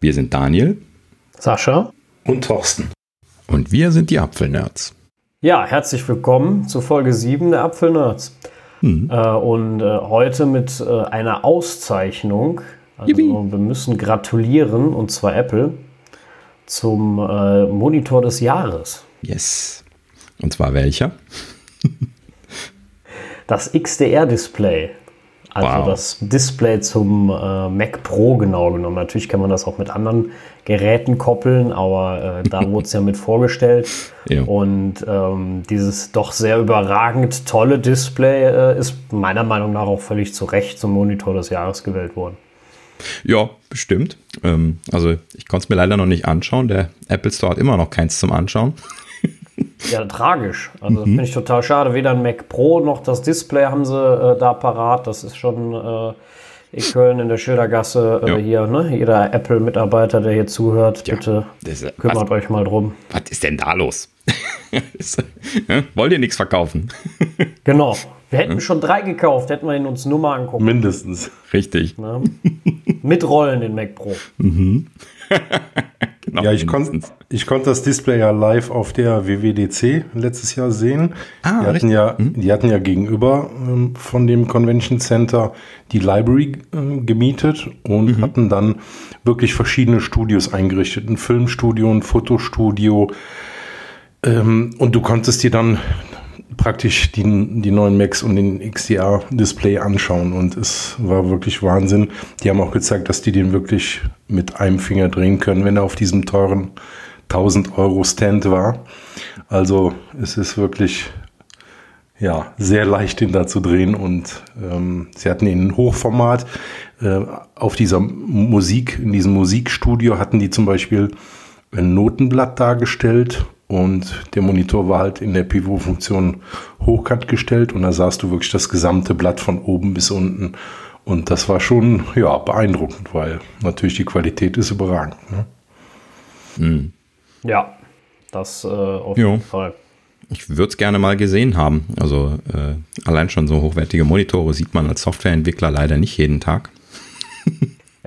Wir sind Daniel, Sascha und Thorsten. Und wir sind die Apfelnerds. Ja, herzlich willkommen zu Folge 7 der Apfelnerds. Mhm. Äh, und äh, heute mit äh, einer Auszeichnung. Also wir müssen gratulieren, und zwar Apple, zum äh, Monitor des Jahres. Yes. Und zwar welcher? das XDR-Display. Also wow. das Display zum äh, Mac Pro genau genommen. Natürlich kann man das auch mit anderen Geräten koppeln, aber äh, da wurde es ja mit vorgestellt. Ja. Und ähm, dieses doch sehr überragend tolle Display äh, ist meiner Meinung nach auch völlig zu Recht zum Monitor des Jahres gewählt worden. Ja, bestimmt. Ähm, also ich konnte es mir leider noch nicht anschauen. Der Apple Store hat immer noch keins zum Anschauen. Ja, tragisch. Also mhm. finde ich total schade. Weder ein Mac Pro noch das Display haben sie äh, da parat. Das ist schon äh, in Köln in der Schildergasse äh, hier. Ne? Jeder Apple-Mitarbeiter, der hier zuhört, ja, bitte ist, kümmert was, euch mal drum. Was ist denn da los? Wollt ihr nichts verkaufen? genau. Wir hätten schon drei gekauft, hätten wir ihn uns nur mal angucken. Mindestens. Richtig. Ne? Mit Rollen den Mac Pro. Mhm. genau, ja, ich konnte ich konnt das Display ja live auf der WWDC letztes Jahr sehen. Ah, die, hatten ja, mhm. die hatten ja gegenüber ähm, von dem Convention Center die Library äh, gemietet und mhm. hatten dann wirklich verschiedene Studios eingerichtet. Ein Filmstudio, ein Fotostudio. Ähm, und du konntest dir dann praktisch die, die neuen Macs und den XDR-Display anschauen und es war wirklich Wahnsinn. Die haben auch gezeigt, dass die den wirklich mit einem Finger drehen können, wenn er auf diesem teuren 1000 Euro Stand war. Also es ist wirklich ja, sehr leicht, den da zu drehen und ähm, sie hatten ihn in Hochformat. Äh, auf dieser Musik, in diesem Musikstudio hatten die zum Beispiel ein Notenblatt dargestellt und der Monitor war halt in der Pivot-Funktion hochkant gestellt und da sahst du wirklich das gesamte Blatt von oben bis unten. Und das war schon ja, beeindruckend, weil natürlich die Qualität ist überragend. Ne? Mhm. Ja, das äh, auf jo. jeden Fall. Ich würde es gerne mal gesehen haben. Also äh, allein schon so hochwertige Monitore sieht man als Softwareentwickler leider nicht jeden Tag.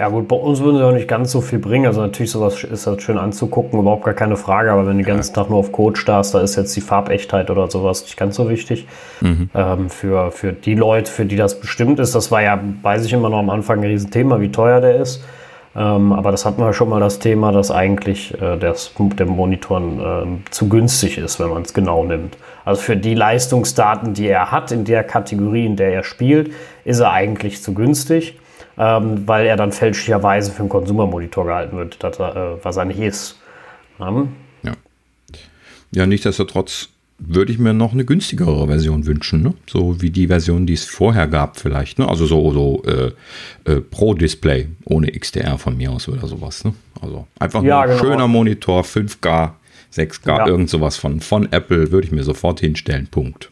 Ja gut, bei uns würden sie auch nicht ganz so viel bringen. Also natürlich sowas ist halt schön anzugucken, überhaupt gar keine Frage. Aber wenn du den ganzen Tag nur auf Code starrst, da ist jetzt die Farbechtheit oder sowas nicht ganz so wichtig. Mhm. Ähm, für, für die Leute, für die das bestimmt ist, das war ja, weiß ich immer noch am Anfang ein Riesenthema, wie teuer der ist. Ähm, aber das hatten wir schon mal das Thema, dass eigentlich äh, das, der Monitor äh, zu günstig ist, wenn man es genau nimmt. Also für die Leistungsdaten, die er hat, in der Kategorie, in der er spielt, ist er eigentlich zu günstig ähm, weil er dann fälschlicherweise für einen Konsumermonitor gehalten wird, dass er, äh, was er nicht ist. Ja. ja. Ja, nichtsdestotrotz würde ich mir noch eine günstigere Version wünschen, ne? so wie die Version, die es vorher gab vielleicht, ne? also so, so äh, äh, Pro-Display ohne XDR von mir aus oder sowas. Ne? Also einfach ja, ein genau. schöner Monitor, 5K, 6K, ja. irgend sowas von, von Apple würde ich mir sofort hinstellen, Punkt.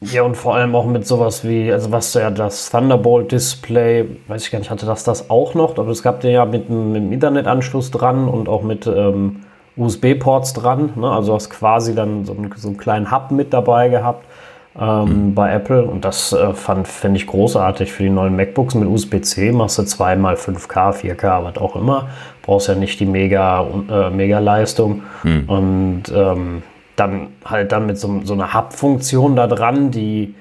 Ja, und vor allem auch mit sowas wie, also was ja das Thunderbolt-Display, weiß ich gar nicht, hatte das das auch noch, aber es gab den ja mit, einem Internetanschluss dran und auch mit ähm, USB-Ports dran. Ne? Also hast quasi dann so einen, so einen, kleinen Hub mit dabei gehabt ähm, mhm. bei Apple und das äh, fand finde ich großartig für die neuen MacBooks mit USB-C. Machst du zweimal 5K, 4K, was auch immer. Brauchst ja nicht die mega, äh, mega Leistung mhm. und ähm, dann halt dann mit so, so einer Hub-Funktion da dran, die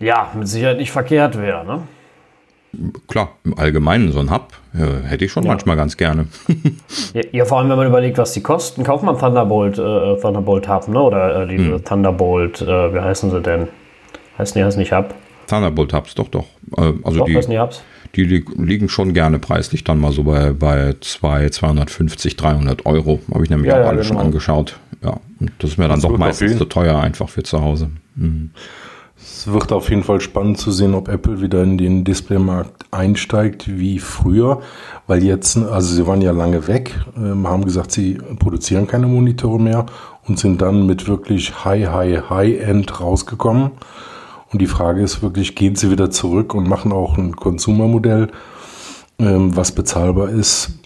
ja mit Sicherheit nicht verkehrt wäre. Ne? Klar, im Allgemeinen so ein Hub äh, hätte ich schon ja. manchmal ganz gerne. ja, ja, vor allem, wenn man überlegt, was die kosten. Kauft man Thunderbolt, äh, Thunderbolt Hub, ne? Oder äh, die hm. Thunderbolt, äh, wie heißen sie denn? Heißen die heißt nicht Hub? Thunderbolt Hubs, doch, doch. Äh, also doch, die, die Hubs? Die liegen schon gerne preislich dann mal so bei, bei 2, 250, 300 Euro. Habe ich nämlich ja, auch ja, alle genau. schon angeschaut. Ja, und das ist mir dann das doch meistens zu teuer einfach für zu Hause. Mhm. Es wird auf jeden Fall spannend zu sehen, ob Apple wieder in den Displaymarkt einsteigt wie früher, weil jetzt, also sie waren ja lange weg, ähm, haben gesagt, sie produzieren keine Monitore mehr und sind dann mit wirklich High, High, High-End rausgekommen. Und die Frage ist wirklich, gehen sie wieder zurück und machen auch ein Konsumermodell, ähm, was bezahlbar ist?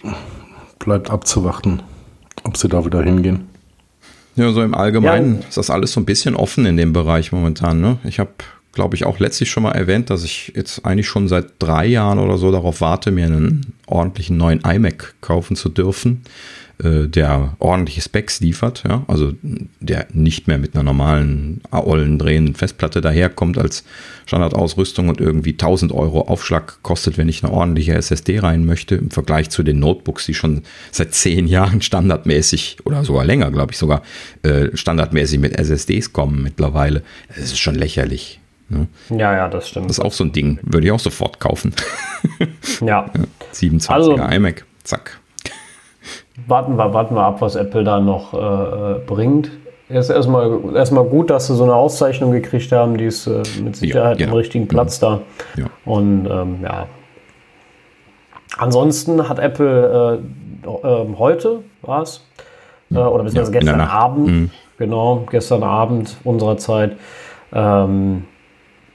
Bleibt abzuwarten, ob sie da wieder hingehen. Ja, so im Allgemeinen ja. ist das alles so ein bisschen offen in dem Bereich momentan. Ne? Ich habe glaube ich, auch letztlich schon mal erwähnt, dass ich jetzt eigentlich schon seit drei Jahren oder so darauf warte, mir einen ordentlichen neuen iMac kaufen zu dürfen, der ordentliche Specs liefert, ja, also der nicht mehr mit einer normalen ollen drehenden Festplatte daherkommt als Standardausrüstung und irgendwie 1000 Euro Aufschlag kostet, wenn ich eine ordentliche SSD rein möchte, im Vergleich zu den Notebooks, die schon seit zehn Jahren standardmäßig oder sogar länger, glaube ich sogar, äh, standardmäßig mit SSDs kommen mittlerweile. Das ist schon lächerlich. Ne? Ja, ja, das stimmt. Das ist auch so ein Ding, würde ich auch sofort kaufen. ja. 27er also, iMac, zack. Warten wir, warten wir ab, was Apple da noch äh, bringt. Erst erstmal, erstmal gut, dass sie so eine Auszeichnung gekriegt haben. Die ist äh, mit Sicherheit ja, genau. im richtigen Platz mhm. da. Ja. Und ähm, ja. Ansonsten hat Apple äh, äh, heute, war es, äh, oder beziehungsweise ja, gestern Abend, mhm. genau, gestern Abend unserer Zeit, ähm,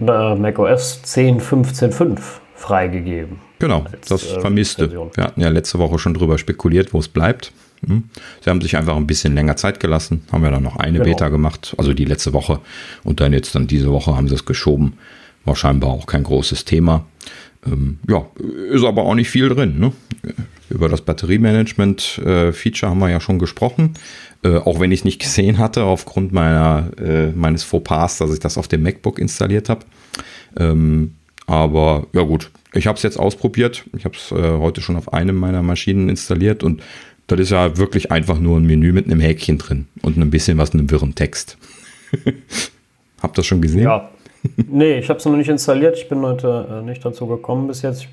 äh, macOS 10.15.5 freigegeben. Genau, das äh, vermisste. Version. Wir hatten ja letzte Woche schon drüber spekuliert, wo es bleibt. Hm. Sie haben sich einfach ein bisschen länger Zeit gelassen, haben ja dann noch eine genau. Beta gemacht, also die letzte Woche und dann jetzt dann diese Woche haben sie es geschoben. War scheinbar auch kein großes Thema. Ähm, ja, ist aber auch nicht viel drin. Ne? Über das Batteriemanagement-Feature äh, haben wir ja schon gesprochen. Äh, auch wenn ich es nicht gesehen hatte, aufgrund meiner, äh, meines Fauxpas, dass ich das auf dem MacBook installiert habe. Ähm, aber ja gut, ich habe es jetzt ausprobiert. Ich habe es äh, heute schon auf einem meiner Maschinen installiert und das ist ja wirklich einfach nur ein Menü mit einem Häkchen drin und ein bisschen was in einem wirren Text. Habt ihr das schon gesehen? Ja. Nee, ich habe es noch nicht installiert. Ich bin heute äh, nicht dazu gekommen bis jetzt. Ich,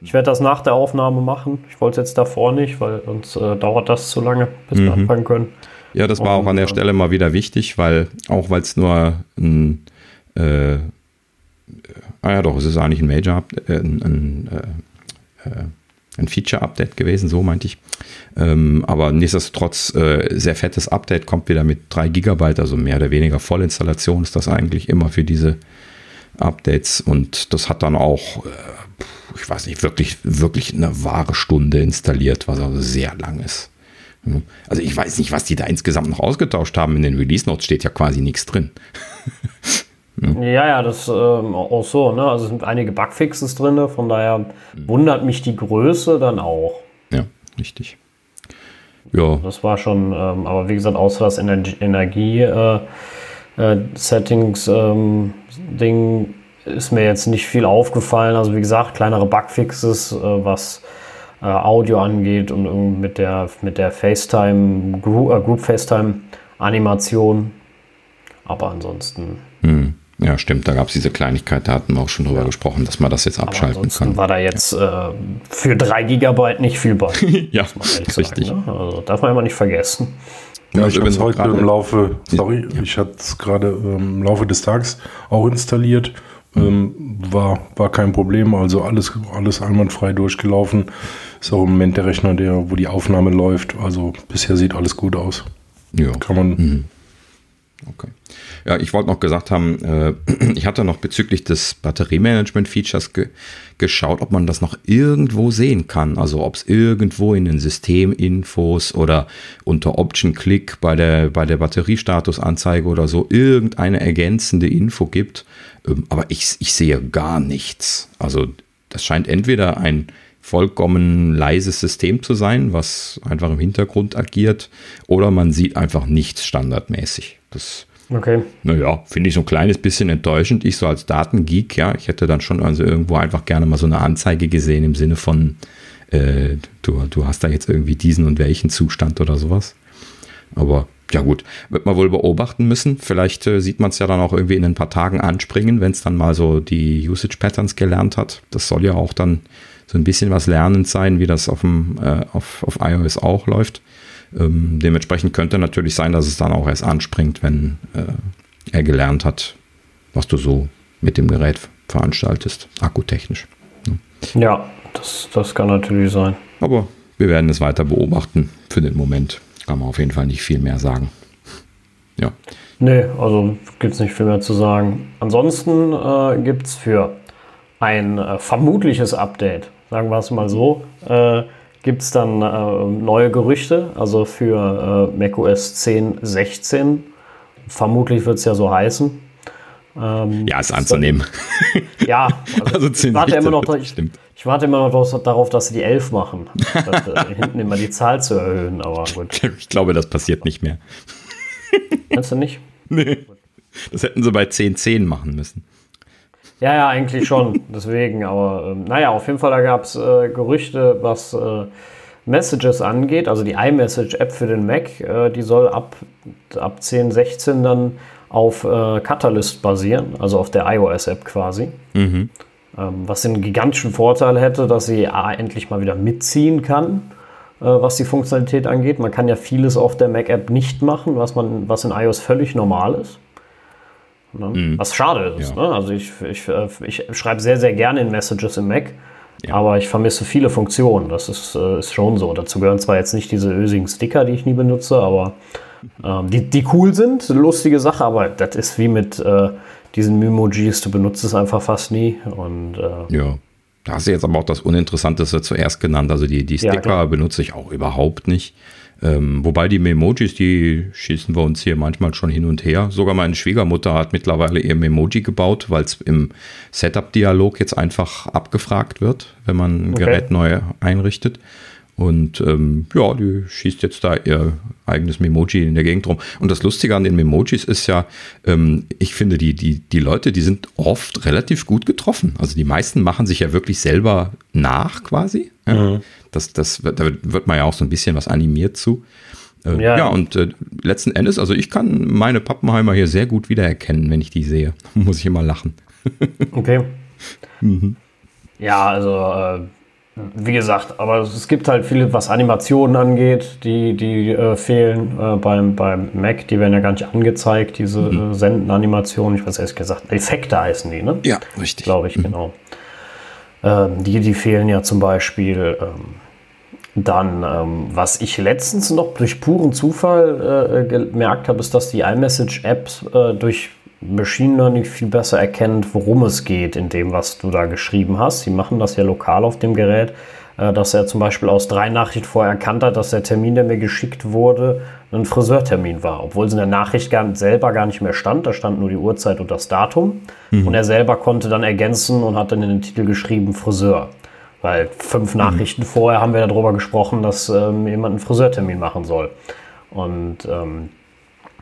ich werde das nach der Aufnahme machen. Ich wollte es jetzt davor nicht, weil sonst äh, dauert das zu lange, bis mhm. wir anfangen können. Ja, das war und, auch an der äh, Stelle mal wieder wichtig, weil auch weil es nur ein äh, ah ja doch, es ist eigentlich ein Major, äh, ein, äh, äh, ein Feature-Update gewesen, so meinte ich. Ähm, aber nichtsdestotrotz, äh, sehr fettes Update, kommt wieder mit 3 GB, also mehr oder weniger Vollinstallation ist das eigentlich immer für diese Updates und das hat dann auch, äh, ich weiß nicht, wirklich, wirklich eine wahre Stunde installiert, was also sehr lang ist. Also ich weiß nicht, was die da insgesamt noch ausgetauscht haben. In den Release Notes steht ja quasi nichts drin. Ja, ja, das ähm, auch so. Ne? Also es sind einige Bugfixes drin, von daher mhm. wundert mich die Größe dann auch. Ja, richtig. Ja. Das war schon, ähm, aber wie gesagt, außer das Energie-Settings-Ding äh, äh, ähm, ist mir jetzt nicht viel aufgefallen. Also wie gesagt, kleinere Bugfixes, äh, was äh, Audio angeht und mit der, mit der FaceTime, Group, äh, Group FaceTime-Animation. Aber ansonsten. Hm. Ja, stimmt, da gab es diese Kleinigkeit, da hatten wir auch schon drüber ja. gesprochen, dass man das jetzt abschalten kann. war da jetzt ja. äh, für drei Gigabyte nicht viel bei. ja, richtig. Sagen, ne? also darf man immer nicht vergessen. Ja, ich habe es heute im Laufe, sorry, ja. ich hatte es gerade ähm, im Laufe des Tages auch installiert. Ähm, war, war kein Problem, also alles, alles einwandfrei durchgelaufen. Ist auch im Moment der Rechner, der, wo die Aufnahme läuft. Also bisher sieht alles gut aus. Ja. Kann man. Mhm. Okay. Ja, ich wollte noch gesagt haben, äh, ich hatte noch bezüglich des Batteriemanagement-Features ge geschaut, ob man das noch irgendwo sehen kann. Also ob es irgendwo in den Systeminfos oder unter Option-Click bei der, bei der Batteriestatusanzeige oder so irgendeine ergänzende Info gibt. Ähm, aber ich, ich sehe gar nichts. Also das scheint entweder ein vollkommen leises System zu sein, was einfach im Hintergrund agiert, oder man sieht einfach nichts standardmäßig. Das Okay. Naja, finde ich so ein kleines bisschen enttäuschend. Ich so als Datengeek, ja, ich hätte dann schon also irgendwo einfach gerne mal so eine Anzeige gesehen im Sinne von, äh, du, du hast da jetzt irgendwie diesen und welchen Zustand oder sowas. Aber ja gut, wird man wohl beobachten müssen. Vielleicht äh, sieht man es ja dann auch irgendwie in ein paar Tagen anspringen, wenn es dann mal so die Usage Patterns gelernt hat. Das soll ja auch dann so ein bisschen was lernend sein, wie das auf, dem, äh, auf, auf iOS auch läuft. Ähm, dementsprechend könnte natürlich sein, dass es dann auch erst anspringt, wenn äh, er gelernt hat, was du so mit dem Gerät veranstaltest, akkutechnisch. Ne? Ja, das, das kann natürlich sein. Aber wir werden es weiter beobachten. Für den Moment kann man auf jeden Fall nicht viel mehr sagen. Ja. Nee, also gibt es nicht viel mehr zu sagen. Ansonsten äh, gibt es für ein äh, vermutliches Update, sagen wir es mal so, äh, gibt es dann äh, neue Gerüchte, also für äh, macOS 10.16. Vermutlich wird es ja so heißen. Ähm, ja, ist anzunehmen. Dann, ja, also, also ich, warte immer noch, ich, ich, warte immer noch darauf, dass sie die 11 machen. dass, äh, hinten immer die Zahl zu erhöhen, aber gut. Ich glaube, das passiert nicht mehr. Meinst du nicht? Nee. Das hätten sie bei 10.10 machen müssen. Ja, ja, eigentlich schon. Deswegen, aber ähm, naja, auf jeden Fall, da gab es äh, Gerüchte, was äh, Messages angeht. Also die iMessage-App für den Mac, äh, die soll ab, ab 10.16 dann auf äh, Catalyst basieren, also auf der iOS-App quasi. Mhm. Ähm, was den gigantischen Vorteil hätte, dass sie A, endlich mal wieder mitziehen kann, äh, was die Funktionalität angeht. Man kann ja vieles auf der Mac-App nicht machen, was, man, was in iOS völlig normal ist. Ne? Mhm. Was schade ist. Ja. Ne? Also ich, ich, äh, ich schreibe sehr, sehr gerne in Messages im Mac. Ja. Aber ich vermisse viele Funktionen. Das ist, äh, ist schon so. Dazu gehören zwar jetzt nicht diese ösigen Sticker, die ich nie benutze, aber ähm, die, die cool sind, lustige Sache, aber das ist wie mit äh, diesen Memojis, du benutzt es einfach fast nie. Und, äh, ja. Da hast du jetzt aber auch das Uninteressanteste zuerst genannt. Also die, die Sticker ja, benutze ich auch überhaupt nicht. Ähm, wobei die Memojis, die schießen wir uns hier manchmal schon hin und her. Sogar meine Schwiegermutter hat mittlerweile ihr Memoji gebaut, weil es im Setup-Dialog jetzt einfach abgefragt wird, wenn man ein okay. Gerät neu einrichtet. Und ähm, ja, die schießt jetzt da ihr eigenes Memoji in der Gegend rum. Und das Lustige an den Memojis ist ja, ähm, ich finde, die, die, die Leute, die sind oft relativ gut getroffen. Also die meisten machen sich ja wirklich selber nach quasi. Ja. Mhm. Das, das, da wird man ja auch so ein bisschen was animiert zu. Äh, ja. ja. und äh, letzten Endes, also ich kann meine Pappenheimer hier sehr gut wiedererkennen, wenn ich die sehe. Muss ich immer lachen. okay. Mhm. Ja, also äh, wie gesagt, aber es gibt halt viele, was Animationen angeht, die, die äh, fehlen äh, beim, beim Mac. Die werden ja gar nicht angezeigt, diese mhm. Sendenanimationen. Ich weiß ehrlich gesagt, Effekte heißen die, ne? Ja, richtig. Glaube ich, mhm. genau. Ähm, die, die fehlen ja zum Beispiel. Ähm, dann, ähm, was ich letztens noch durch puren Zufall äh, gemerkt habe, ist, dass die iMessage-App äh, durch Machine Learning viel besser erkennt, worum es geht in dem, was du da geschrieben hast. Sie machen das ja lokal auf dem Gerät, äh, dass er zum Beispiel aus drei Nachrichten vorher erkannt hat, dass der Termin, der mir geschickt wurde, ein Friseurtermin war, obwohl es in der Nachricht gar, selber gar nicht mehr stand. Da stand nur die Uhrzeit und das Datum. Mhm. Und er selber konnte dann ergänzen und hat dann in den Titel geschrieben Friseur. Weil fünf mhm. Nachrichten mhm. vorher haben wir darüber gesprochen, dass ähm, jemand einen Friseurtermin machen soll. Und ähm,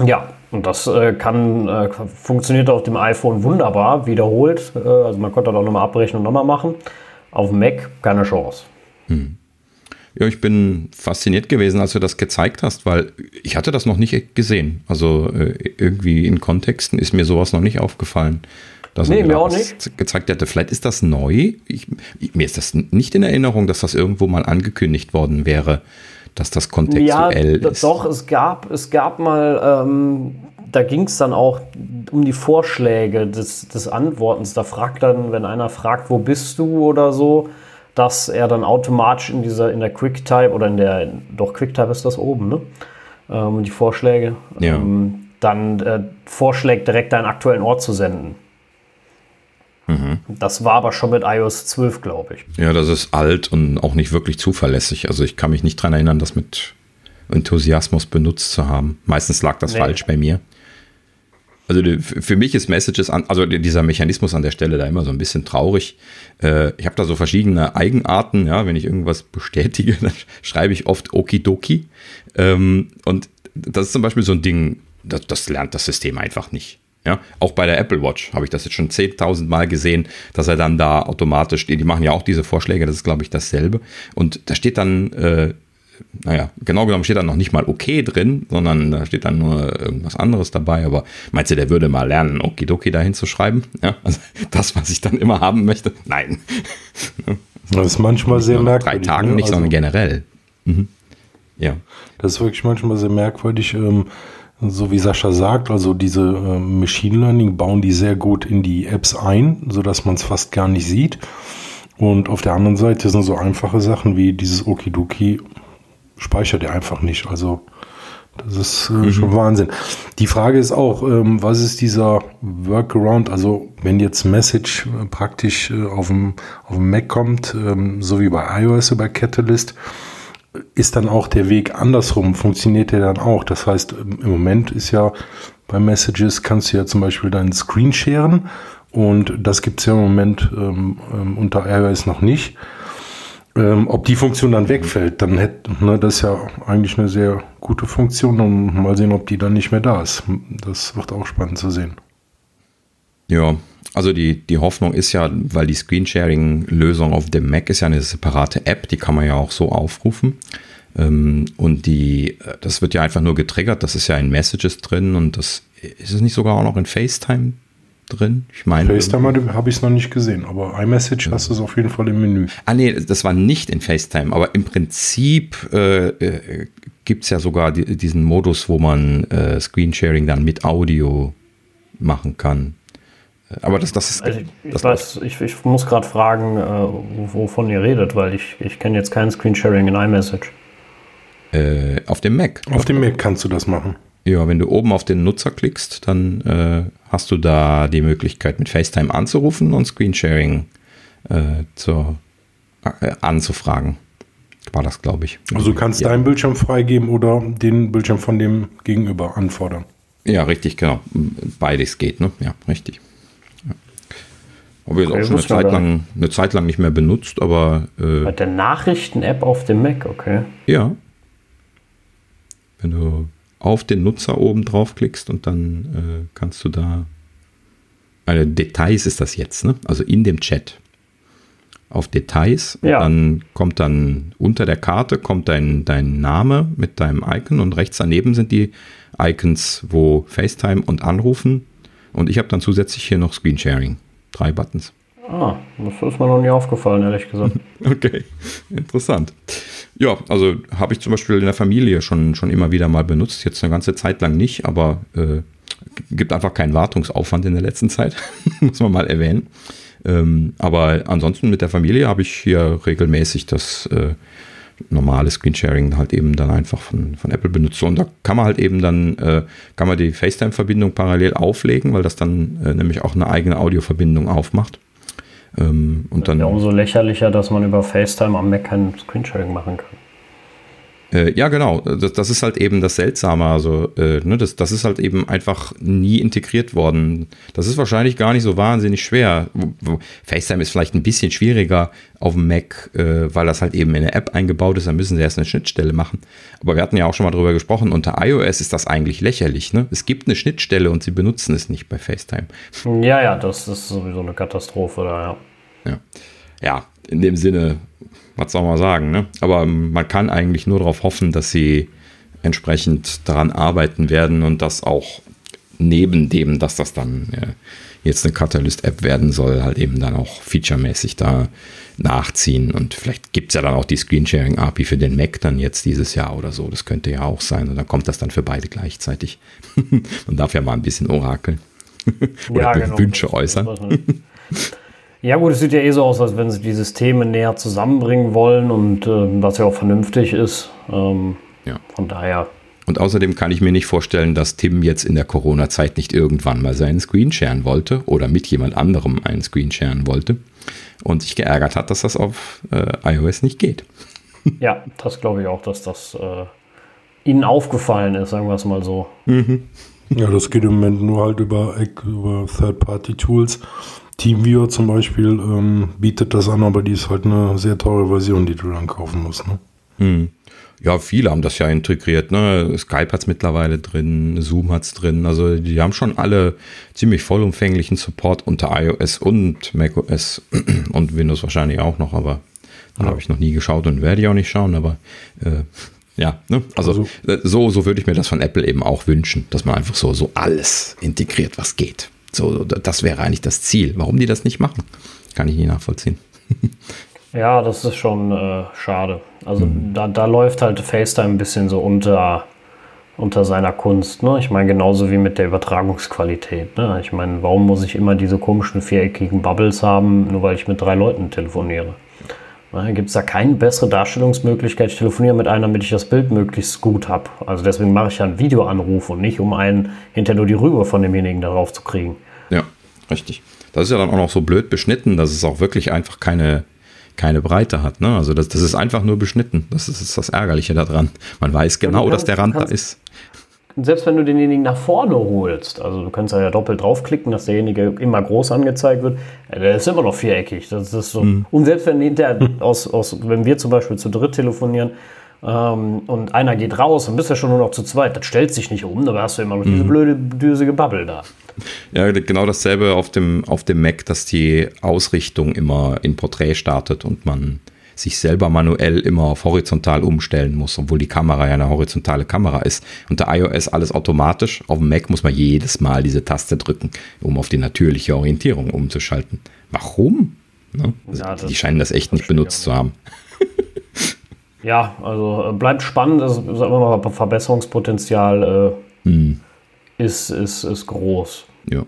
ja, und das äh, kann, äh, funktioniert auf dem iPhone wunderbar, wiederholt. Äh, also man konnte das auch nochmal abbrechen und nochmal machen. Auf dem Mac keine Chance. Hm. Ja, ich bin fasziniert gewesen, als du das gezeigt hast, weil ich hatte das noch nicht gesehen. Also äh, irgendwie in Kontexten ist mir sowas noch nicht aufgefallen. Dass nee, mir auch nicht. gezeigt hätte. Vielleicht ist das neu. Ich, mir ist das nicht in Erinnerung, dass das irgendwo mal angekündigt worden wäre dass das kontextuell ja, ist. Doch, es gab, es gab mal, ähm, da ging es dann auch um die Vorschläge des, des Antwortens. Da fragt dann, wenn einer fragt, wo bist du oder so, dass er dann automatisch in dieser, in der QuickType oder in der, doch QuickType ist das oben, ne? Ähm, die Vorschläge. Ja. Ähm, dann äh, vorschlägt, direkt deinen aktuellen Ort zu senden. Mhm. Das war aber schon mit iOS 12, glaube ich. Ja, das ist alt und auch nicht wirklich zuverlässig. Also ich kann mich nicht daran erinnern, das mit Enthusiasmus benutzt zu haben. Meistens lag das nee. falsch bei mir. Also für mich ist Messages, an, also dieser Mechanismus an der Stelle da immer so ein bisschen traurig. Äh, ich habe da so verschiedene Eigenarten. Ja, wenn ich irgendwas bestätige, dann schreibe ich oft Okidoki. Ähm, und das ist zum Beispiel so ein Ding, das, das lernt das System einfach nicht. Ja, auch bei der Apple Watch habe ich das jetzt schon 10.000 Mal gesehen, dass er dann da automatisch, die, die machen ja auch diese Vorschläge, das ist glaube ich dasselbe. Und da steht dann, äh, naja, genau genommen steht da noch nicht mal okay drin, sondern da steht dann nur irgendwas anderes dabei. Aber meinst du, der würde mal lernen, Okidoki dahin zu schreiben? Ja, also das, was ich dann immer haben möchte? Nein. Das ist manchmal sehr merkwürdig. Drei Tagen ne? nicht, also, sondern generell. Mhm. Ja. Das ist wirklich manchmal sehr merkwürdig. Ähm, so wie Sascha sagt, also diese äh, Machine Learning bauen die sehr gut in die Apps ein, sodass man es fast gar nicht sieht. Und auf der anderen Seite sind so einfache Sachen wie dieses Okidoki speichert er einfach nicht. Also das ist äh, mhm. schon Wahnsinn. Die Frage ist auch, ähm, was ist dieser Workaround? Also wenn jetzt Message äh, praktisch äh, auf, dem, auf dem Mac kommt, ähm, so wie bei iOS über Catalyst, ist dann auch der Weg andersrum, funktioniert der dann auch. Das heißt, im Moment ist ja bei Messages kannst du ja zum Beispiel deinen Screen sharen und das gibt es ja im Moment ähm, ähm, unter iOS noch nicht. Ähm, ob die Funktion dann wegfällt, dann hätte, ne, das ist ja eigentlich eine sehr gute Funktion und mal sehen, ob die dann nicht mehr da ist. Das wird auch spannend zu sehen. Ja, also die, die Hoffnung ist ja, weil die Screensharing-Lösung auf dem Mac ist ja eine separate App, die kann man ja auch so aufrufen. Ähm, und die, das wird ja einfach nur getriggert, das ist ja in Messages drin und das ist es nicht sogar auch noch in FaceTime drin? Ich meine. FaceTime habe ich es noch nicht gesehen, aber iMessage ja. hast du es auf jeden Fall im Menü. Ah, nee, das war nicht in FaceTime, aber im Prinzip äh, äh, gibt es ja sogar die, diesen Modus, wo man äh, Screensharing dann mit Audio machen kann. Aber das, das ist. Also ich, das weiß, ich, ich muss gerade fragen, äh, wovon ihr redet, weil ich, ich kenne jetzt kein Screensharing in iMessage. Äh, auf dem Mac. Auf dem Mac kannst du das machen. Ja, wenn du oben auf den Nutzer klickst, dann äh, hast du da die Möglichkeit, mit FaceTime anzurufen und Screensharing äh, zur, äh, anzufragen. War das, glaube ich. Also du kannst ja. deinen Bildschirm freigeben oder den Bildschirm von dem Gegenüber anfordern. Ja, richtig, genau. Beides geht, ne? Ja, richtig. Habe ich okay, auch schon eine Zeit, lang, eine Zeit lang nicht mehr benutzt, aber. Äh, Bei der Nachrichten-App auf dem Mac, okay. Ja. Wenn du auf den Nutzer oben draufklickst und dann äh, kannst du da, also Details ist das jetzt, ne? also in dem Chat auf Details. Ja. Dann kommt dann unter der Karte kommt dein, dein Name mit deinem Icon und rechts daneben sind die Icons, wo FaceTime und Anrufen. Und ich habe dann zusätzlich hier noch Screensharing. Drei Buttons. Ah, das ist mir noch nie aufgefallen, ehrlich gesagt. okay, interessant. Ja, also habe ich zum Beispiel in der Familie schon, schon immer wieder mal benutzt, jetzt eine ganze Zeit lang nicht, aber äh, gibt einfach keinen Wartungsaufwand in der letzten Zeit, muss man mal erwähnen. Ähm, aber ansonsten mit der Familie habe ich hier regelmäßig das äh, normale Screensharing halt eben dann einfach von, von Apple benutzt. Und da kann man halt eben dann, äh, kann man die FaceTime-Verbindung parallel auflegen, weil das dann äh, nämlich auch eine eigene Audioverbindung aufmacht. Ähm, und dann, ja umso lächerlicher, dass man über FaceTime am Mac kein Screensharing machen kann. Äh, ja, genau. Das, das, ist halt eben das Seltsame. Also, äh, ne, das, das ist halt eben einfach nie integriert worden. Das ist wahrscheinlich gar nicht so wahnsinnig schwer. FaceTime ist vielleicht ein bisschen schwieriger auf dem Mac, äh, weil das halt eben in eine App eingebaut ist. Da müssen sie erst eine Schnittstelle machen. Aber wir hatten ja auch schon mal drüber gesprochen. Unter iOS ist das eigentlich lächerlich. Ne? Es gibt eine Schnittstelle und sie benutzen es nicht bei FaceTime. Ja, ja, das ist sowieso eine Katastrophe da, ja. Ja, ja in dem Sinne was soll man sagen, ne? Aber man kann eigentlich nur darauf hoffen, dass sie entsprechend daran arbeiten werden und das auch neben dem, dass das dann äh, jetzt eine Catalyst-App werden soll, halt eben dann auch featuremäßig da nachziehen. Und vielleicht gibt es ja dann auch die Screensharing-API für den Mac dann jetzt dieses Jahr oder so. Das könnte ja auch sein. Und dann kommt das dann für beide gleichzeitig. Man darf ja mal ein bisschen orakeln. oder ja, genau. Wünsche äußern. Ja gut, es sieht ja eh so aus, als wenn sie die Systeme näher zusammenbringen wollen und äh, was ja auch vernünftig ist. Ähm, ja. Von daher. Und außerdem kann ich mir nicht vorstellen, dass Tim jetzt in der Corona-Zeit nicht irgendwann mal seinen Screen sharen wollte oder mit jemand anderem einen Screen sharen wollte und sich geärgert hat, dass das auf äh, iOS nicht geht. Ja, das glaube ich auch, dass das äh, ihnen aufgefallen ist, sagen wir es mal so. Mhm. Ja, das geht im Moment nur halt über, über Third-Party-Tools. TeamViewer zum Beispiel ähm, bietet das an, aber die ist halt eine sehr teure Version, die du dann kaufen musst. Ne? Hm. Ja, viele haben das ja integriert. Ne? Skype hat es mittlerweile drin, Zoom hat es drin. Also die haben schon alle ziemlich vollumfänglichen Support unter iOS und macOS und Windows wahrscheinlich auch noch, aber dann ja. habe ich noch nie geschaut und werde ich auch nicht schauen, aber äh, ja, ne? also, also so, so würde ich mir das von Apple eben auch wünschen, dass man einfach so, so alles integriert, was geht. So, das wäre eigentlich das Ziel. Warum die das nicht machen, kann ich nicht nachvollziehen. ja, das ist schon äh, schade. Also mhm. da, da läuft halt FaceTime ein bisschen so unter, unter seiner Kunst. Ne? Ich meine, genauso wie mit der Übertragungsqualität. Ne? Ich meine, warum muss ich immer diese komischen viereckigen Bubbles haben, nur weil ich mit drei Leuten telefoniere? Gibt es da keine bessere Darstellungsmöglichkeit? Ich telefoniere mit einer, damit ich das Bild möglichst gut habe. Also deswegen mache ich ja einen Videoanruf und nicht, um einen hinter nur die Rübe von demjenigen darauf zu kriegen. Ja, richtig. Das ist ja dann auch noch so blöd beschnitten, dass es auch wirklich einfach keine, keine Breite hat. Ne? Also das, das ist einfach nur beschnitten. Das ist, das, ist das Ärgerliche daran. Man weiß genau, ja, kannst, dass der Rand kannst, da ist. Selbst wenn du denjenigen nach vorne holst, also du kannst ja doppelt draufklicken, dass derjenige immer groß angezeigt wird, der ist immer noch viereckig. Das ist so. Mhm. Und selbst wenn hinterher aus, aus, wenn wir zum Beispiel zu dritt telefonieren ähm, und einer geht raus und bist ja schon nur noch zu zweit, das stellt sich nicht um, aber hast du immer noch mhm. diese blöde, düsige Bubble da. Ja, genau dasselbe auf dem, auf dem Mac, dass die Ausrichtung immer in Porträt startet und man sich selber manuell immer auf horizontal umstellen muss, obwohl die Kamera ja eine horizontale Kamera ist. Unter iOS alles automatisch. Auf dem Mac muss man jedes Mal diese Taste drücken, um auf die natürliche Orientierung umzuschalten. Warum? Ne? Also ja, die scheinen das echt nicht benutzt zu haben. ja, also äh, bleibt spannend. Es ist immer noch Verbesserungspotenzial äh, hm. ist, ist, ist groß. Ja.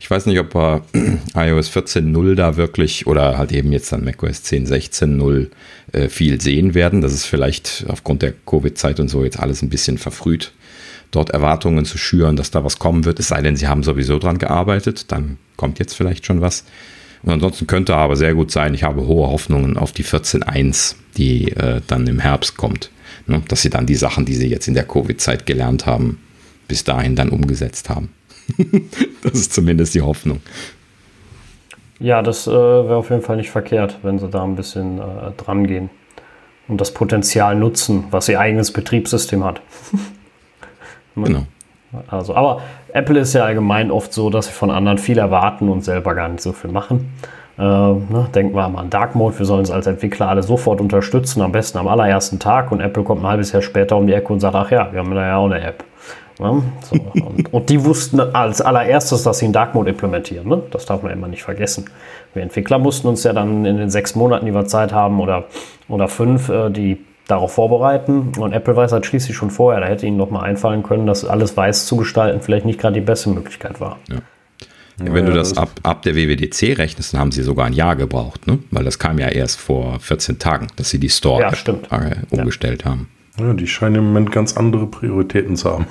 Ich weiß nicht, ob wir iOS 14.0 da wirklich oder halt eben jetzt dann macOS 10.16.0 äh, viel sehen werden. Das ist vielleicht aufgrund der Covid-Zeit und so jetzt alles ein bisschen verfrüht, dort Erwartungen zu schüren, dass da was kommen wird. Es sei denn, sie haben sowieso dran gearbeitet, dann kommt jetzt vielleicht schon was. Und ansonsten könnte aber sehr gut sein, ich habe hohe Hoffnungen auf die 14.1, die äh, dann im Herbst kommt. Ne? Dass sie dann die Sachen, die sie jetzt in der Covid-Zeit gelernt haben, bis dahin dann umgesetzt haben. das ist zumindest die Hoffnung. Ja, das äh, wäre auf jeden Fall nicht verkehrt, wenn sie da ein bisschen äh, dran gehen und das Potenzial nutzen, was ihr eigenes Betriebssystem hat. genau. Also, aber Apple ist ja allgemein oft so, dass sie von anderen viel erwarten und selber gar nicht so viel machen. Äh, ne, denken wir mal an Dark Mode, wir sollen es als Entwickler alle sofort unterstützen, am besten am allerersten Tag und Apple kommt ein halbes Jahr später um die Ecke und sagt, ach ja, wir haben da ja auch eine App. Ne? So, und, und, die wussten als allererstes, dass sie einen Dark Mode implementieren. Ne? Das darf man immer nicht vergessen. Wir Entwickler mussten uns ja dann in den sechs Monaten, die wir Zeit haben, oder, oder fünf, äh, die darauf vorbereiten. Und Apple weiß halt schließlich schon vorher, da hätte ihnen noch mal einfallen können, dass alles weiß zu gestalten vielleicht nicht gerade die beste Möglichkeit war. Ja. Ja, wenn du das ab, ab der WWDC rechnest, dann haben sie sogar ein Jahr gebraucht, ne? weil das kam ja erst vor 14 Tagen, dass sie die Store ja, umgestellt haben. Ja, die scheinen im Moment ganz andere Prioritäten zu haben.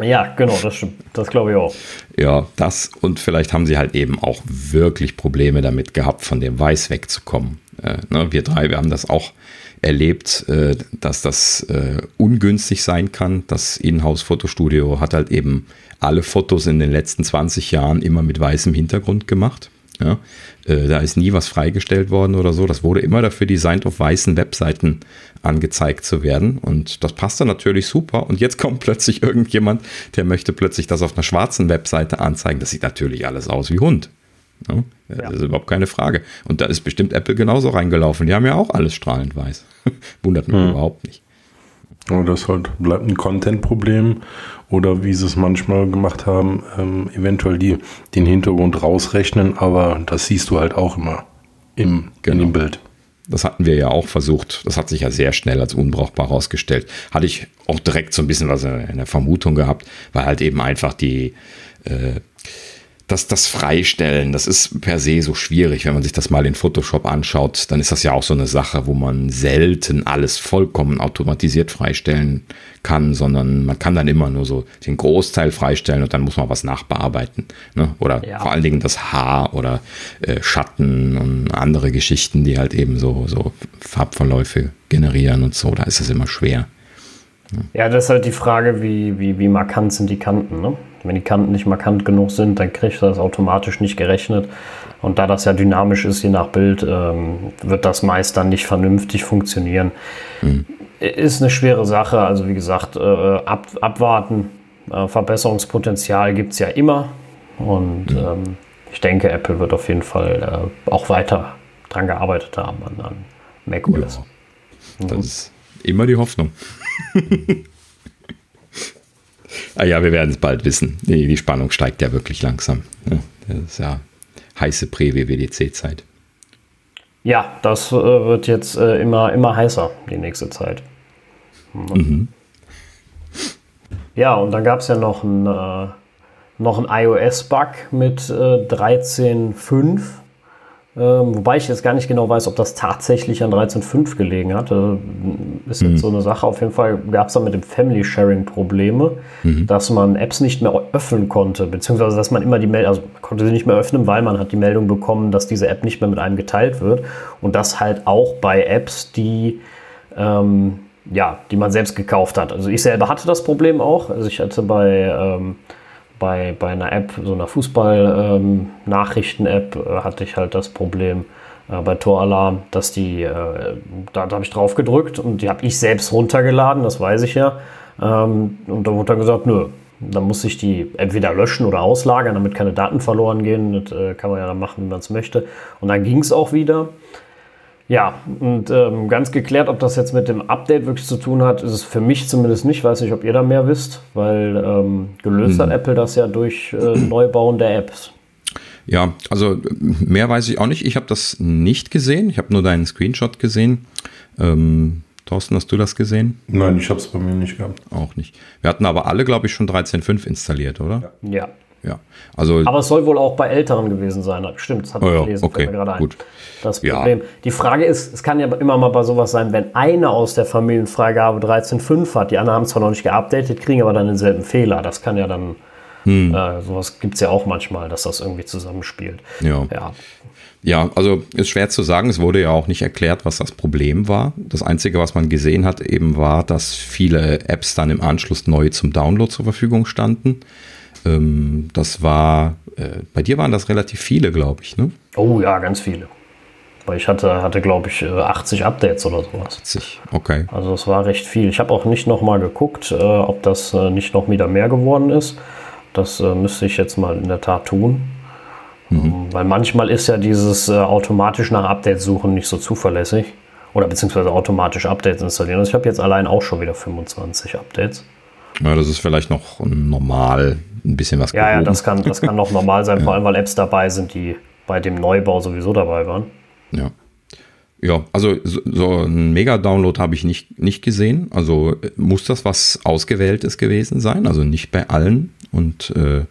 Ja, genau, das. Das glaube ich auch. Ja, das und vielleicht haben sie halt eben auch wirklich Probleme damit gehabt, von dem Weiß wegzukommen. Äh, ne, wir drei, wir haben das auch erlebt, äh, dass das äh, ungünstig sein kann. Das Inhouse-Fotostudio hat halt eben alle Fotos in den letzten 20 Jahren immer mit weißem Hintergrund gemacht. Ja, äh, da ist nie was freigestellt worden oder so. Das wurde immer dafür designt, auf weißen Webseiten angezeigt zu werden. Und das passt dann natürlich super. Und jetzt kommt plötzlich irgendjemand, der möchte plötzlich das auf einer schwarzen Webseite anzeigen. Das sieht natürlich alles aus wie Hund. Ja, das ja. ist überhaupt keine Frage. Und da ist bestimmt Apple genauso reingelaufen. Die haben ja auch alles strahlend weiß. Wundert mich hm. überhaupt nicht. Das halt bleibt ein Content-Problem oder wie sie es manchmal gemacht haben, ähm, eventuell die, den Hintergrund rausrechnen, aber das siehst du halt auch immer im, genau. in dem Bild. Das hatten wir ja auch versucht. Das hat sich ja sehr schnell als unbrauchbar herausgestellt. Hatte ich auch direkt so ein bisschen was in der Vermutung gehabt, weil halt eben einfach die, äh, das, das Freistellen, das ist per se so schwierig. Wenn man sich das mal in Photoshop anschaut, dann ist das ja auch so eine Sache, wo man selten alles vollkommen automatisiert freistellen kann, sondern man kann dann immer nur so den Großteil freistellen und dann muss man was nachbearbeiten. Ne? Oder ja. vor allen Dingen das Haar oder äh, Schatten und andere Geschichten, die halt eben so, so Farbverläufe generieren und so. Da ist es immer schwer. Ja, das ist halt die Frage, wie, wie, wie markant sind die Kanten. Ne? Wenn die Kanten nicht markant genug sind, dann kriegt das automatisch nicht gerechnet. Und da das ja dynamisch ist, je nach Bild, ähm, wird das meist dann nicht vernünftig funktionieren. Mhm. Ist eine schwere Sache. Also wie gesagt, äh, ab, abwarten. Äh, Verbesserungspotenzial gibt es ja immer. Und mhm. ähm, ich denke, Apple wird auf jeden Fall äh, auch weiter dran gearbeitet haben an, an macOS. Ja, das ist immer die Hoffnung. ah ja, wir werden es bald wissen. Die, die, Spannung steigt ja wirklich langsam. Das ist ja heiße Prä-WWDC-Zeit. Ja, das äh, wird jetzt äh, immer, immer heißer die nächste Zeit. Mhm. Mhm. Ja, und dann gab es ja noch ein, äh, noch ein iOS-Bug mit 13.5 äh, ähm, wobei ich jetzt gar nicht genau weiß, ob das tatsächlich an 13.5 gelegen hat. Äh, ist jetzt mhm. so eine Sache. Auf jeden Fall gab es da mit dem Family Sharing Probleme, mhm. dass man Apps nicht mehr öffnen konnte, beziehungsweise dass man immer die Meldung, also man konnte sie nicht mehr öffnen, weil man hat die Meldung bekommen, dass diese App nicht mehr mit einem geteilt wird. Und das halt auch bei Apps, die ähm, ja, die man selbst gekauft hat. Also ich selber hatte das Problem auch. Also ich hatte bei, ähm, bei, bei einer App, so einer Fußball-Nachrichten-App, ähm, äh, hatte ich halt das Problem äh, bei Toralarm, dass die, äh, da, da habe ich drauf gedrückt und die habe ich selbst runtergeladen, das weiß ich ja. Ähm, und da wurde dann gesagt, nö, dann muss ich die entweder löschen oder auslagern, damit keine Daten verloren gehen. Das äh, kann man ja dann machen, wie man es möchte. Und dann ging es auch wieder. Ja, und ähm, ganz geklärt, ob das jetzt mit dem Update wirklich zu tun hat, ist es für mich zumindest nicht. Weiß nicht, ob ihr da mehr wisst, weil ähm, gelöst hm. hat Apple das ja durch äh, Neubauen der Apps. Ja, also mehr weiß ich auch nicht. Ich habe das nicht gesehen. Ich habe nur deinen Screenshot gesehen. Ähm, Thorsten, hast du das gesehen? Nein, ich habe es bei mir nicht gehabt. Auch nicht. Wir hatten aber alle, glaube ich, schon 13.5 installiert, oder? Ja. Ja. Also, aber es soll wohl auch bei Älteren gewesen sein. Stimmt, das hat oh ja, gelesen, okay, gerade gut. ein. Das Problem. Ja. Die Frage ist, es kann ja immer mal bei sowas sein, wenn einer aus der Familienfreigabe 13.5 hat, die anderen haben zwar noch nicht geupdatet, kriegen aber dann denselben Fehler. Das kann ja dann, hm. äh, sowas gibt es ja auch manchmal, dass das irgendwie zusammenspielt. Ja. ja. Ja, also ist schwer zu sagen. Es wurde ja auch nicht erklärt, was das Problem war. Das Einzige, was man gesehen hat, eben war, dass viele Apps dann im Anschluss neu zum Download zur Verfügung standen. Ähm, das war, äh, bei dir waren das relativ viele, glaube ich, ne? Oh ja, ganz viele. Weil ich hatte, hatte glaube ich, 80 äh, Updates oder sowas. 80, okay. Also das war recht viel. Ich habe auch nicht nochmal geguckt, äh, ob das äh, nicht noch wieder mehr geworden ist. Das äh, müsste ich jetzt mal in der Tat tun. Mhm. Weil manchmal ist ja dieses äh, automatisch nach Updates suchen nicht so zuverlässig. Oder beziehungsweise automatisch Updates installieren. Also ich habe jetzt allein auch schon wieder 25 Updates. Ja, das ist vielleicht noch normal ein bisschen was Ja, ja, das kann, das kann noch normal sein, ja. vor allem weil Apps dabei sind, die bei dem Neubau sowieso dabei waren. Ja. Ja, also so, so ein Mega-Download habe ich nicht, nicht gesehen. Also muss das was Ausgewähltes gewesen sein, also nicht bei allen. Und äh,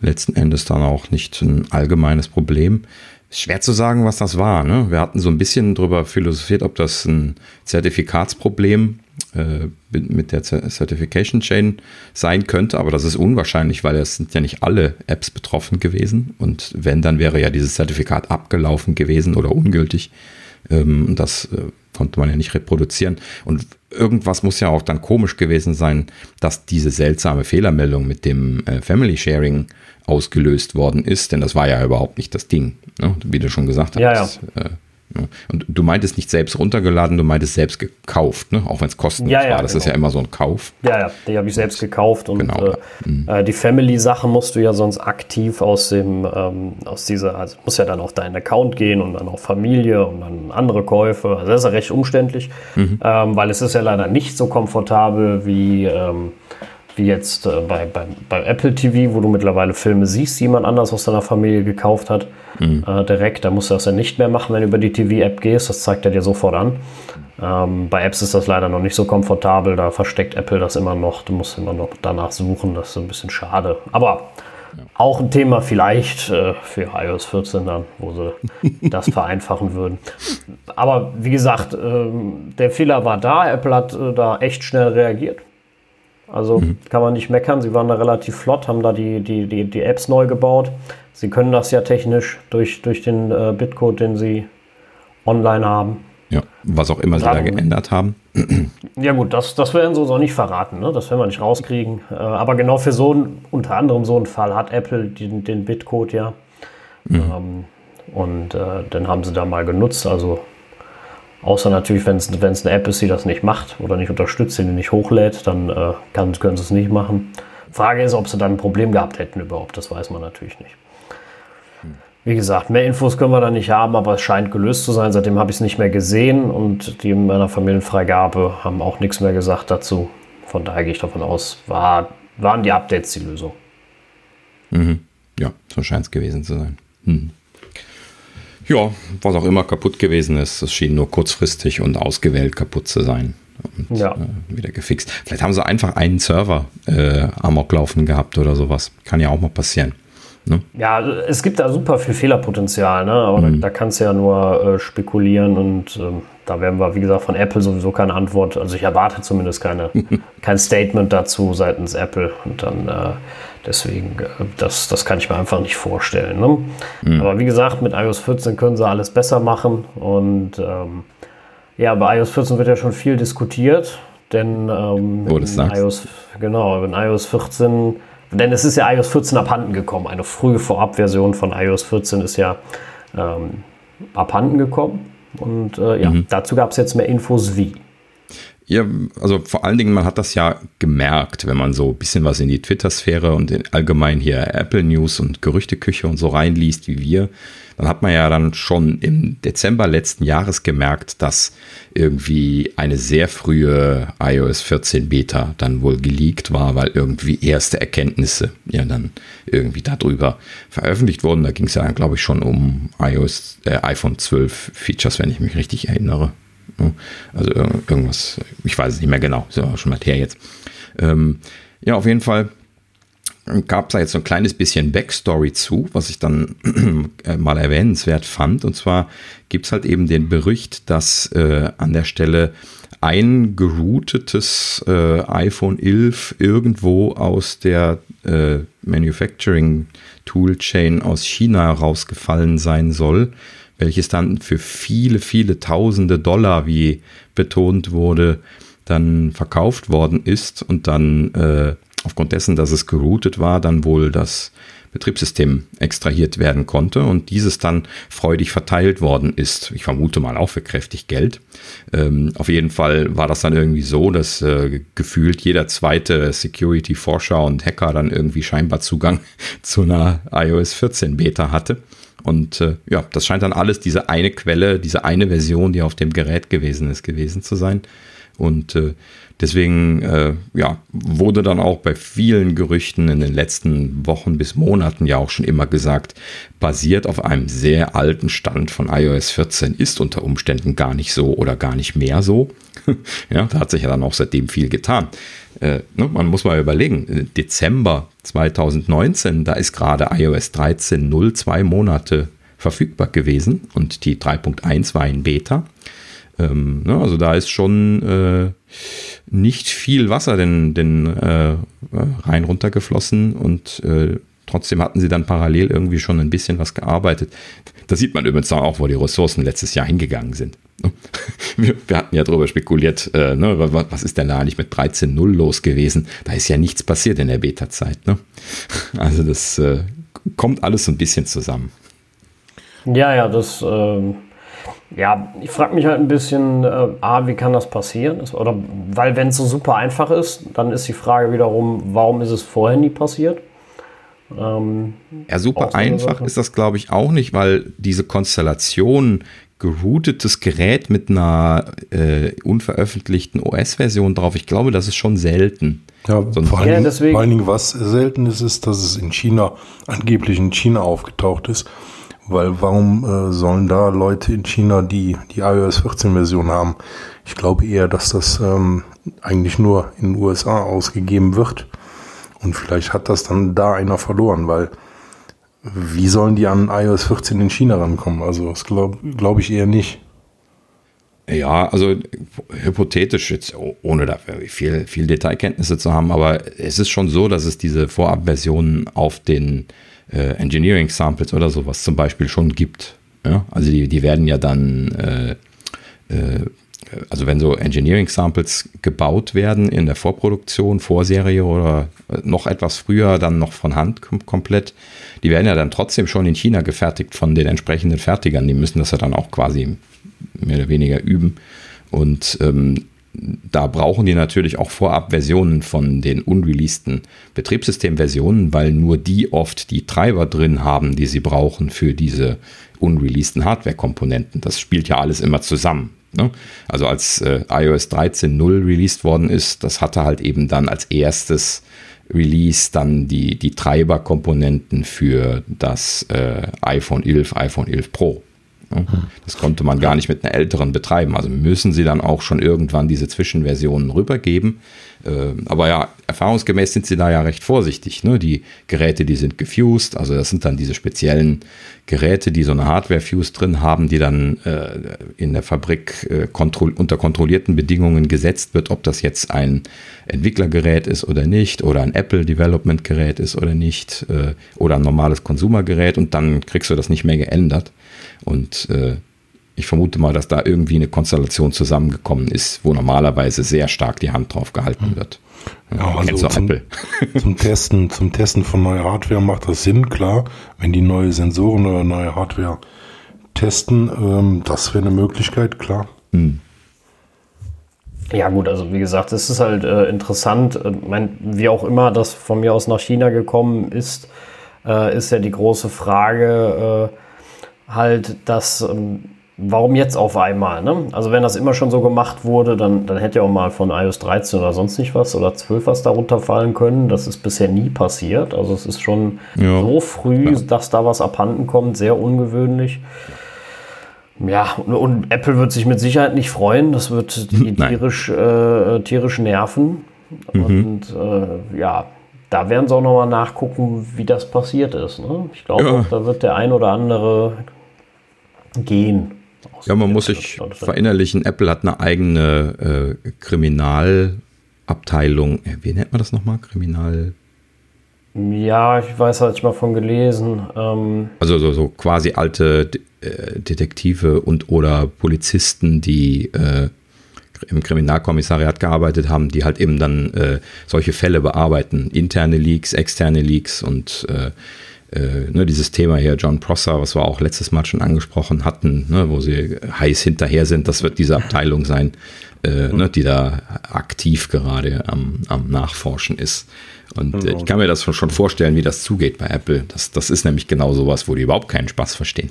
letzten Endes dann auch nicht ein allgemeines Problem. Schwer zu sagen, was das war. Ne? Wir hatten so ein bisschen drüber philosophiert, ob das ein Zertifikatsproblem äh, mit der Certification Chain sein könnte, aber das ist unwahrscheinlich, weil es sind ja nicht alle Apps betroffen gewesen. Und wenn, dann wäre ja dieses Zertifikat abgelaufen gewesen oder ungültig. Ähm, das äh, konnte man ja nicht reproduzieren. Und irgendwas muss ja auch dann komisch gewesen sein, dass diese seltsame Fehlermeldung mit dem äh, Family Sharing ausgelöst worden ist, denn das war ja überhaupt nicht das Ding, ne? wie du schon gesagt hast. Ja, ja. Und du meintest nicht selbst runtergeladen, du meintest selbst gekauft, ne? auch wenn es kostenlos ja, ja, war. Das genau. ist ja immer so ein Kauf. Ja, ja, die habe ich selbst gekauft und genau. äh, mhm. Äh, die Family-Sachen musst du ja sonst aktiv aus dem, ähm, aus dieser, also muss ja dann auf deinen Account gehen und dann auf Familie und dann andere Käufe. Also das ist ja recht umständlich, mhm. ähm, weil es ist ja leider nicht so komfortabel wie ähm, wie jetzt äh, bei, bei, bei, Apple TV, wo du mittlerweile Filme siehst, die jemand anders aus deiner Familie gekauft hat, mhm. äh, direkt. Da musst du das ja nicht mehr machen, wenn du über die TV-App gehst. Das zeigt er dir sofort an. Ähm, bei Apps ist das leider noch nicht so komfortabel. Da versteckt Apple das immer noch. Du musst immer noch danach suchen. Das ist ein bisschen schade. Aber ja. auch ein Thema vielleicht äh, für iOS 14 dann, wo sie das vereinfachen würden. Aber wie gesagt, ähm, der Fehler war da. Apple hat äh, da echt schnell reagiert. Also mhm. kann man nicht meckern. Sie waren da relativ flott, haben da die, die, die, die Apps neu gebaut. Sie können das ja technisch durch, durch den äh, Bitcode, den Sie online haben. Ja, was auch immer Sie da geändert haben. Ja gut, das, das werden sie uns auch nicht verraten. Ne? Das werden wir nicht rauskriegen. Äh, aber genau für so einen, unter anderem so einen Fall hat Apple den, den Bitcode ja. Mhm. Ähm, und äh, den haben sie da mal genutzt. Also Außer natürlich, wenn es eine App ist, die das nicht macht oder nicht unterstützt, die nicht hochlädt, dann äh, kann, können sie es nicht machen. Frage ist, ob sie dann ein Problem gehabt hätten überhaupt. Das weiß man natürlich nicht. Wie gesagt, mehr Infos können wir da nicht haben, aber es scheint gelöst zu sein. Seitdem habe ich es nicht mehr gesehen und die in meiner Familienfreigabe haben auch nichts mehr gesagt dazu. Von daher gehe ich davon aus, war, waren die Updates die Lösung. Mhm. Ja, so scheint es gewesen zu sein. Mhm. Ja, was auch immer kaputt gewesen ist, es schien nur kurzfristig und ausgewählt kaputt zu sein. Und ja. äh, wieder gefixt. Vielleicht haben sie einfach einen Server äh, amok laufen gehabt oder sowas. Kann ja auch mal passieren. Ne? Ja, es gibt da super viel Fehlerpotenzial, ne? aber mhm. da, da, kannst du ja nur äh, spekulieren und ähm, da werden wir, wie gesagt, von Apple sowieso keine Antwort. Also ich erwarte zumindest keine, kein Statement dazu seitens Apple und dann äh, Deswegen, äh, das, das kann ich mir einfach nicht vorstellen. Ne? Mhm. Aber wie gesagt, mit iOS 14 können sie alles besser machen. Und ähm, Ja, bei iOS 14 wird ja schon viel diskutiert, denn ähm, oh, iOS, genau, in iOS 14, denn es ist ja iOS 14 abhanden gekommen. Eine frühe Vorabversion von iOS 14 ist ja ähm, abhanden gekommen. Und äh, ja, mhm. dazu gab es jetzt mehr Infos wie. Ja, also vor allen Dingen, man hat das ja gemerkt, wenn man so ein bisschen was in die Twitter-Sphäre und in allgemein hier Apple News und Gerüchteküche und so reinliest wie wir, dann hat man ja dann schon im Dezember letzten Jahres gemerkt, dass irgendwie eine sehr frühe iOS 14 Beta dann wohl geleakt war, weil irgendwie erste Erkenntnisse ja dann irgendwie darüber veröffentlicht wurden. Da ging es ja, glaube ich, schon um iOS, äh, iPhone 12 Features, wenn ich mich richtig erinnere. Also irgendwas, ich weiß es nicht mehr genau, ist ja schon mal her jetzt. Ähm, ja, auf jeden Fall gab es da jetzt so ein kleines bisschen Backstory zu, was ich dann äh, mal erwähnenswert fand. Und zwar gibt es halt eben den Bericht, dass äh, an der Stelle ein geroutetes äh, iPhone 11 irgendwo aus der äh, Manufacturing Toolchain aus China rausgefallen sein soll welches dann für viele, viele tausende Dollar, wie betont wurde, dann verkauft worden ist und dann äh, aufgrund dessen, dass es geroutet war, dann wohl das Betriebssystem extrahiert werden konnte und dieses dann freudig verteilt worden ist. Ich vermute mal auch für kräftig Geld. Ähm, auf jeden Fall war das dann irgendwie so, dass äh, gefühlt jeder zweite Security-Forscher und Hacker dann irgendwie scheinbar Zugang zu einer iOS 14 Beta hatte. Und äh, ja, das scheint dann alles diese eine Quelle, diese eine Version, die auf dem Gerät gewesen ist, gewesen zu sein. Und äh, deswegen äh, ja, wurde dann auch bei vielen Gerüchten in den letzten Wochen bis Monaten ja auch schon immer gesagt, basiert auf einem sehr alten Stand von iOS 14, ist unter Umständen gar nicht so oder gar nicht mehr so. ja, da hat sich ja dann auch seitdem viel getan. Äh, ne, man muss mal überlegen, Dezember 2019, da ist gerade iOS 13.0 zwei Monate verfügbar gewesen und die 3.1 war in Beta. Ähm, ne, also da ist schon äh, nicht viel Wasser denn, denn äh, rein runtergeflossen und äh, trotzdem hatten sie dann parallel irgendwie schon ein bisschen was gearbeitet. Da sieht man übrigens auch, wo die Ressourcen letztes Jahr hingegangen sind. Wir, wir hatten ja darüber spekuliert, äh, ne, was ist denn da eigentlich mit 13.0 los gewesen? Da ist ja nichts passiert in der Beta-Zeit. Ne? Also das äh, kommt alles so ein bisschen zusammen. Ja, ja, das, äh, ja, ich frage mich halt ein bisschen, äh, A, wie kann das passieren? Oder, weil wenn es so super einfach ist, dann ist die Frage wiederum, warum ist es vorher nie passiert? Ähm, ja, super einfach ist das, glaube ich, auch nicht, weil diese Konstellation geroutetes Gerät mit einer äh, unveröffentlichten OS-Version drauf. Ich glaube, das ist schon selten. Ja, vor allen, ja, Dingen, vor allen Dingen, was selten ist, ist, dass es in China, angeblich in China aufgetaucht ist. Weil warum äh, sollen da Leute in China die, die iOS 14-Version haben? Ich glaube eher, dass das ähm, eigentlich nur in den USA ausgegeben wird. Und vielleicht hat das dann da einer verloren, weil wie sollen die an iOS 14 in China rankommen? Also das glaube glaub ich eher nicht. Ja, also hypothetisch jetzt, ohne dafür viel, viel Detailkenntnisse zu haben, aber es ist schon so, dass es diese Vorabversionen auf den äh, Engineering Samples oder sowas zum Beispiel schon gibt. Ja? Also die, die werden ja dann äh, äh, also wenn so Engineering Samples gebaut werden in der Vorproduktion, Vorserie oder noch etwas früher, dann noch von Hand kom komplett, die werden ja dann trotzdem schon in China gefertigt von den entsprechenden Fertigern. Die müssen das ja dann auch quasi mehr oder weniger üben. Und ähm, da brauchen die natürlich auch vorab Versionen von den unreleaseden Betriebssystemversionen, weil nur die oft die Treiber drin haben, die sie brauchen für diese unreleaseden Hardware-Komponenten. Das spielt ja alles immer zusammen. Ne? Also als äh, iOS 13.0 released worden ist, das hatte halt eben dann als erstes Release dann die, die Treiberkomponenten für das äh, iPhone 11, iPhone 11 Pro. Ne? Das konnte man gar nicht mit einer älteren betreiben. Also müssen sie dann auch schon irgendwann diese Zwischenversionen rübergeben. Ähm, aber ja, erfahrungsgemäß sind sie da ja recht vorsichtig. Ne? Die Geräte, die sind gefused, also das sind dann diese speziellen Geräte, die so eine Hardware-Fuse drin haben, die dann äh, in der Fabrik äh, unter kontrollierten Bedingungen gesetzt wird, ob das jetzt ein Entwicklergerät ist oder nicht, oder ein Apple-Development-Gerät ist oder nicht, äh, oder ein normales Konsumergerät und dann kriegst du das nicht mehr geändert. Und äh, ich vermute mal, dass da irgendwie eine Konstellation zusammengekommen ist, wo normalerweise sehr stark die Hand drauf gehalten wird. Ja, also zum, zum, Testen, zum Testen von neuer Hardware macht das Sinn, klar. Wenn die neue Sensoren oder neue Hardware testen, ähm, das wäre eine Möglichkeit, klar. Hm. Ja gut, also wie gesagt, es ist halt äh, interessant. Äh, mein, wie auch immer das von mir aus nach China gekommen ist, äh, ist ja die große Frage äh, halt, dass ähm, warum jetzt auf einmal? Ne? Also wenn das immer schon so gemacht wurde, dann, dann hätte ja auch mal von iOS 13 oder sonst nicht was oder 12 was darunter fallen können. Das ist bisher nie passiert. Also es ist schon ja. so früh, ja. dass da was abhanden kommt, sehr ungewöhnlich. Ja, und, und, Apple wird sich mit Sicherheit nicht freuen. Das wird die tierisch, äh, tierisch nerven. Mhm. Und äh, ja, da werden sie auch nochmal nachgucken, wie das passiert ist. Ne? Ich glaube, ja. da wird der ein oder andere gehen. Ja, man muss sich verinnerlichen, Apple hat eine eigene äh, Kriminalabteilung. Äh, wie nennt man das nochmal? Kriminal. Ja, ich weiß, hatte ich mal von gelesen. Ähm also so, so, quasi alte äh, Detektive und oder Polizisten, die äh, im Kriminalkommissariat gearbeitet haben, die halt eben dann äh, solche Fälle bearbeiten. Interne Leaks, externe Leaks und äh, ne, dieses Thema hier, John Prosser, was wir auch letztes Mal schon angesprochen hatten, ne, wo sie heiß hinterher sind, das wird diese Abteilung sein, äh, mhm. ne, die da aktiv gerade am, am Nachforschen ist. Und äh, ich kann mir das schon vorstellen, wie das zugeht bei Apple. Das, das ist nämlich genau sowas, wo die überhaupt keinen Spaß verstehen.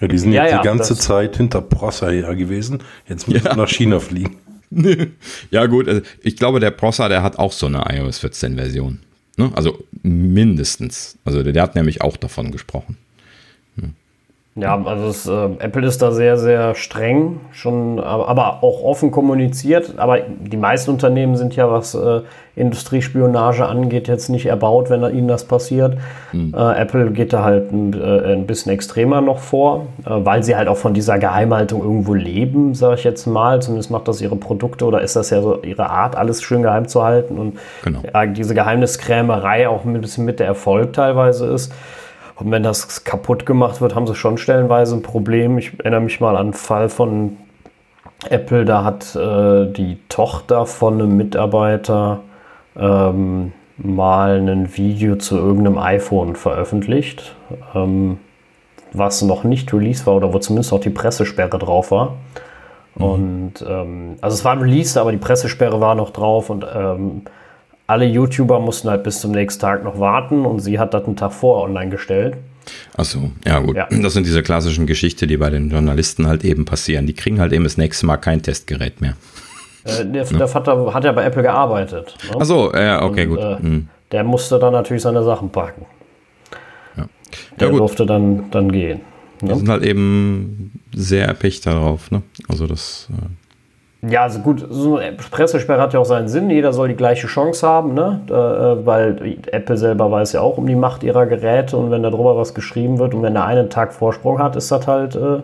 Ja, die sind ja, ja, die ganze Zeit hinter Prosser her gewesen. Jetzt müssen ja. wir nach China fliegen. ja, gut. Also ich glaube, der Prosser, der hat auch so eine iOS 14 Version. Ne? Also mindestens. Also der, der, hat nämlich auch davon gesprochen. Ja, also es, äh, Apple ist da sehr, sehr streng, schon, aber auch offen kommuniziert. Aber die meisten Unternehmen sind ja, was äh, Industriespionage angeht, jetzt nicht erbaut, wenn ihnen das passiert. Mhm. Äh, Apple geht da halt ein, äh, ein bisschen extremer noch vor, äh, weil sie halt auch von dieser Geheimhaltung irgendwo leben, sage ich jetzt mal. Zumindest macht das ihre Produkte oder ist das ja so ihre Art, alles schön geheim zu halten und genau. diese Geheimniskrämerei auch ein bisschen mit der Erfolg teilweise ist. Und wenn das kaputt gemacht wird, haben sie schon stellenweise ein Problem. Ich erinnere mich mal an einen Fall von Apple, da hat äh, die Tochter von einem Mitarbeiter ähm, mal ein Video zu irgendeinem iPhone veröffentlicht, ähm, was noch nicht released war oder wo zumindest auch die Pressesperre drauf war. Mhm. Und ähm, also es war released, aber die Pressesperre war noch drauf und ähm, alle YouTuber mussten halt bis zum nächsten Tag noch warten und sie hat das einen Tag vor online gestellt. Achso, ja gut. Ja. Das sind diese klassischen Geschichten, die bei den Journalisten halt eben passieren. Die kriegen halt eben das nächste Mal kein Testgerät mehr. Äh, der, ja. der, Vater hat ja bei Apple gearbeitet. Ne? Achso, ja, okay, und, gut. Äh, mhm. Der musste dann natürlich seine Sachen packen. Ja. Der ja, durfte dann, dann gehen. Ne? Die sind halt eben sehr erpicht darauf. Ne? Also das. Äh ja, also gut, so eine Pressesperre hat ja auch seinen Sinn. Jeder soll die gleiche Chance haben, ne? Äh, weil Apple selber weiß ja auch um die Macht ihrer Geräte und wenn darüber was geschrieben wird und wenn der einen Tag Vorsprung hat, ist das halt äh,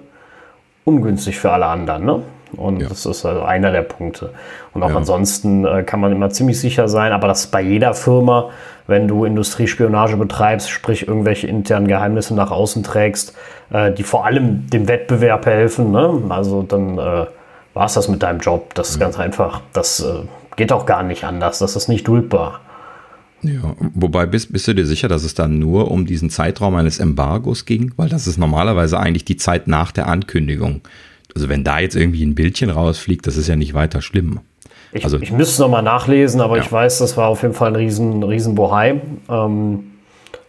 ungünstig für alle anderen, ne? Und ja. das ist also einer der Punkte. Und auch ja. ansonsten äh, kann man immer ziemlich sicher sein, aber das ist bei jeder Firma, wenn du Industriespionage betreibst, sprich irgendwelche internen Geheimnisse nach außen trägst, äh, die vor allem dem Wettbewerb helfen. Ne? Also dann äh, war es das mit deinem Job. Das ist mhm. ganz einfach. Das äh, geht auch gar nicht anders. Das ist nicht duldbar. Ja, wobei bist, bist du dir sicher, dass es dann nur um diesen Zeitraum eines Embargos ging? Weil das ist normalerweise eigentlich die Zeit nach der Ankündigung. Also wenn da jetzt irgendwie ein Bildchen rausfliegt, das ist ja nicht weiter schlimm. Ich, also, ich müsste es nochmal nachlesen, aber ja. ich weiß, das war auf jeden Fall ein riesen, riesen Bohai. Ähm,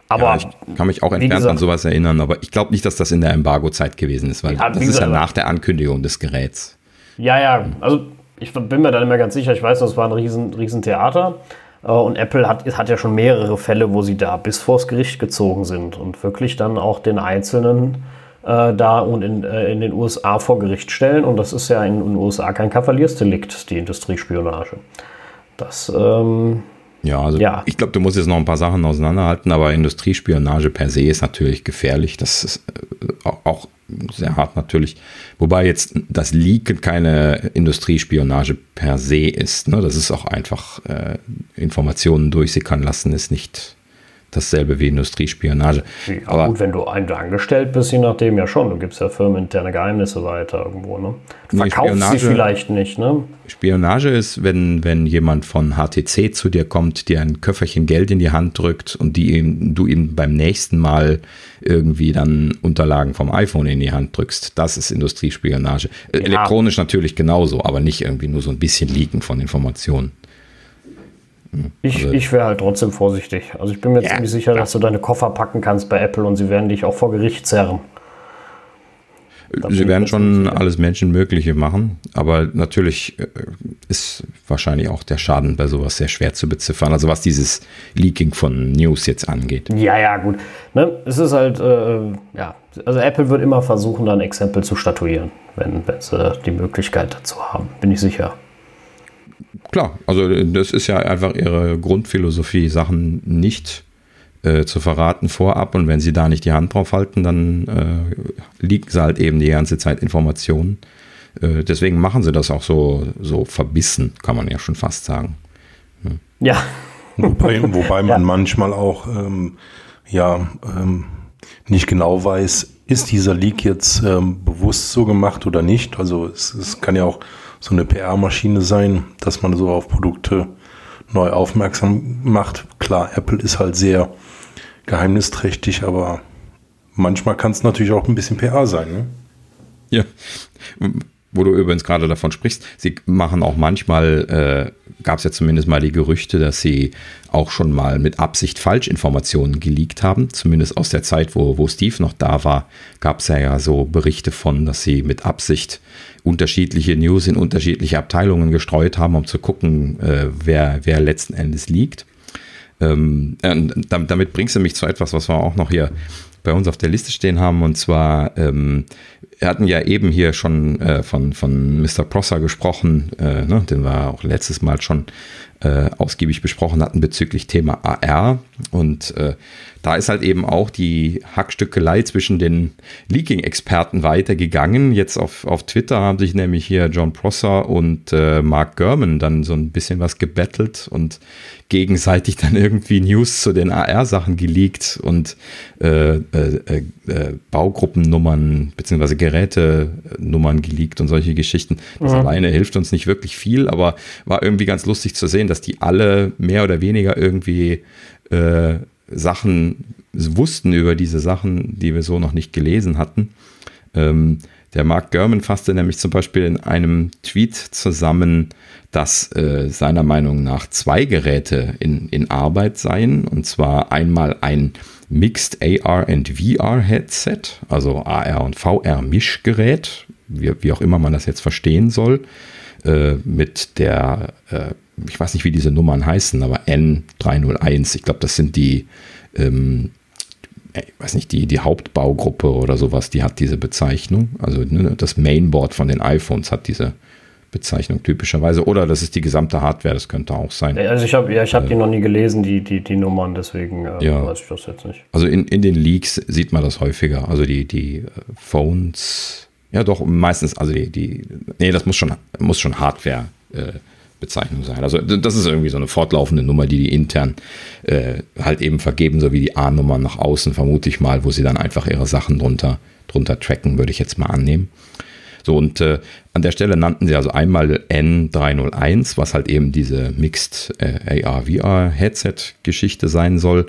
aber ja, ich kann mich auch entfernt gesagt, an sowas erinnern, aber ich glaube nicht, dass das in der Embargo-Zeit gewesen ist, weil ja, das ist ja nach der Ankündigung des Geräts. Ja, ja, also ich bin mir da nicht mehr ganz sicher. Ich weiß, das war ein riesen, riesen Theater. Äh, und Apple hat, hat ja schon mehrere Fälle, wo sie da bis vors Gericht gezogen sind und wirklich dann auch den Einzelnen äh, da und in, äh, in den USA vor Gericht stellen. Und das ist ja in den USA kein Kavaliersdelikt, die Industriespionage. Das, ähm, ja, also ja. ich glaube, du musst jetzt noch ein paar Sachen auseinanderhalten, aber Industriespionage per se ist natürlich gefährlich. Das ist äh, auch sehr hart natürlich. Wobei jetzt das Leaken keine Industriespionage per se ist. Ne? Das ist auch einfach äh, Informationen durchsickern lassen, ist nicht dasselbe wie Industriespionage. Ja, Aber gut, wenn du angestellt bist, je nachdem ja schon. Du gibst ja firmeninterne Geheimnisse weiter irgendwo. Ne? Du verkaufst Spionage, sie vielleicht nicht. Ne? Spionage ist, wenn, wenn jemand von HTC zu dir kommt, dir ein Köfferchen Geld in die Hand drückt und die ihm, du ihm beim nächsten Mal irgendwie dann Unterlagen vom iPhone in die Hand drückst. Das ist Industriespionage. Ja. Elektronisch natürlich genauso, aber nicht irgendwie nur so ein bisschen leaken von Informationen. Ich, also, ich wäre halt trotzdem vorsichtig. Also ich bin mir ja, ziemlich sicher, dass du deine Koffer packen kannst bei Apple und sie werden dich auch vor Gericht zerren. sie werden schon alles Menschenmögliche machen, aber natürlich äh, ist wahrscheinlich auch der Schaden bei sowas sehr schwer zu beziffern. Also was dieses Leaking von News jetzt angeht. Ja, ja, gut. Ne? Es ist halt, äh, ja, also Apple wird immer versuchen, da ein Exempel zu statuieren, wenn, wenn sie die Möglichkeit dazu haben, bin ich sicher klar, also das ist ja einfach ihre Grundphilosophie, Sachen nicht äh, zu verraten vorab und wenn sie da nicht die Hand drauf halten, dann äh, liegen sie halt eben die ganze Zeit Informationen. Äh, deswegen machen sie das auch so, so verbissen, kann man ja schon fast sagen. Hm. Ja. Wobei, wobei man ja. manchmal auch ähm, ja ähm, nicht genau weiß, ist dieser Leak jetzt ähm, bewusst so gemacht oder nicht. Also es, es kann ja auch so eine PR-Maschine sein, dass man so auf Produkte neu aufmerksam macht. Klar, Apple ist halt sehr geheimnisträchtig, aber manchmal kann es natürlich auch ein bisschen PR sein. Ne? Ja, wo du übrigens gerade davon sprichst, sie machen auch manchmal, äh, gab es ja zumindest mal die Gerüchte, dass sie auch schon mal mit Absicht Falschinformationen geleakt haben. Zumindest aus der Zeit, wo, wo Steve noch da war, gab es ja, ja so Berichte von, dass sie mit Absicht unterschiedliche News in unterschiedliche Abteilungen gestreut haben, um zu gucken, äh, wer, wer letzten Endes liegt. Ähm, damit bringst du mich zu etwas, was wir auch noch hier bei uns auf der Liste stehen haben. Und zwar, ähm, wir hatten ja eben hier schon äh, von, von Mr. Prosser gesprochen, äh, ne, den wir auch letztes Mal schon äh, ausgiebig besprochen hatten bezüglich Thema AR. Und äh, da ist halt eben auch die Hackstückelei zwischen den Leaking-Experten weitergegangen. Jetzt auf, auf Twitter haben sich nämlich hier John Prosser und äh, Mark Gurman dann so ein bisschen was gebettelt und gegenseitig dann irgendwie News zu den AR-Sachen geleakt und äh, äh, äh, äh Baugruppennummern bzw. Gerätenummern geleakt und solche Geschichten. Das mhm. alleine hilft uns nicht wirklich viel, aber war irgendwie ganz lustig zu sehen, dass die alle mehr oder weniger irgendwie äh, Sachen wussten über diese Sachen, die wir so noch nicht gelesen hatten. Ähm, der Mark Gurman fasste nämlich zum Beispiel in einem Tweet zusammen, dass äh, seiner Meinung nach zwei Geräte in, in Arbeit seien. Und zwar einmal ein Mixed AR and VR Headset, also AR und VR Mischgerät, wie, wie auch immer man das jetzt verstehen soll, äh, mit der äh, ich weiß nicht, wie diese Nummern heißen, aber N301, ich glaube, das sind die, ähm, ich weiß nicht, die, die Hauptbaugruppe oder sowas, die hat diese Bezeichnung. Also ne, das Mainboard von den iPhones hat diese Bezeichnung typischerweise. Oder das ist die gesamte Hardware, das könnte auch sein. Also ich habe ja, hab äh, die noch nie gelesen, die, die, die Nummern, deswegen äh, ja. weiß ich das jetzt nicht. Also in, in den Leaks sieht man das häufiger. Also die, die äh, Phones, ja doch, meistens, also die, die, nee, das muss schon, muss schon Hardware äh, Bezeichnung sein. Also das ist irgendwie so eine fortlaufende Nummer, die die intern äh, halt eben vergeben, so wie die A-Nummer nach außen, vermute ich mal, wo sie dann einfach ihre Sachen drunter, drunter tracken, würde ich jetzt mal annehmen. So, und äh, an der Stelle nannten sie also einmal N301, was halt eben diese Mixed äh, AR-VR-Headset-Geschichte sein soll,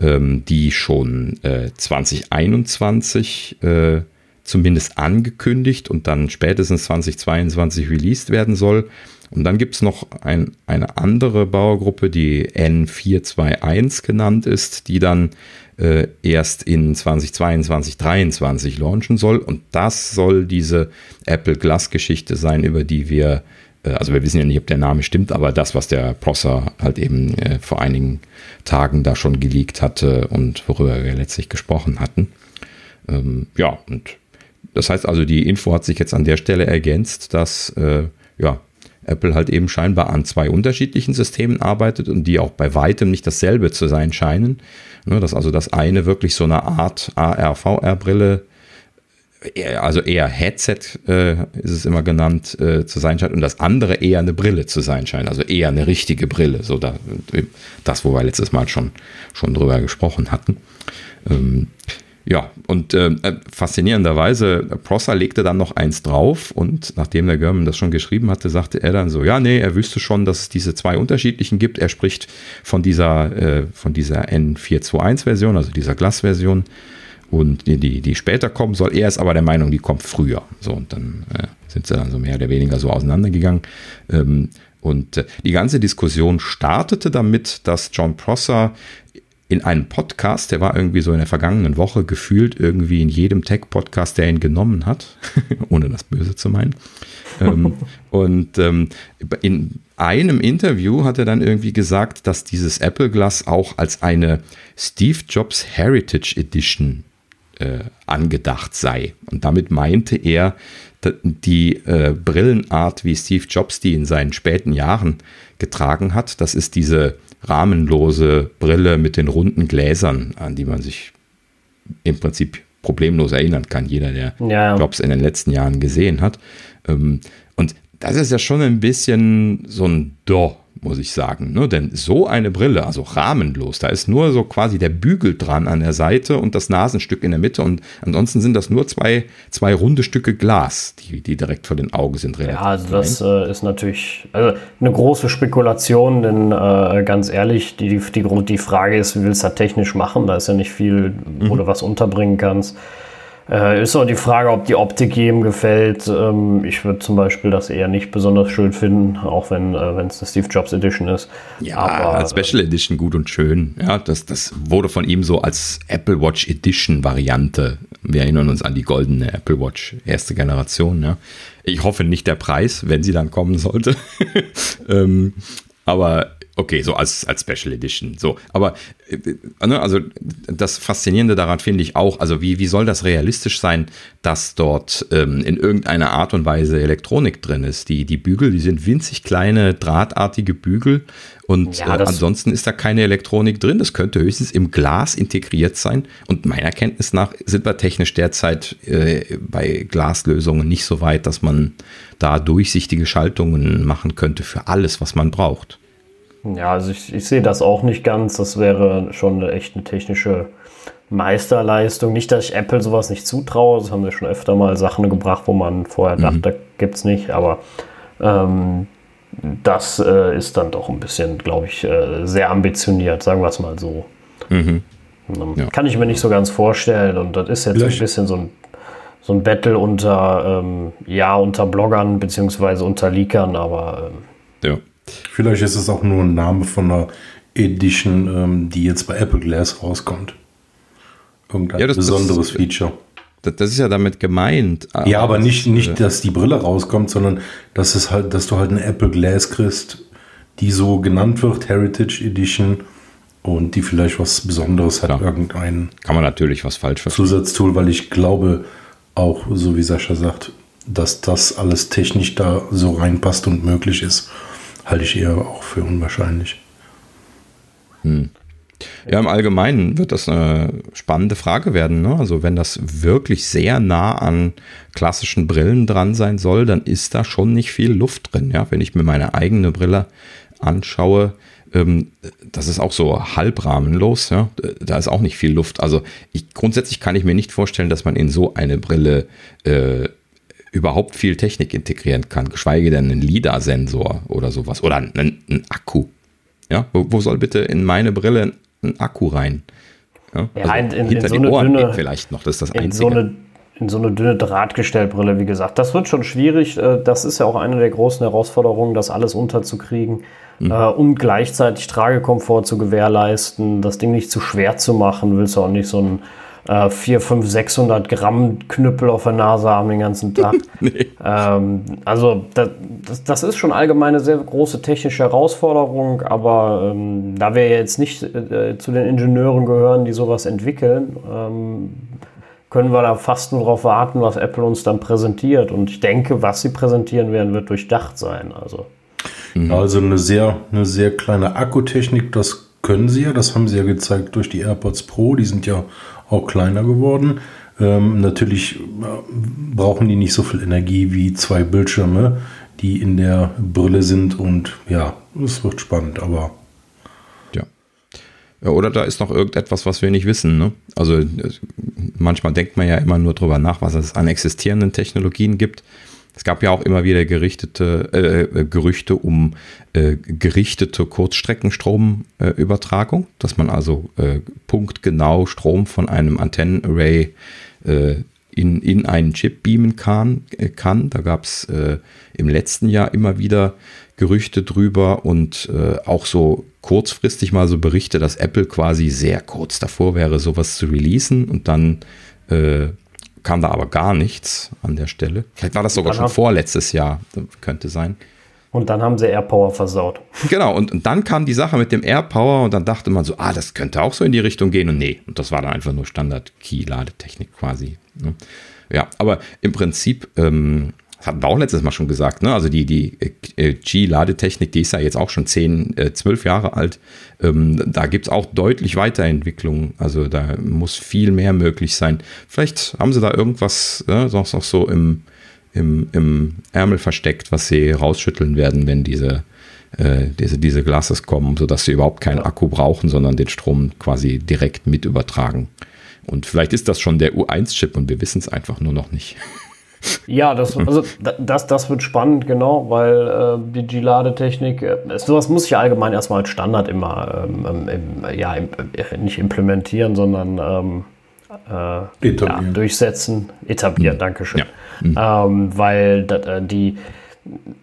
ähm, die schon äh, 2021 äh, zumindest angekündigt und dann spätestens 2022 released werden soll. Und dann gibt es noch ein, eine andere Bauergruppe, die N421 genannt ist, die dann äh, erst in 2022, 2023 launchen soll. Und das soll diese Apple Glass-Geschichte sein, über die wir, äh, also wir wissen ja nicht, ob der Name stimmt, aber das, was der Prosser halt eben äh, vor einigen Tagen da schon geleakt hatte und worüber wir letztlich gesprochen hatten. Ähm, ja, und das heißt also, die Info hat sich jetzt an der Stelle ergänzt, dass äh, ja, Apple halt eben scheinbar an zwei unterschiedlichen Systemen arbeitet und die auch bei weitem nicht dasselbe zu sein scheinen. Ne, dass also das eine wirklich so eine Art AR-VR-Brille also eher Headset äh, ist es immer genannt, äh, zu sein scheint und das andere eher eine Brille zu sein scheint, also eher eine richtige Brille, so da, das, wo wir letztes Mal schon, schon drüber gesprochen hatten. Ähm, ja, und äh, faszinierenderweise, Prosser legte dann noch eins drauf und nachdem der German das schon geschrieben hatte, sagte er dann so, ja, nee, er wüsste schon, dass es diese zwei unterschiedlichen gibt. Er spricht von dieser, äh, dieser N421-Version, also dieser Glas-Version und die, die, die später kommen soll. Er ist aber der Meinung, die kommt früher. So, und dann äh, sind sie dann so mehr oder weniger so auseinandergegangen. Ähm, und äh, die ganze Diskussion startete damit, dass John Prosser in einem Podcast, der war irgendwie so in der vergangenen Woche gefühlt irgendwie in jedem Tech-Podcast, der ihn genommen hat, ohne das Böse zu meinen. ähm, und ähm, in einem Interview hat er dann irgendwie gesagt, dass dieses Apple Glass auch als eine Steve Jobs Heritage Edition äh, angedacht sei. Und damit meinte er die äh, Brillenart, wie Steve Jobs die in seinen späten Jahren getragen hat. Das ist diese rahmenlose Brille mit den runden Gläsern, an die man sich im Prinzip problemlos erinnern kann, jeder, der ja. Jobs in den letzten Jahren gesehen hat. Ähm, und das ist ja schon ein bisschen so ein Do muss ich sagen. Ne? Denn so eine Brille, also rahmenlos, da ist nur so quasi der Bügel dran an der Seite und das Nasenstück in der Mitte und ansonsten sind das nur zwei, zwei runde Stücke Glas, die, die direkt vor den Augen sind. Ja, also das äh, ist natürlich also eine große Spekulation, denn äh, ganz ehrlich, die, die, die, die Frage ist, wie willst du das technisch machen? Da ist ja nicht viel, wo mhm. du was unterbringen kannst. Äh, ist auch die Frage, ob die Optik jedem gefällt. Ähm, ich würde zum Beispiel das eher nicht besonders schön finden, auch wenn äh, es eine Steve Jobs Edition ist. Ja, Aber, als Special Edition gut und schön. Ja, das, das wurde von ihm so als Apple Watch Edition Variante. Wir erinnern uns an die goldene Apple Watch erste Generation. Ja. Ich hoffe nicht der Preis, wenn sie dann kommen sollte. ähm, aber Okay, so als, als Special Edition. So, aber äh, ne, also das Faszinierende daran finde ich auch, also wie, wie soll das realistisch sein, dass dort ähm, in irgendeiner Art und Weise Elektronik drin ist? Die, die Bügel, die sind winzig kleine, drahtartige Bügel und ja, äh, ansonsten ist da keine Elektronik drin. Das könnte höchstens im Glas integriert sein. Und meiner Kenntnis nach sind wir technisch derzeit äh, bei Glaslösungen nicht so weit, dass man da durchsichtige Schaltungen machen könnte für alles, was man braucht. Ja, also ich, ich sehe das auch nicht ganz. Das wäre schon eine echt eine technische Meisterleistung. Nicht, dass ich Apple sowas nicht zutraue. Das haben sie schon öfter mal Sachen gebracht, wo man vorher mhm. dachte, gibt es nicht. Aber ähm, das äh, ist dann doch ein bisschen, glaube ich, äh, sehr ambitioniert, sagen wir es mal so. Mhm. Ähm, ja. Kann ich mir nicht so ganz vorstellen. Und das ist jetzt Vielleicht. ein bisschen so ein, so ein Battle unter, ähm, ja, unter Bloggern beziehungsweise unter Leakern, aber ähm, ja. Vielleicht ist es auch nur ein Name von einer Edition, ähm, die jetzt bei Apple Glass rauskommt. Irgendein ja, das, besonderes das, Feature. Das, das, ist ja damit gemeint. Ja, aber nicht, nicht, dass die Brille rauskommt, sondern dass es halt, dass du halt eine Apple Glass kriegst, die so genannt wird, Heritage Edition, und die vielleicht was Besonderes hat, ja. irgendein. Kann man natürlich was falsch verstehen. Zusatztool, weil ich glaube, auch so wie Sascha sagt, dass das alles technisch da so reinpasst und möglich ist halte ich eher auch für unwahrscheinlich. Hm. Ja, im Allgemeinen wird das eine spannende Frage werden. Ne? Also wenn das wirklich sehr nah an klassischen Brillen dran sein soll, dann ist da schon nicht viel Luft drin. Ja, wenn ich mir meine eigene Brille anschaue, ähm, das ist auch so halbrahmenlos. Ja, da ist auch nicht viel Luft. Also ich, grundsätzlich kann ich mir nicht vorstellen, dass man in so eine Brille äh, überhaupt viel Technik integrieren kann, geschweige denn einen LIDAR-Sensor oder sowas oder einen, einen Akku. Ja, wo, wo, soll bitte in meine Brille ein Akku rein? Ja, ja also in, hinter in so Ohren dünne, vielleicht noch, das ist das in Einzige. So eine, in so eine dünne Drahtgestellbrille, wie gesagt. Das wird schon schwierig. Äh, das ist ja auch eine der großen Herausforderungen, das alles unterzukriegen mhm. Äh, und gleichzeitig Tragekomfort zu gewährleisten, das Ding nicht zu schwer zu machen. Willst du auch nicht so ein äh, 4, 5, 600 Gramm Knüppel auf der Nase haben den ganzen Tag. nee. ähm, also das, das, das, ist schon allgemein eine sehr große technische Herausforderung, aber ähm, da wir jetzt nicht äh, zu den Ingenieuren gehören, die sowas entwickeln, ähm, können wir da fast nur darauf warten, was Apple uns dann präsentiert. Und ich denke, was sie präsentieren werden, wird durchdacht sein. Also, mhm. also eine sehr, eine sehr kleine Akkutechnik, das können sie ja, das haben sie ja gezeigt durch die AirPods Pro, die sind ja auch kleiner geworden. Ähm, natürlich äh, brauchen die nicht so viel Energie wie zwei Bildschirme, die in der Brille sind und ja, es wird spannend, aber. Ja. ja. Oder da ist noch irgendetwas, was wir nicht wissen. Ne? Also manchmal denkt man ja immer nur darüber nach, was es an existierenden Technologien gibt. Es gab ja auch immer wieder gerichtete, äh, äh, Gerüchte um äh, gerichtete Kurzstreckenstromübertragung, äh, dass man also äh, punktgenau Strom von einem Antennenarray äh, in, in einen Chip beamen kann. kann. Da gab es im letzten Jahr immer wieder Gerüchte drüber und auch so kurzfristig mal so Berichte, dass Apple quasi sehr kurz davor wäre, sowas zu releasen und dann kam da aber gar nichts an der Stelle. Vielleicht war das sogar schon vorletztes Jahr, könnte sein. Und dann haben sie AirPower versaut. Genau, und, und dann kam die Sache mit dem AirPower und dann dachte man so, ah, das könnte auch so in die Richtung gehen. Und nee, und das war dann einfach nur Standard-Key-Ladetechnik quasi. Ne? Ja, aber im Prinzip ähm, das hatten wir auch letztes Mal schon gesagt, ne? Also die, die äh, G-Ladetechnik, die ist ja jetzt auch schon 10, äh, 12 Jahre alt. Ähm, da gibt es auch deutlich Weiterentwicklungen. Also da muss viel mehr möglich sein. Vielleicht haben sie da irgendwas äh, sonst noch so im, im, im Ärmel versteckt, was sie rausschütteln werden, wenn diese, äh, diese, diese Glasses kommen, sodass sie überhaupt keinen Akku brauchen, sondern den Strom quasi direkt mit übertragen. Und vielleicht ist das schon der U1-Chip und wir wissen es einfach nur noch nicht. Ja, das, also, das, das wird spannend, genau, weil äh, die G-Ladetechnik, äh, sowas muss ich ja allgemein erstmal als Standard immer ähm, ähm, ja, im, äh, nicht implementieren, sondern ähm, äh, ja, durchsetzen, etablieren, mhm. Dankeschön. Ja. Mhm. weil äh, die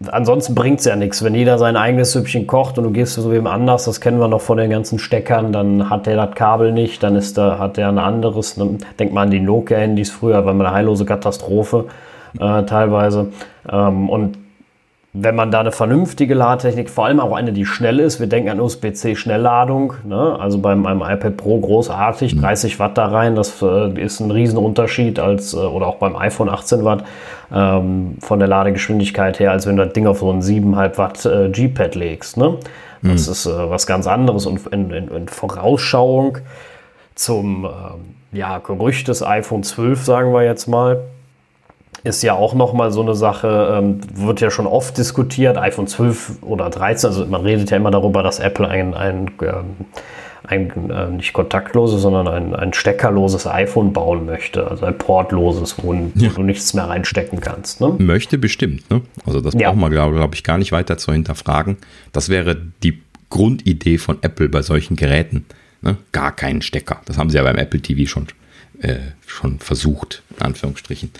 ansonsten bringt es ja nichts. Wenn jeder sein eigenes Süppchen kocht und du gehst so wem anders, das kennen wir noch von den ganzen Steckern, dann hat der das Kabel nicht, dann ist da, hat der ein anderes. Denk mal an die Nokia-Handys früher, war eine heillose Katastrophe äh, teilweise. Ähm, und wenn man da eine vernünftige Ladetechnik, vor allem auch eine, die schnell ist, wir denken an USB-C-Schnellladung, ne? also beim, beim iPad Pro großartig, 30 mhm. Watt da rein, das äh, ist ein Riesenunterschied als, äh, oder auch beim iPhone 18 Watt ähm, von der Ladegeschwindigkeit her, als wenn du das Ding auf so ein 7,5 Watt äh, G-Pad legst. Ne? Das mhm. ist äh, was ganz anderes und in, in, in Vorausschauung zum ähm, ja, Gerücht des iPhone 12, sagen wir jetzt mal, ist ja auch nochmal so eine Sache, ähm, wird ja schon oft diskutiert, iPhone 12 oder 13, also man redet ja immer darüber, dass Apple ein, ein, ähm, ein äh, nicht kontaktloses, sondern ein, ein steckerloses iPhone bauen möchte, also ein portloses, wo, ja. du nichts mehr reinstecken kannst. Ne? Möchte bestimmt, ne? Also das ja. braucht man, glaube glaub ich, gar nicht weiter zu hinterfragen. Das wäre die Grundidee von Apple bei solchen Geräten. Ne? Gar keinen Stecker. Das haben sie ja beim Apple TV schon, äh, schon versucht, in Anführungsstrichen.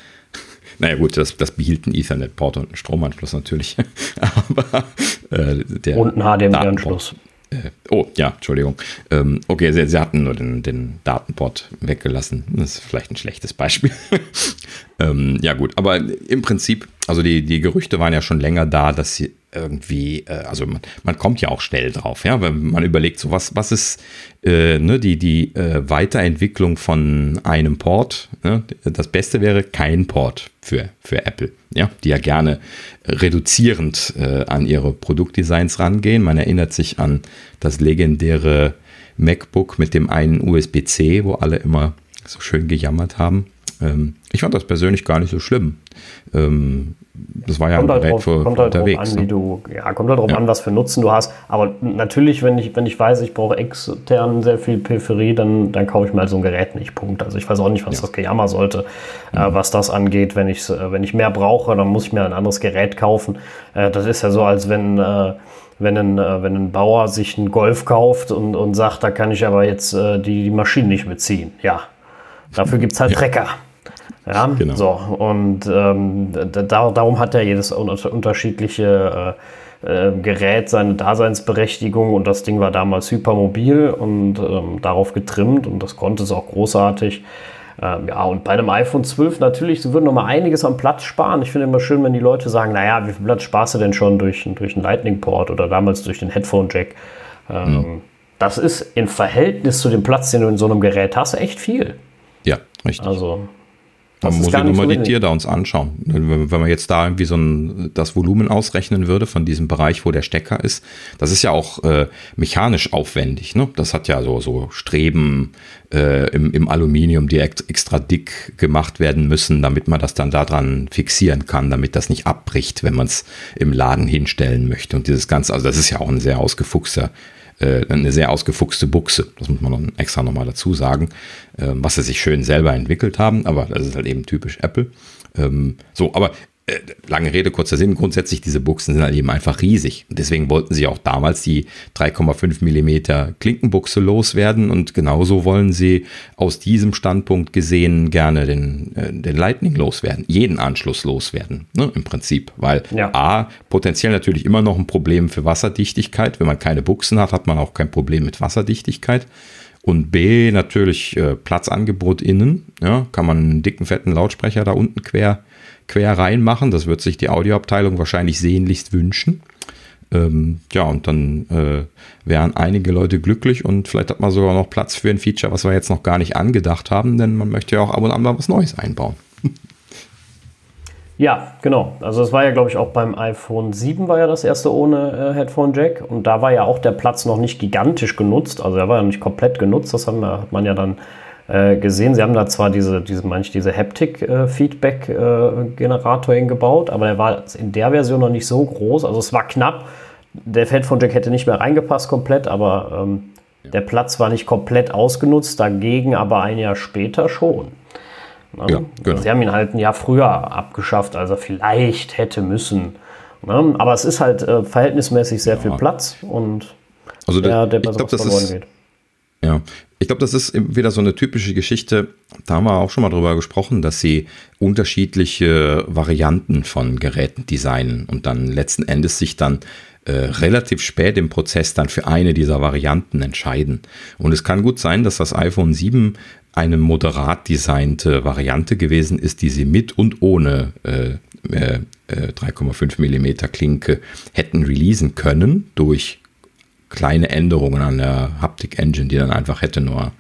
Naja gut, das, das behielt ein Ethernet-Port und einen Stromanschluss natürlich. Aber äh, der Und einen HDMI-Anschluss. Äh, oh, ja, Entschuldigung. Ähm, okay, sie, sie, hatten nur den, den, Datenport weggelassen. Das ist vielleicht ein schlechtes Beispiel. ähm, ja, gut, aber im Prinzip, also die, die Gerüchte waren ja schon länger da, dass sie irgendwie, äh, also man, man, kommt ja auch schnell drauf, ja, wenn man überlegt, so was, was ist äh, ne, die, die äh, Weiterentwicklung von einem Port. Ne? Das Beste wäre kein Port für, für Apple, ja, die ja gerne reduzierend äh, an ihre Produktdesigns rangehen. Man erinnert sich an das legendäre MacBook mit dem einen USB-C, wo alle immer so schön gejammert haben. Ähm, ich fand das persönlich gar nicht so schlimm. Ähm, das war ja kommt ein halt Gerät für kommt halt unterwegs. An, ne? du, ja, kommt halt darauf ja. an, was für Nutzen du hast. Aber natürlich, wenn ich, wenn ich weiß, ich brauche extern sehr viel Peripherie, dann, dann kaufe ich mal so ein Gerät nicht. Punkt. Also ich weiß auch nicht, was ja. das Gejammer sollte, äh, mhm. äh, was das angeht. Wenn ich, äh, wenn ich mehr brauche, dann muss ich mir ein anderes Gerät kaufen. Äh, das ist ja so, als wenn äh, wenn ein, äh, wenn ein Bauer sich einen Golf kauft und, und sagt, da kann ich aber jetzt die, die Maschinen nicht mitziehen. Ja, dafür gibt es halt ja. Trecker. Ja, genau. so. Und ähm, da, darum hat ja jedes unterschiedliche äh, äh, Gerät seine Daseinsberechtigung und das Ding war damals hypermobil und ähm, darauf getrimmt und das konnte es auch großartig. Ähm, ja, und bei einem iPhone 12 natürlich, sie würden noch mal einiges am Platz sparen. Ich finde immer schön, wenn die Leute sagen, naja, wie viel Platz sparst du denn schon durch, durch einen Lightning-Port oder damals durch den Headphone-Jack? Ähm, mhm. Das ist im Verhältnis zu dem Platz, den du in so einem Gerät hast, echt viel. Ja, richtig. Also Man muss sich nochmal die Teardowns anschauen. Wenn, wenn man jetzt da irgendwie so ein, das Volumen ausrechnen würde von diesem Bereich, wo der Stecker ist, das ist ja auch äh, mechanisch aufwendig. Ne? Das hat ja so, so Streben äh, im, im Aluminium, die extra dick gemacht werden müssen, damit man das dann daran fixieren kann, damit das nicht abbricht, wenn man es im Laden hinstellen möchte. Und dieses Ganze, also das ist ja auch ein sehr ausgefuchster äh, eine sehr ausgefuchste Buchse. Das muss man dann extra nochmal dazu sagen, äh, was sie sich schön selber entwickelt haben, aber das ist halt eben typisch Apple. Ähm, so, aber äh, lange Rede, kurzer Sinn, grundsätzlich diese Buchsen sind halt eben einfach riesig. Und deswegen wollten sie auch damals die 3,5 Millimeter Klinkenbuchse loswerden und genauso wollen sie aus diesem Standpunkt gesehen gerne den, äh, den Lightning loswerden, jeden Anschluss loswerden, ne, im Prinzip. Weil ja. A, potenziell natürlich immer noch ein Problem für Wasserdichtigkeit. Wenn man keine Buchsen hat, hat man auch kein Problem mit Wasserdichtigkeit. Und B, natürlich äh, Platzangebot innen. Ja, kann man einen dicken, fetten Lautsprecher da unten quer quer reinmachen. Das wird sich die Audioabteilung wahrscheinlich sehnlichst wünschen. Ähm, ja, und dann äh, wären einige Leute glücklich und vielleicht hat man sogar noch Platz für ein Feature, was wir jetzt noch gar nicht angedacht haben, denn man möchte ja auch ab und an mal was Neues einbauen. Ja, genau. Also es war ja, glaube ich, auch beim iPhone 7 war ja das erste ohne äh, Headphone Jack und da war ja auch der Platz noch nicht gigantisch genutzt, also er war ja nicht komplett genutzt, das haben, hat man ja dann äh, gesehen. Sie haben da zwar diese, diese, manch, diese Haptic-Feedback-Generator äh, hingebaut, aber der war in der Version noch nicht so groß. Also es war knapp. Der Headphone Jack hätte nicht mehr reingepasst komplett, aber ähm, der Platz war nicht komplett ausgenutzt, dagegen aber ein Jahr später schon. Ne? Ja, genau. Sie haben ihn halt ein Jahr früher abgeschafft, als er vielleicht hätte müssen. Ne? Aber es ist halt äh, verhältnismäßig sehr ja. viel Platz und also der, der bei sowas verloren ist, geht. Ja, ich glaube, das ist wieder so eine typische Geschichte. Da haben wir auch schon mal drüber gesprochen, dass sie unterschiedliche Varianten von Geräten designen und dann letzten Endes sich dann äh, relativ spät im Prozess dann für eine dieser Varianten entscheiden. Und es kann gut sein, dass das iPhone 7 eine moderat designte Variante gewesen ist, die sie mit und ohne äh, äh, 3,5 mm Klinke hätten releasen können durch kleine Änderungen an der Haptic Engine, die dann einfach hätte nur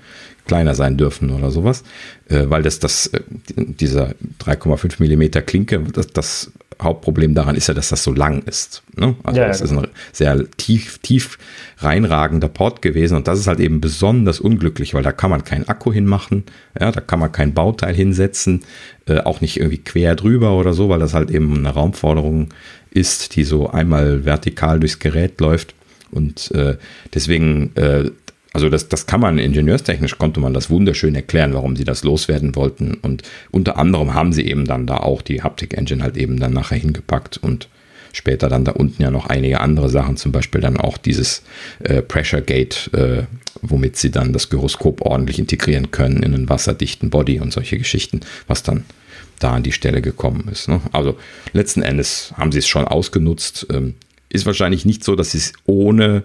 kleiner sein dürfen oder sowas, äh, weil das, das, äh, dieser 3,5 Millimeter Klinke, das, das Hauptproblem daran ist ja, dass das so lang ist. Ne? Also ja, das ja, ist ein genau. sehr tief, tief reinragender Port gewesen und das ist halt eben besonders unglücklich, weil da kann man keinen Akku hinmachen, ja, da kann man kein Bauteil hinsetzen, äh, auch nicht irgendwie quer drüber oder so, weil das halt eben eine Raumforderung ist, die so einmal vertikal durchs Gerät läuft. Und äh, deswegen, äh, also das, das kann man ingenieurstechnisch, konnte man das wunderschön erklären, warum sie das loswerden wollten. Und unter anderem haben sie eben dann da auch die Haptic Engine halt eben dann nachher hingepackt und später dann da unten ja noch einige andere Sachen, zum Beispiel dann auch dieses äh, Pressure Gate, äh, womit sie dann das Gyroskop ordentlich integrieren können in einen wasserdichten Body und solche Geschichten, was dann da an die Stelle gekommen ist. Ne? Also letzten Endes haben sie es schon ausgenutzt. Ähm, ist wahrscheinlich nicht so, dass sie es ohne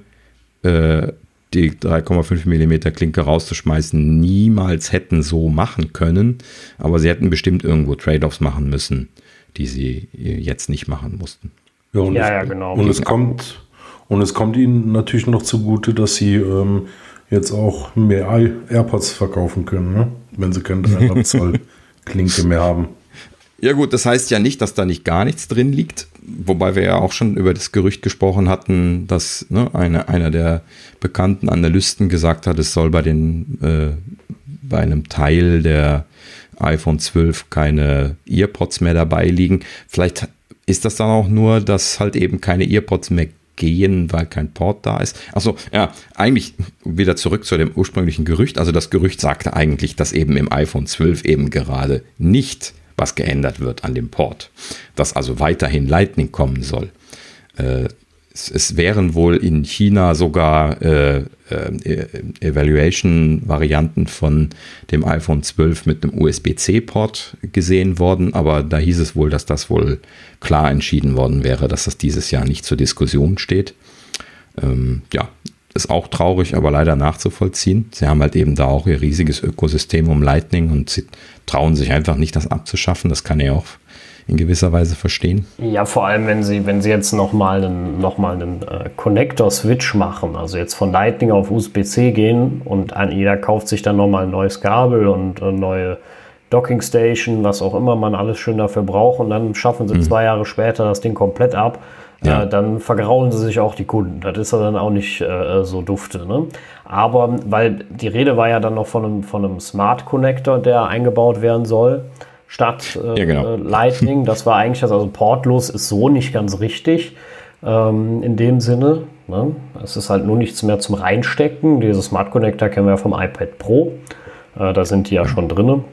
äh, die 3,5 mm Klinke rauszuschmeißen niemals hätten so machen können. Aber sie hätten bestimmt irgendwo Trade-offs machen müssen, die sie jetzt nicht machen mussten. Ja, und, ja, es, ja, genau. und es kommt und es kommt ihnen natürlich noch zugute, dass sie ähm, jetzt auch mehr AirPods verkaufen können, ne? wenn sie keine 300 Zoll Klinke mehr haben. Ja gut, das heißt ja nicht, dass da nicht gar nichts drin liegt, wobei wir ja auch schon über das Gerücht gesprochen hatten, dass ne, eine, einer der bekannten Analysten gesagt hat, es soll bei den äh, bei einem Teil der iPhone 12 keine Earpods mehr dabei liegen. Vielleicht ist das dann auch nur, dass halt eben keine Earpods mehr gehen, weil kein Port da ist. Also ja, eigentlich wieder zurück zu dem ursprünglichen Gerücht. Also das Gerücht sagte eigentlich, dass eben im iPhone 12 eben gerade nicht was geändert wird an dem Port, dass also weiterhin Lightning kommen soll. Äh, es, es, wären wohl in China sogar äh, äh, Evaluation-Varianten von dem iPhone 12 mit einem USB-C-Port gesehen worden, aber da hieß es wohl, dass das wohl klar entschieden worden wäre, dass das dieses Jahr nicht zur Diskussion steht. Ähm, ja, ist auch traurig, aber leider nachzuvollziehen. Sie haben halt eben da auch ihr riesiges Ökosystem um Lightning und sie trauen sich einfach nicht, das abzuschaffen. Das kann ich auch in gewisser Weise verstehen. Ja, vor allem, wenn sie, wenn sie jetzt nochmal einen, noch einen äh, Connector-Switch machen, also jetzt von Lightning auf USB-C gehen und an jeder kauft sich dann nochmal ein neues Kabel und äh, neue Docking Station, was auch immer man alles schön dafür braucht. Und dann schaffen sie mhm. zwei Jahre später das Ding komplett ab. Ja. Äh, dann vergraulen sie sich auch die Kunden. Das ist ja dann auch nicht äh, so dufte. Ne? Aber weil die Rede war ja dann noch von einem, von einem Smart Connector, der eingebaut werden soll, statt äh, ja, genau. Lightning. Das war eigentlich, also portlos ist so nicht ganz richtig ähm, in dem Sinne. Ne? Es ist halt nur nichts mehr zum Reinstecken. Diese Smart Connector kennen wir ja vom iPad Pro. Äh, da sind die ja schon drin.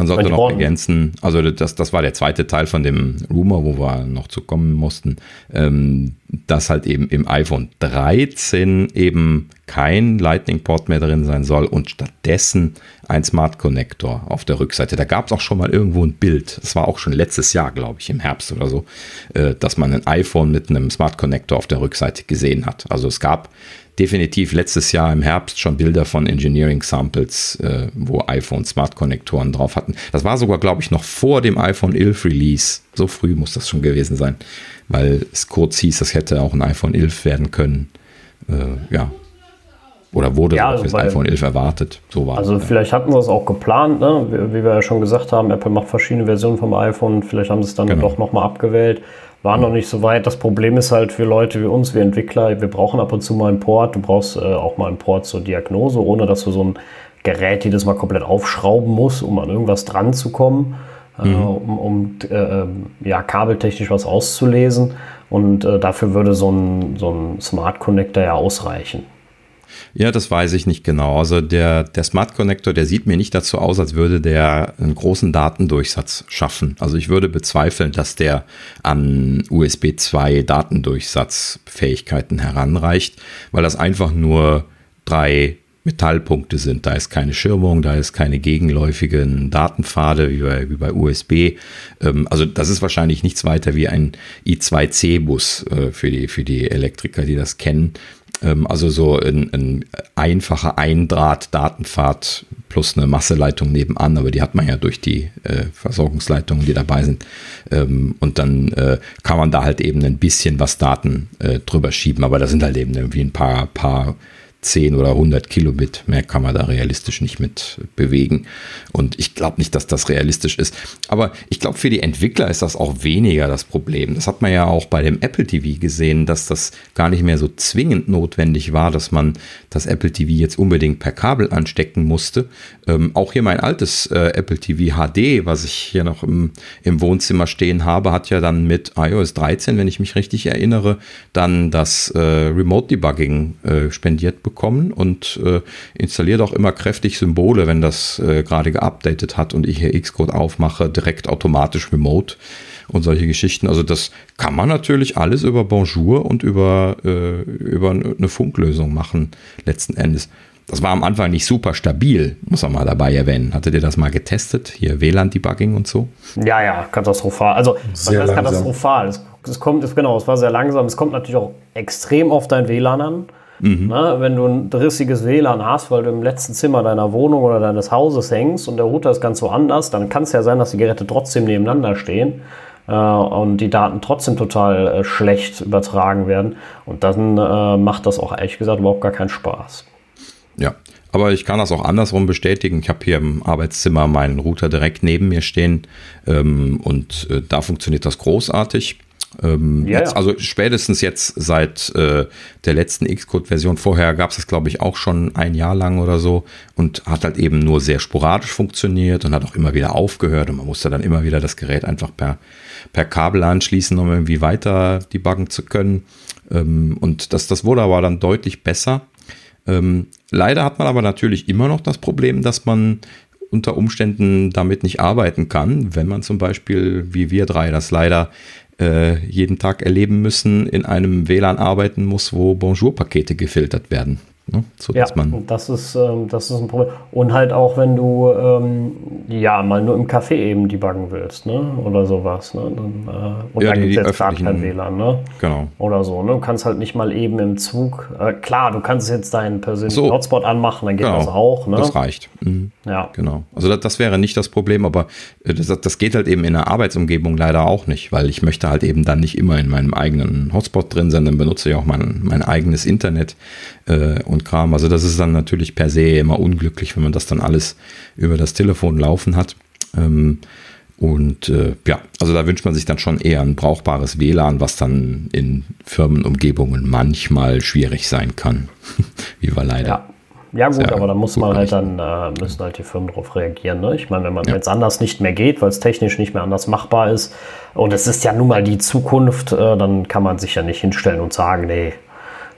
Man sollte noch ergänzen, also das, das war der zweite Teil von dem Rumor, wo wir noch zu kommen mussten, ähm, dass halt eben im iPhone 13 eben kein Lightning-Port mehr drin sein soll und stattdessen ein Smart Connector auf der Rückseite. Da gab es auch schon mal irgendwo ein Bild, das war auch schon letztes Jahr, glaube ich, im Herbst oder so, äh, dass man ein iPhone mit einem Smart Connector auf der Rückseite gesehen hat. Also es gab definitiv letztes Jahr im Herbst schon Bilder von Engineering Samples, äh, wo iPhone Smart Konnektoren drauf hatten. Das war sogar, glaube ich, noch vor dem iPhone 11 Release. So früh muss das schon gewesen sein, weil es kurz hieß, das hätte auch ein iPhone 11 werden können. Äh, ja. Oder wurde ja, für das iPhone 11 erwartet. So war also es, vielleicht hatten sie es auch geplant, ne? wie, wie, wir ja schon gesagt haben, Apple macht verschiedene Versionen vom iPhone, vielleicht haben sie es dann genau. doch nochmal abgewählt war noch nicht so weit. Das Problem ist halt für Leute wie uns, wie Entwickler, wir brauchen ab und zu mal einen Port. Du brauchst äh, auch mal einen Port zur Diagnose, ohne dass du so ein Gerät jedes Mal komplett aufschrauben musst, um an irgendwas dran zu kommen, äh, mhm. äh, um, um äh, ähm, ja, kabeltechnisch was auszulesen. Und äh, dafür würde so ein, so ein Smart Connector ja ausreichen. Ja, das weiß ich nicht genau. Also der, der Smart Connector, der sieht mir nicht dazu aus, als würde der einen großen Datendurchsatz schaffen. Also ich würde bezweifeln, dass der an USB 2 Datendurchsatzfähigkeiten heranreicht, weil das einfach nur drei Metallpunkte sind. Da ist keine Schirmung, da ist keine gegenläufigen Datenpfade wie bei, wie bei USB. Also das ist wahrscheinlich nichts weiter wie ein I2C-Bus äh, für, die, für die Elektriker, die das kennen. Ähm, also so ein, ein einfacher Eindraht-Datenpfad plus eine Masseleitung nebenan, aber die hat man ja durch die äh, Versorgungsleitungen, die dabei sind. Ähm, und dann äh, kann man da halt eben ein bisschen was Daten äh, drüber schieben, aber da sind halt eben irgendwie ein paar, paar 10 oder 100 Kilobit. Mehr kann man da realistisch nicht mit bewegen. Und ich glaube nicht, dass das realistisch ist. Aber ich glaube, für die Entwickler ist das auch weniger das Problem. Das hat man ja auch bei dem Apple TV gesehen, dass das gar nicht mehr so zwingend notwendig war, dass man das Apple TV jetzt unbedingt per Kabel anstecken musste. Ähm, auch hier mein altes äh, Apple TV HD, was ich hier noch im, im Wohnzimmer stehen habe, hat ja dann mit iOS 13, wenn ich mich richtig erinnere, dann das äh, Remote Debugging äh, spendiert bekommen bekommen und äh, installiert auch immer kräftig Symbole, wenn das äh, gerade geupdatet hat und ich hier Xcode aufmache, direkt automatisch remote und solche Geschichten. Also das kann man natürlich alles über Bonjour und über, äh, über eine Funklösung machen, letzten Endes. Das war am Anfang nicht super stabil, muss man mal dabei erwähnen. Hattet ihr das mal getestet? Hier WLAN-Debugging und so? Ja, ja, katastrophal. Also, sehr was heißt katastrophal? Es, es kommt, es, genau, es war sehr langsam. Es kommt natürlich auch extrem auf dein WLAN an. Mhm. Na, wenn du ein drissiges WLAN hast, weil du im letzten Zimmer deiner Wohnung oder deines Hauses hängst und der Router ist ganz woanders, dann kann es ja sein, dass die Geräte trotzdem nebeneinander stehen äh, und die Daten trotzdem total äh, schlecht übertragen werden. Und dann äh, macht das auch ehrlich gesagt überhaupt gar keinen Spaß. Ja, aber ich kann das auch andersrum bestätigen. Ich habe hier im Arbeitszimmer meinen Router direkt neben mir stehen ähm, und äh, da funktioniert das großartig. Ähm, ja, jetzt. Also spätestens jetzt seit äh, der letzten Xcode-Version. Vorher gab es das, glaube ich, auch schon ein Jahr lang oder so und hat halt eben nur sehr sporadisch funktioniert und hat auch immer wieder aufgehört und man musste dann immer wieder das Gerät einfach per, per Kabel anschließen, um irgendwie weiter debuggen zu können. Ähm, und das, das wurde aber dann deutlich besser. Ähm, leider hat man aber natürlich immer noch das Problem, dass man unter Umständen damit nicht arbeiten kann, wenn man zum Beispiel, wie wir drei das leider äh, jeden Tag erleben müssen, in einem WLAN arbeiten muss, wo Bonjour-Pakete gefiltert werden. Ne? So, ja, das ist, ähm, das ist ein Problem. Und halt auch, wenn du ähm, ja mal nur im Café eben debuggen willst, ne? Oder sowas. Ne? Dann, äh, und ja, da gibt es jetzt gerade kein WLAN, ne? Genau. Oder so. Ne? Du kannst halt nicht mal eben im Zug. Äh, klar, du kannst jetzt deinen persönlichen so. Hotspot anmachen, dann geht genau. das auch. Ne? Das reicht. Mhm. Ja. Genau. Also das, das, wäre nicht das Problem, aber äh, das, das geht halt eben in der Arbeitsumgebung leider auch nicht, weil ich möchte halt eben dann nicht immer in meinem eigenen Hotspot drin sein, dann benutze ich auch mein, mein eigenes Internet äh, und Kram. Also das ist dann natürlich per se immer unglücklich, wenn man das dann alles über das Telefon laufen hat. Ähm, und äh, ja, also da wünscht man sich dann schon eher ein brauchbares WLAN, was dann in Firmenumgebungen manchmal schwierig sein kann. Wie wir leider. Ja. Ja gut, aber da muss man halt dann, äh, müssen halt die Firmen darauf reagieren. Ne? Ich meine, wenn man ja. jetzt anders nicht mehr geht, weil es technisch nicht mehr anders machbar ist, und es ist ja nun mal die Zukunft, äh, dann kann man sich ja nicht hinstellen und sagen, nee,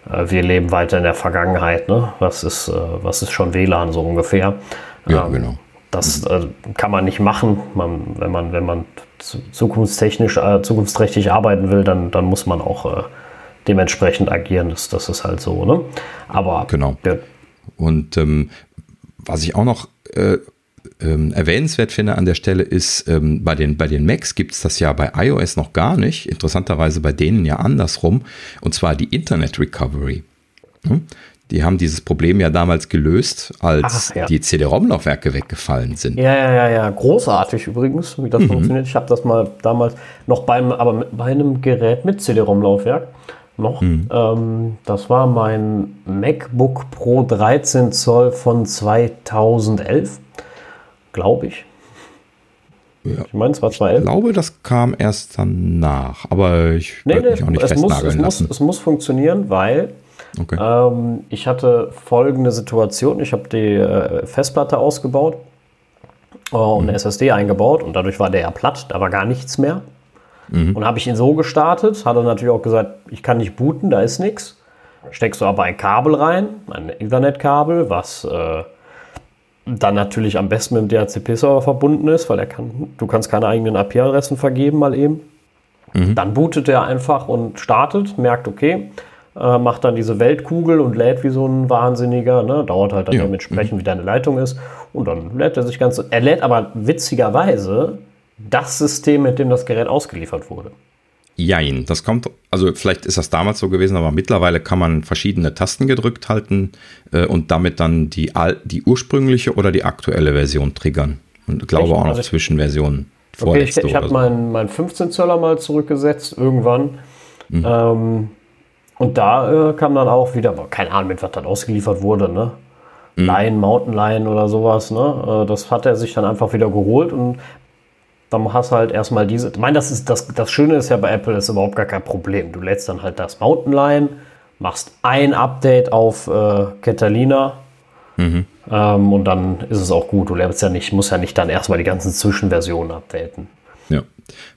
wir leben weiter in der Vergangenheit. Ne? Was, ist, äh, was ist schon WLAN so ungefähr? Ja, ähm, genau. Das äh, kann man nicht machen. Man, wenn man, wenn man zukunftstechnisch, äh, zukunftsträchtig arbeiten will, dann, dann muss man auch dementsprechend agieren. Das, das ist halt so. Ne? Aber genau. Ja, und ähm, was ich auch noch äh, ähm, erwähnenswert finde an der Stelle ist, ähm, bei, den, bei den Macs gibt es das ja bei iOS noch gar nicht. Interessanterweise bei denen ja andersrum. Und zwar die Internet Recovery. Hm? Die haben dieses Problem ja damals gelöst, als Ach, ja. die CD-ROM-Laufwerke weggefallen sind. Ja, ja, ja, ja. Großartig übrigens, wie das mhm. funktioniert. Ich habe das mal damals noch beim, aber bei einem Gerät mit CD-ROM-Laufwerk noch. Mhm. Ähm, das war mein MacBook Pro 13 Zoll von 2011, glaube ich. Ja. Ich meine, es war 2011. Ich glaube, das kam erst danach, aber ich nee, würde nee, mich auch nicht festnageln muss, es lassen. Muss, es muss funktionieren, weil okay. ähm, ich hatte folgende Situation. Ich habe die äh, Festplatte ausgebaut äh, und mhm. eine SSD eingebaut und dadurch war der ja platt, da war gar nichts mehr. Mhm. Und habe ich ihn so gestartet, hat er natürlich auch gesagt, ich kann nicht booten, da ist nichts. Steckst du aber ein Kabel rein, ein Ethernet-Kabel, was äh, dann natürlich am besten mit dem DHCP-Server verbunden ist, weil er kann, du kannst keine eigenen IP-Adressen vergeben mal eben. Mhm. Dann bootet er einfach und startet, merkt, okay, äh, macht dann diese Weltkugel und lädt wie so ein Wahnsinniger. Ne? Dauert halt dann ja. dementsprechend, mhm. wie deine Leitung ist. Und dann lädt er sich ganz. Er lädt aber witzigerweise das System, mit dem das Gerät ausgeliefert wurde. Jein, das kommt, also vielleicht ist das damals so gewesen, aber mittlerweile kann man verschiedene Tasten gedrückt halten äh, und damit dann die, die ursprüngliche oder die aktuelle Version triggern. Und ich glaube Echt? auch noch Zwischenversionen. Okay, ich, ich habe so. meinen mein 15 Zöller mal zurückgesetzt, irgendwann. Mhm. Ähm, und da äh, kam dann auch wieder, keine Ahnung, mit was dann ausgeliefert wurde, ne? Mhm. Lion, Mountain Lion oder sowas, ne? Äh, das hat er sich dann einfach wieder geholt und dann hast du halt erstmal diese. Ich meine, das ist das, das Schöne ist ja bei Apple ist überhaupt gar kein Problem. Du lädst dann halt das Mountain Lion, machst ein Update auf äh, Catalina mhm. ähm, und dann ist es auch gut. Du lernst ja nicht, musst ja nicht dann erstmal die ganzen Zwischenversionen updaten. Ja,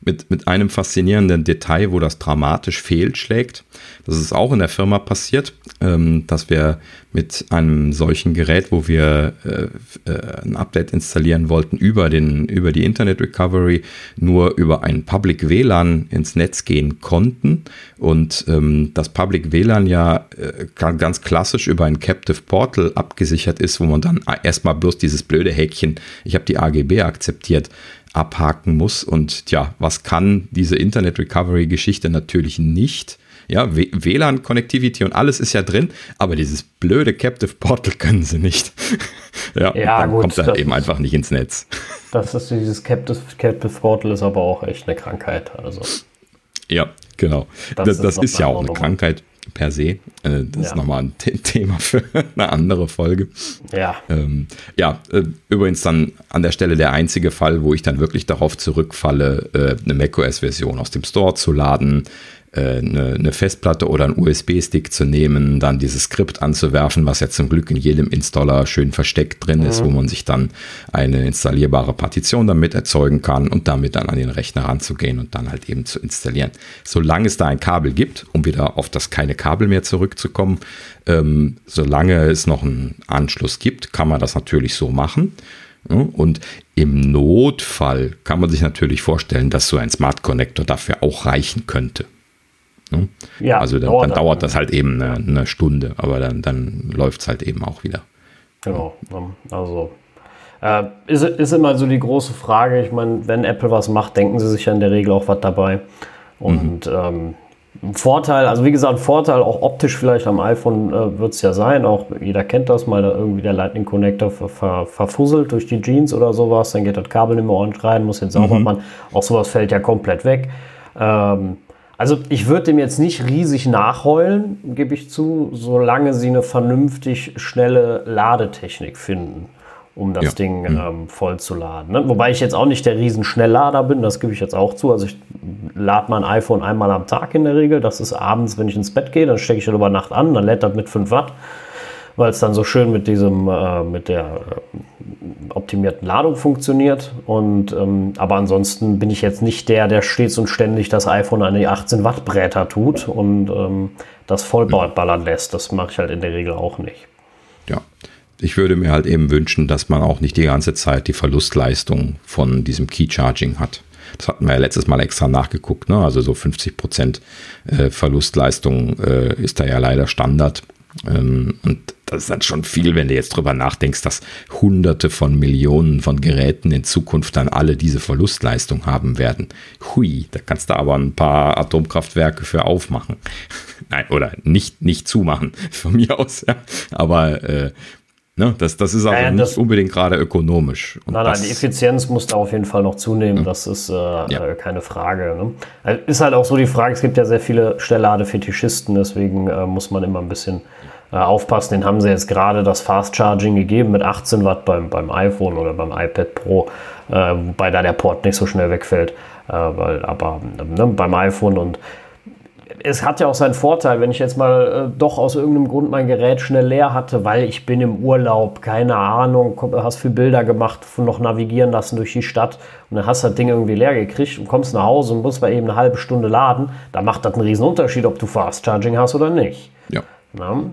mit, mit einem faszinierenden Detail, wo das dramatisch fehlschlägt. Das ist auch in der Firma passiert, ähm, dass wir mit einem solchen Gerät, wo wir äh, äh, ein Update installieren wollten, über, den, über die Internet Recovery nur über ein Public WLAN ins Netz gehen konnten. Und ähm, das Public WLAN ja äh, ganz klassisch über ein Captive Portal abgesichert ist, wo man dann erstmal bloß dieses blöde Häkchen, ich habe die AGB akzeptiert, abhaken muss. Und ja, was kann diese Internet Recovery Geschichte natürlich nicht? Ja, WLAN-Connectivity und alles ist ja drin, aber dieses blöde Captive Portal können sie nicht. ja, ja dann gut, kommt er eben einfach nicht ins Netz. Das ist dieses Captive, Captive Portal ist aber auch echt eine Krankheit. Also. Ja, genau. Das, das ist, das ist ja auch eine Nummer. Krankheit per se. Äh, das ja. ist nochmal ein Thema für eine andere Folge. Ja. Ähm, ja, äh, übrigens dann an der Stelle der einzige Fall, wo ich dann wirklich darauf zurückfalle, äh, eine macOS-Version aus dem Store zu laden, eine, eine Festplatte oder einen USB-Stick zu nehmen, dann dieses Skript anzuwerfen, was ja zum Glück in jedem Installer schön versteckt drin mhm. ist, wo man sich dann eine installierbare Partition damit erzeugen kann und damit dann an den Rechner ranzugehen und dann halt eben zu installieren. Solange es da ein Kabel gibt, um wieder auf das keine Kabel mehr zurückzukommen, ähm, solange es noch einen Anschluss gibt, kann man das natürlich so machen. Und im Notfall kann man sich natürlich vorstellen, dass so ein Smart Connector dafür auch reichen könnte. Ne? Ja, also dann, dauert, dann dauert das halt eben eine, eine, Stunde, aber dann, dann läuft es halt eben auch wieder. Genau, also äh, ist, ist immer so die große Frage. Ich meine, wenn Apple was macht, denken sie sich ja in der Regel auch was dabei. Und mhm. ähm, Vorteil, also wie gesagt, Vorteil auch optisch vielleicht am iPhone äh, wird es ja sein. Auch jeder kennt das, mal da irgendwie der Lightning Connector ver, ver, verfusselt durch die Jeans oder sowas, dann geht das Kabel nicht mehr ordentlich rein, muss jetzt sauber mhm. machen. Auch sowas fällt ja komplett weg. Ähm, also ich würde dem jetzt nicht riesig nachheulen, gebe ich zu, solange sie eine vernünftig schnelle Ladetechnik finden. um das ja. Ding mhm. ähm, voll zu laden. Ne? Wobei ich jetzt auch nicht der Riesenschnelllader bin, das gebe ich jetzt auch zu. Also ich lade mein iPhone einmal am Tag in der Regel. Das ist abends, wenn ich ins Bett gehe, dann stecke ich das über Nacht an, dann lädt das mit 5 Watt, weil es dann so schön mit diesem, äh, mit der äh, optimierten Ladung funktioniert. Und ähm, aber ansonsten bin ich jetzt nicht der, der stets und ständig das iPhone an die 18 Watt Bräter tut und ähm, das vollballern lässt. Das mache ich halt in der Regel auch nicht. Ja ich würde mir halt eben wünschen, dass man auch nicht die ganze Zeit die Verlustleistung von diesem Key Charging hat. Das hatten wir ja letztes Mal extra nachgeguckt. Ne? Also so 50 Prozent äh, Verlustleistung äh, ist da ja leider Standard. Ähm, und das ist dann schon viel, wenn du jetzt drüber nachdenkst, dass Hunderte von Millionen von Geräten in Zukunft dann alle diese Verlustleistung haben werden. Hui, da kannst du aber ein paar Atomkraftwerke für aufmachen. Nein, oder nicht, nicht zumachen, von mir aus. Ja. Aber äh, Ne? Das, das ist also ja, nicht unbedingt gerade ökonomisch. Und nein, nein, die Effizienz muss da auf jeden Fall noch zunehmen, mhm. das ist äh, ja. Äh, keine Frage. Ne? Also ist halt auch so die Frage, es gibt ja sehr viele Schnellladefetischisten, deswegen äh, muss man immer ein bisschen äh, aufpassen. Den haben sie jetzt gerade das Fast Charging gegeben mit 18 Watt beim, beim iPhone oder beim iPad Pro, äh, wobei da der Port nicht so schnell wegfällt. Äh, weil, aber ne, beim iPhone und es hat ja auch seinen Vorteil, wenn ich jetzt mal äh, doch aus irgendeinem Grund mein Gerät schnell leer hatte, weil ich bin im Urlaub, keine Ahnung, hast viel Bilder gemacht, noch navigieren lassen durch die Stadt und dann hast du das Ding irgendwie leer gekriegt und kommst nach Hause und musst mal eben eine halbe Stunde laden, da macht das einen riesen Unterschied, ob du Fast Charging hast oder nicht. Ja.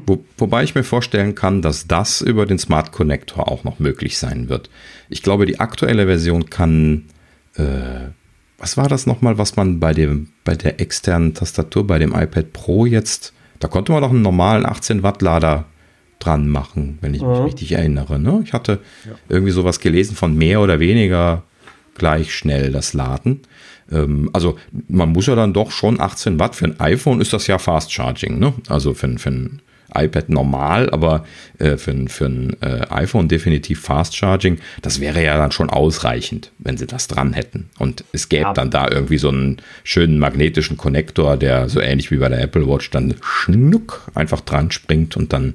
Wo, wobei ich mir vorstellen kann, dass das über den Smart Connector auch noch möglich sein wird. Ich glaube, die aktuelle Version kann äh, was war das nochmal, was man bei, dem, bei der externen Tastatur, bei dem iPad Pro jetzt, da konnte man doch einen normalen 18 Watt Lader dran machen, wenn ich mich mhm. richtig erinnere. Ne? Ich hatte ja. irgendwie sowas gelesen von mehr oder weniger gleich schnell das Laden. Ähm, also man muss ja dann doch schon 18 Watt für ein iPhone ist das ja Fast Charging, ne? Also für, für ein iPad normal, aber äh, für, für ein äh, iPhone definitiv Fast Charging. Das wäre ja dann schon ausreichend, wenn sie das dran hätten. Und es gäbe ja. dann da irgendwie so einen schönen magnetischen Konnektor, der so ähnlich wie bei der Apple Watch dann schnuck einfach dran springt und dann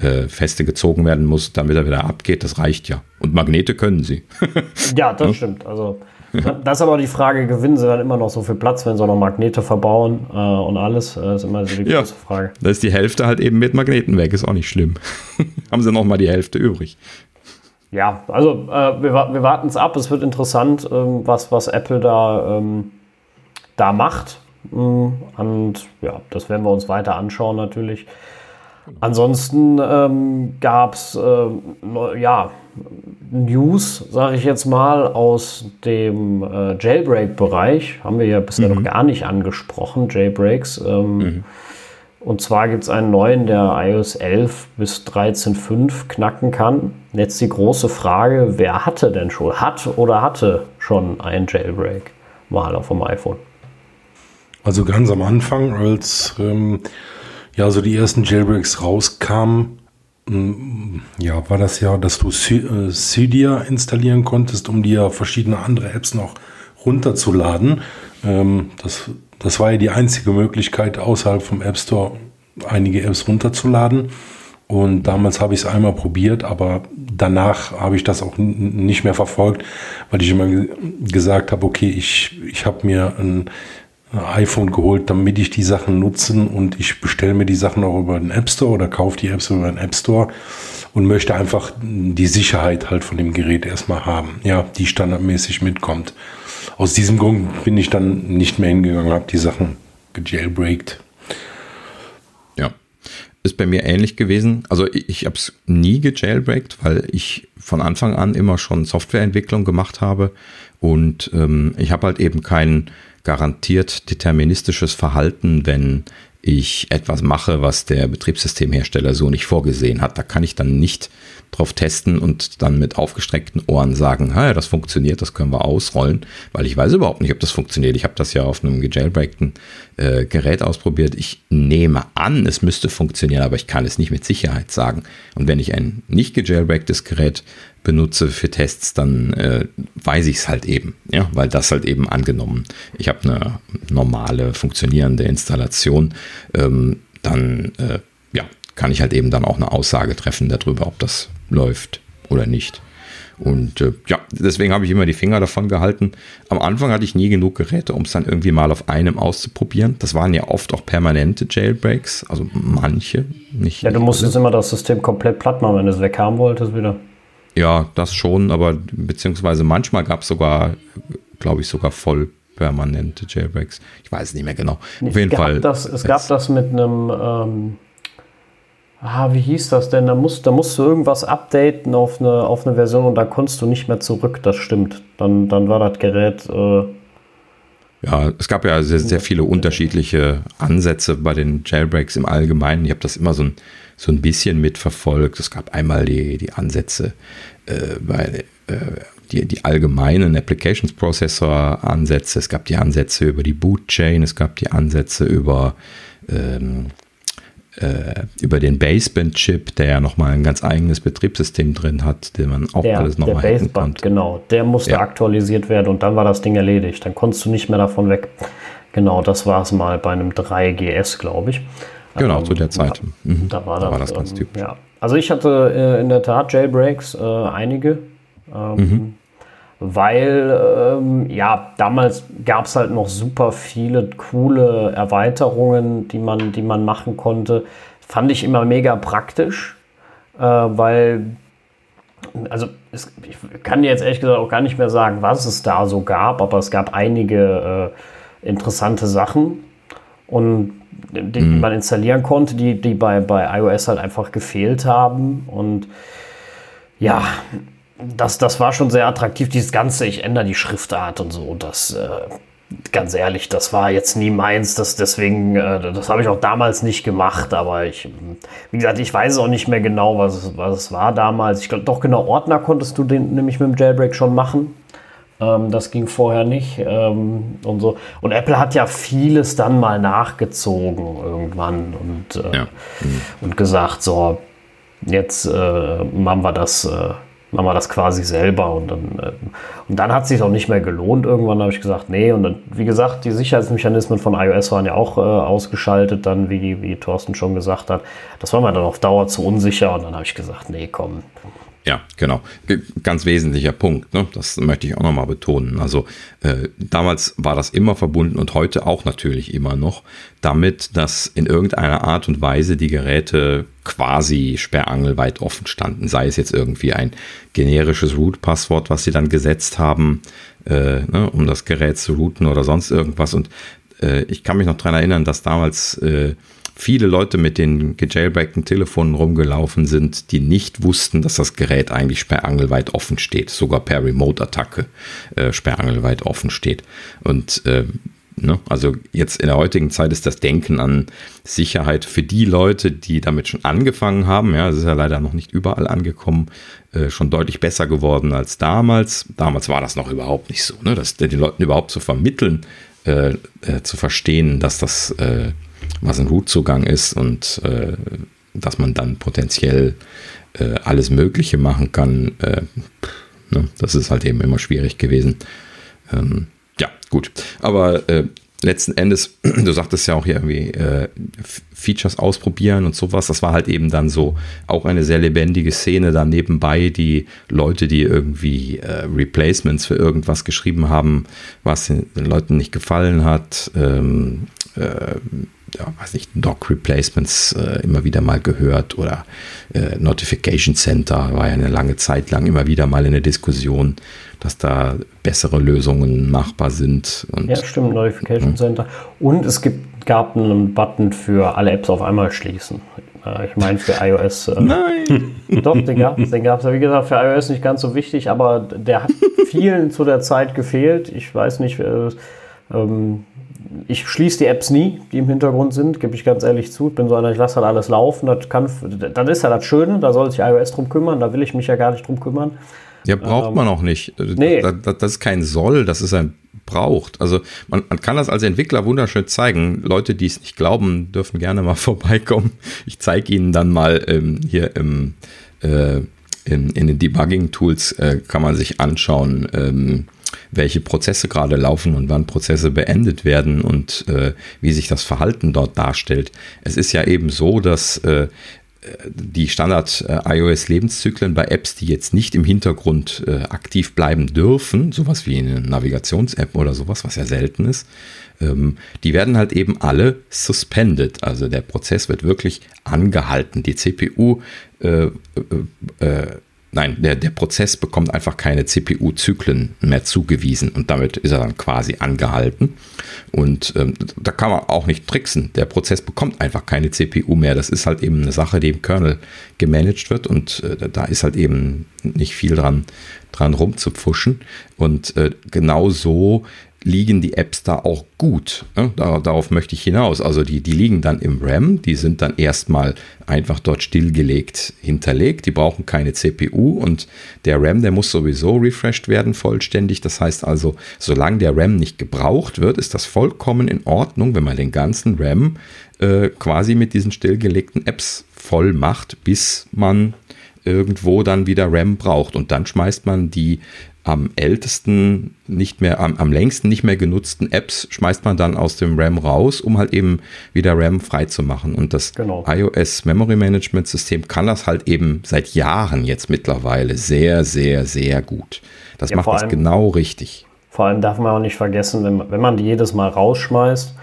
äh, feste gezogen werden muss, damit er wieder abgeht. Das reicht ja. Und Magnete können sie. ja, das stimmt. Also das ist aber die Frage, gewinnen sie dann immer noch so viel Platz, wenn sie auch noch Magnete verbauen äh, und alles? Das ist immer so die ja, große Frage. Da ist die Hälfte halt eben mit Magneten weg, ist auch nicht schlimm. Haben sie noch mal die Hälfte übrig. Ja, also äh, wir, wir warten es ab. Es wird interessant, ähm, was, was Apple da, ähm, da macht. Mm, und ja, das werden wir uns weiter anschauen natürlich. Ansonsten ähm, gab es äh, ja, News, sage ich jetzt mal, aus dem äh, Jailbreak-Bereich. Haben wir ja bisher mhm. noch gar nicht angesprochen, Jailbreaks. Ähm, mhm. Und zwar gibt es einen neuen, der iOS 11 bis 13.5 knacken kann. Jetzt die große Frage, wer hatte denn schon, hat oder hatte schon einen Jailbreak mal auf dem iPhone? Also ganz am Anfang, als ähm, ja so die ersten Jailbreaks rauskamen, ja, war das ja, dass du äh, Cydia installieren konntest, um dir verschiedene andere Apps noch runterzuladen. Ähm, das, das war ja die einzige Möglichkeit, außerhalb vom App Store einige Apps runterzuladen. Und damals habe ich es einmal probiert, aber danach habe ich das auch nicht mehr verfolgt, weil ich immer gesagt habe, okay, ich, ich habe mir ein iPhone geholt, damit ich die Sachen nutzen und ich bestelle mir die Sachen auch über den App Store oder kaufe die Apps über den App Store und möchte einfach die Sicherheit halt von dem Gerät erstmal haben, ja, die standardmäßig mitkommt. Aus diesem Grund bin ich dann nicht mehr hingegangen, habe die Sachen gejailbreakt. Ja, ist bei mir ähnlich gewesen. Also ich, ich habe es nie gejailbreakt, weil ich von Anfang an immer schon Softwareentwicklung gemacht habe und ähm, ich habe halt eben keinen garantiert deterministisches Verhalten, wenn ich etwas mache, was der Betriebssystemhersteller so nicht vorgesehen hat. Da kann ich dann nicht drauf testen und dann mit aufgestreckten Ohren sagen, ja, das funktioniert, das können wir ausrollen, weil ich weiß überhaupt nicht, ob das funktioniert. Ich habe das ja auf einem gejailbreakten äh, Gerät ausprobiert. Ich nehme an, es müsste funktionieren, aber ich kann es nicht mit Sicherheit sagen. Und wenn ich ein nicht gejailbreaktes Gerät benutze für Tests, dann äh, weiß ich es halt eben, ja, weil das halt eben angenommen. Ich habe eine normale funktionierende Installation, ähm, dann äh, ja, kann ich halt eben dann auch eine Aussage treffen darüber, ob das läuft oder nicht. Und äh, ja, deswegen habe ich immer die Finger davon gehalten. Am Anfang hatte ich nie genug Geräte, um es dann irgendwie mal auf einem auszuprobieren. Das waren ja oft auch permanente Jailbreaks, also manche, nicht. Ja, du musstest immer das System komplett platt machen, wenn du es weghaben wolltest wieder. Ja, das schon, aber beziehungsweise manchmal gab es sogar, glaube ich, sogar voll permanente Jailbreaks. Ich weiß nicht mehr genau. Auf jeden Fall. Das, es gab das mit einem ähm, ah, wie hieß das denn? Da musst, da musst du irgendwas updaten auf eine, auf eine Version und da konntest du nicht mehr zurück, das stimmt. Dann, dann war das Gerät. Äh ja, es gab ja sehr, sehr viele unterschiedliche Ansätze bei den Jailbreaks im Allgemeinen. Ich habe das immer so ein, so ein bisschen mitverfolgt. Es gab einmal die, die Ansätze äh, bei äh, die, die allgemeinen Applications Processor Ansätze. Es gab die Ansätze über die Boot Chain. Es gab die Ansätze über ähm, äh, über den Baseband-Chip, der ja nochmal ein ganz eigenes Betriebssystem drin hat, den man auch der, alles nochmal hacken konnte. Genau, der musste ja. aktualisiert werden und dann war das Ding erledigt. Dann konntest du nicht mehr davon weg. Genau, das war es mal bei einem 3GS, glaube ich. Genau, ähm, zu der Zeit. Mhm. Da, war, da das, war das ganz ähm, typisch. Ja. Also ich hatte äh, in der Tat Jailbreaks, äh, einige. Ähm, mhm weil ähm, ja, damals gab es halt noch super viele coole Erweiterungen, die man, die man machen konnte. Fand ich immer mega praktisch, äh, weil, also es, ich kann dir jetzt ehrlich gesagt auch gar nicht mehr sagen, was es da so gab, aber es gab einige äh, interessante Sachen und die, mhm. man installieren konnte, die, die bei, bei iOS halt einfach gefehlt haben und ja, das, das war schon sehr attraktiv, dieses Ganze, ich ändere die Schriftart und so. Das, äh, ganz ehrlich, das war jetzt nie meins. Das, deswegen, äh, das habe ich auch damals nicht gemacht. Aber ich, wie gesagt, ich weiß auch nicht mehr genau, was es, was es war damals. Ich glaube, doch genau, Ordner konntest du den nämlich mit dem Jailbreak schon machen. Ähm, das ging vorher nicht. Ähm, und so. Und Apple hat ja vieles dann mal nachgezogen irgendwann und, äh, ja. mhm. und gesagt, so, jetzt äh, machen wir das äh, machen wir das quasi selber und dann, äh, und dann hat es sich auch nicht mehr gelohnt. Irgendwann habe ich gesagt, nee, und dann, wie gesagt, die Sicherheitsmechanismen von iOS waren ja auch äh, ausgeschaltet, dann, wie, wie Thorsten schon gesagt hat. Das war mir dann auf Dauer zu unsicher und dann habe ich gesagt, nee, komm, ja, genau. Ganz wesentlicher Punkt. Ne? Das möchte ich auch nochmal betonen. Also äh, damals war das immer verbunden und heute auch natürlich immer noch damit, dass in irgendeiner Art und Weise die Geräte quasi sperrangelweit offen standen. Sei es jetzt irgendwie ein generisches Root-Passwort, was sie dann gesetzt haben, äh, ne, um das Gerät zu routen oder sonst irgendwas. Und äh, ich kann mich noch daran erinnern, dass damals äh, viele Leute mit den gejailbreakten Telefonen rumgelaufen sind, die nicht wussten, dass das Gerät eigentlich sperrangelweit offen steht, sogar per Remote-Attacke äh, sperrangelweit offen steht. Und äh, ne, also jetzt in der heutigen Zeit ist das Denken an Sicherheit für die Leute, die damit schon angefangen haben, ja, es ist ja leider noch nicht überall angekommen, äh, schon deutlich besser geworden als damals. Damals war das noch überhaupt nicht so, ne, das den Leuten überhaupt zu vermitteln, äh, äh, zu verstehen, dass das äh, was ein Root-Zugang ist und äh, dass man dann potenziell äh, alles Mögliche machen kann. Äh, ne? Das ist halt eben immer schwierig gewesen. Ähm, ja, gut. Aber äh, letzten Endes, du sagtest ja auch hier irgendwie äh, Features ausprobieren und sowas. Das war halt eben dann so auch eine sehr lebendige Szene da nebenbei. Die Leute, die irgendwie äh, Replacements für irgendwas geschrieben haben, was den Leuten nicht gefallen hat, ähm, äh, ja, weiß nicht, Dock Replacements äh, immer wieder mal gehört oder äh, Notification Center war ja eine lange Zeit lang immer wieder mal in der Diskussion, dass da bessere Lösungen machbar sind. Und, ja, stimmt, Notification ja. Center. Und es gibt, gab einen Button für alle Apps auf einmal schließen. Äh, ich meine für iOS. Äh, Nein! Doch, den gab es. Den gab es, wie gesagt, für iOS nicht ganz so wichtig, aber der hat vielen zu der Zeit gefehlt. Ich weiß nicht, äh, ähm, ich schließe die Apps nie, die im Hintergrund sind, gebe ich ganz ehrlich zu. Ich bin so einer, ich lasse halt alles laufen. Das, kann, das ist ja das Schöne, da soll sich iOS drum kümmern, da will ich mich ja gar nicht drum kümmern. Ja, braucht ähm, man auch nicht. Nee. Das, das, das, ist kein Soll, das ist ein braucht. Also man, man kann das als Entwickler wunderschön zeigen. Leute, die es nicht glauben, dürfen gerne mal vorbeikommen. Ich zeige Ihnen dann mal ähm, hier im, äh, in, in den Debugging-Tools äh, kann man sich anschauen, ähm, welche Prozesse gerade laufen und wann Prozesse beendet werden und äh, wie sich das Verhalten dort darstellt. Es ist ja eben so, dass äh, die Standard-iOS-Lebenszyklen bei Apps, die jetzt nicht im Hintergrund äh, aktiv bleiben dürfen, sowas wie eine Navigations-App oder sowas, was ja selten ist, ähm, die werden halt eben alle suspended. Also der Prozess wird wirklich angehalten. Die CPU äh, äh, äh Nein, der, der Prozess bekommt einfach keine CPU-Zyklen mehr zugewiesen und damit ist er dann quasi angehalten. Und ähm, da kann man auch nicht tricksen. Der Prozess bekommt einfach keine CPU mehr. Das ist halt eben eine Sache, die im Kernel gemanagt wird und äh, da ist halt eben nicht viel dran, dran rumzupfuschen. Und äh, genau so liegen die Apps da auch gut. Ne? darauf möchte ich hinaus. Also die, die liegen dann im RAM, die sind dann erstmal einfach dort stillgelegt hinterlegt. Die brauchen keine CPU und der RAM, der muss sowieso refreshed werden vollständig. Das heißt also, solange der RAM nicht gebraucht wird, ist das vollkommen in Ordnung, wenn man den ganzen RAM äh, quasi mit diesen stillgelegten Apps voll macht, bis man irgendwo dann wieder RAM braucht. Und dann schmeißt man die am ältesten nicht mehr, am, am längsten nicht mehr genutzten Apps schmeißt man dann aus dem RAM raus, um halt eben wieder RAM frei zu machen. Und das genau. iOS Memory Management System kann das halt eben seit Jahren jetzt mittlerweile sehr, sehr, sehr gut. Das ja, macht das allem, genau richtig. Vor allem darf man auch nicht vergessen, wenn, wenn man die jedes Mal rausschmeißt,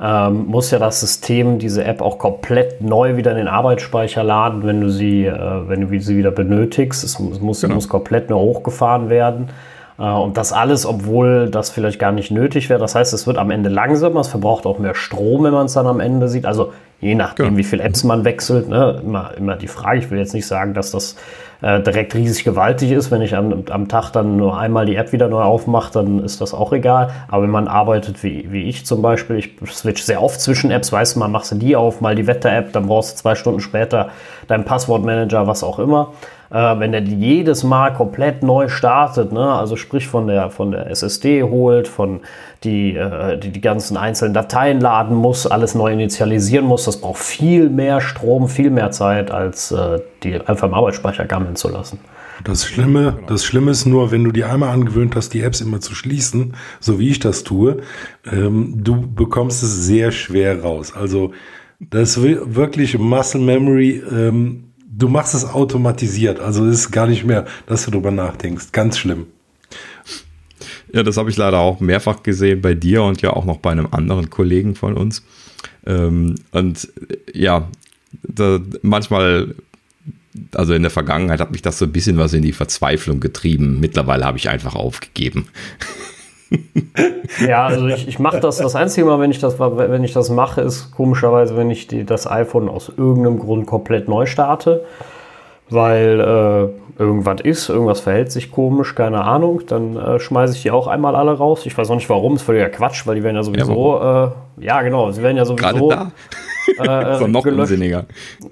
ähm, muss ja das System diese App auch komplett neu wieder in den Arbeitsspeicher laden, wenn du sie, äh, wenn du sie wieder benötigst. Es, es muss, genau. muss komplett neu hochgefahren werden. Äh, und das alles, obwohl das vielleicht gar nicht nötig wäre. Das heißt, es wird am Ende langsamer, es verbraucht auch mehr Strom, wenn man es dann am Ende sieht. Also je nachdem, genau. wie viele Apps man wechselt. Ne? Immer, immer die Frage. Ich will jetzt nicht sagen, dass das äh, direkt riesig gewaltig ist. Wenn ich am, am Tag dann nur einmal die App wieder neu aufmache, dann ist das auch egal. Aber wenn man arbeitet wie, wie ich zum Beispiel, ich switch sehr oft zwischen Apps, weißt du, mal machst du die auf, mal die Wetter-App, dann brauchst du zwei Stunden später deinen Passwortmanager, was auch immer. Äh, wenn der jedes Mal komplett neu startet, ne? also sprich von der, von der SSD holt, von die, äh, die die ganzen einzelnen Dateien laden muss, alles neu initialisieren muss, das braucht viel mehr Strom, viel mehr Zeit, als äh, die einfach im Arbeitsspeicher gammeln zu lassen. Das Schlimme, das Schlimme ist nur, wenn du dir einmal angewöhnt hast, die Apps immer zu schließen, so wie ich das tue, ähm, du bekommst es sehr schwer raus. Also das ist wirklich Muscle Memory. Ähm, du machst es automatisiert. Also es ist gar nicht mehr, dass du darüber nachdenkst. Ganz schlimm. Ja, das habe ich leider auch mehrfach gesehen bei dir und ja auch noch bei einem anderen Kollegen von uns. Ähm, und ja, da, manchmal, also in der Vergangenheit hat mich das so ein bisschen was in die Verzweiflung getrieben. Mittlerweile habe ich einfach aufgegeben. ja, also ich, ich mache das, das einzige Mal, wenn ich das, wenn ich das mache, ist komischerweise, wenn ich die, das iPhone aus irgendeinem Grund komplett neu starte, weil äh, irgendwas ist, irgendwas verhält sich komisch, keine Ahnung, dann äh, schmeiße ich die auch einmal alle raus. Ich weiß auch nicht warum, ist völliger Quatsch, weil die werden ja sowieso, ja, äh, ja genau, sie werden ja sowieso. Gerade da? Äh, so noch gelöscht. unsinniger.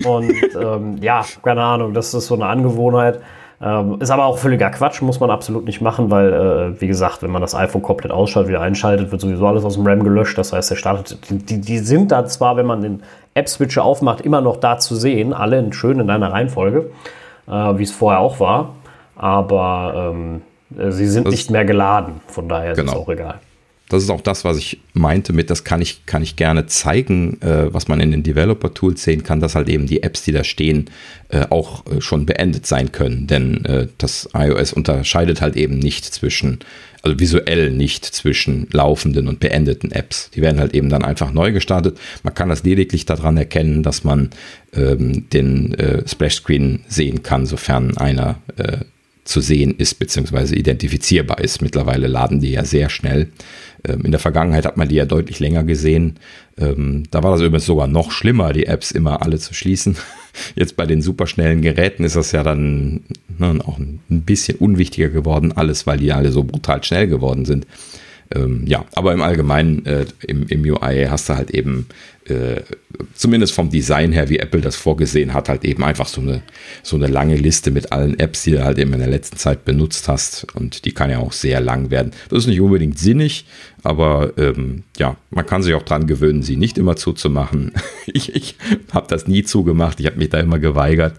Und ähm, ja, keine Ahnung, das ist so eine Angewohnheit. Ähm, ist aber auch völliger Quatsch, muss man absolut nicht machen, weil, äh, wie gesagt, wenn man das iPhone komplett ausschaltet, wieder einschaltet, wird sowieso alles aus dem RAM gelöscht. Das heißt, der startet, die, die sind da zwar, wenn man den App-Switcher aufmacht, immer noch da zu sehen, alle in, schön in einer Reihenfolge, äh, wie es vorher auch war, aber ähm, äh, sie sind das nicht mehr geladen, von daher genau. ist es genau. auch egal das ist auch das, was ich meinte mit, das kann ich, kann ich gerne zeigen, äh, was man in den Developer-Tools sehen kann, dass halt eben die Apps, die da stehen, äh, auch äh, schon beendet sein können. Denn äh, das iOS unterscheidet halt eben nicht zwischen, also visuell nicht zwischen laufenden und beendeten Apps. Die werden halt eben dann einfach neu gestartet. Man kann das lediglich daran erkennen, dass man ähm, den äh, Splash-Screen sehen kann, sofern einer äh, zu sehen ist, beziehungsweise identifizierbar ist. Mittlerweile laden die ja sehr schnell. Ähm, in der Vergangenheit hat man die ja deutlich länger gesehen. Ähm, da war das übrigens sogar noch schlimmer, die Apps immer alle zu schließen. Jetzt bei den superschnellen Geräten ist das ja dann ne, auch ein bisschen unwichtiger geworden, alles, weil die alle so brutal schnell geworden sind. Ähm, ja, aber im Allgemeinen, äh, im, im UI hast du halt eben äh, zumindest vom Design her, wie Apple das vorgesehen hat, halt eben einfach so eine, so eine lange Liste mit allen Apps, die du halt eben in der letzten Zeit benutzt hast. Und die kann ja auch sehr lang werden. Das ist nicht unbedingt sinnig, aber ähm, ja, man kann sich auch dran gewöhnen, sie nicht immer zuzumachen. ich ich habe das nie zugemacht, ich habe mich da immer geweigert.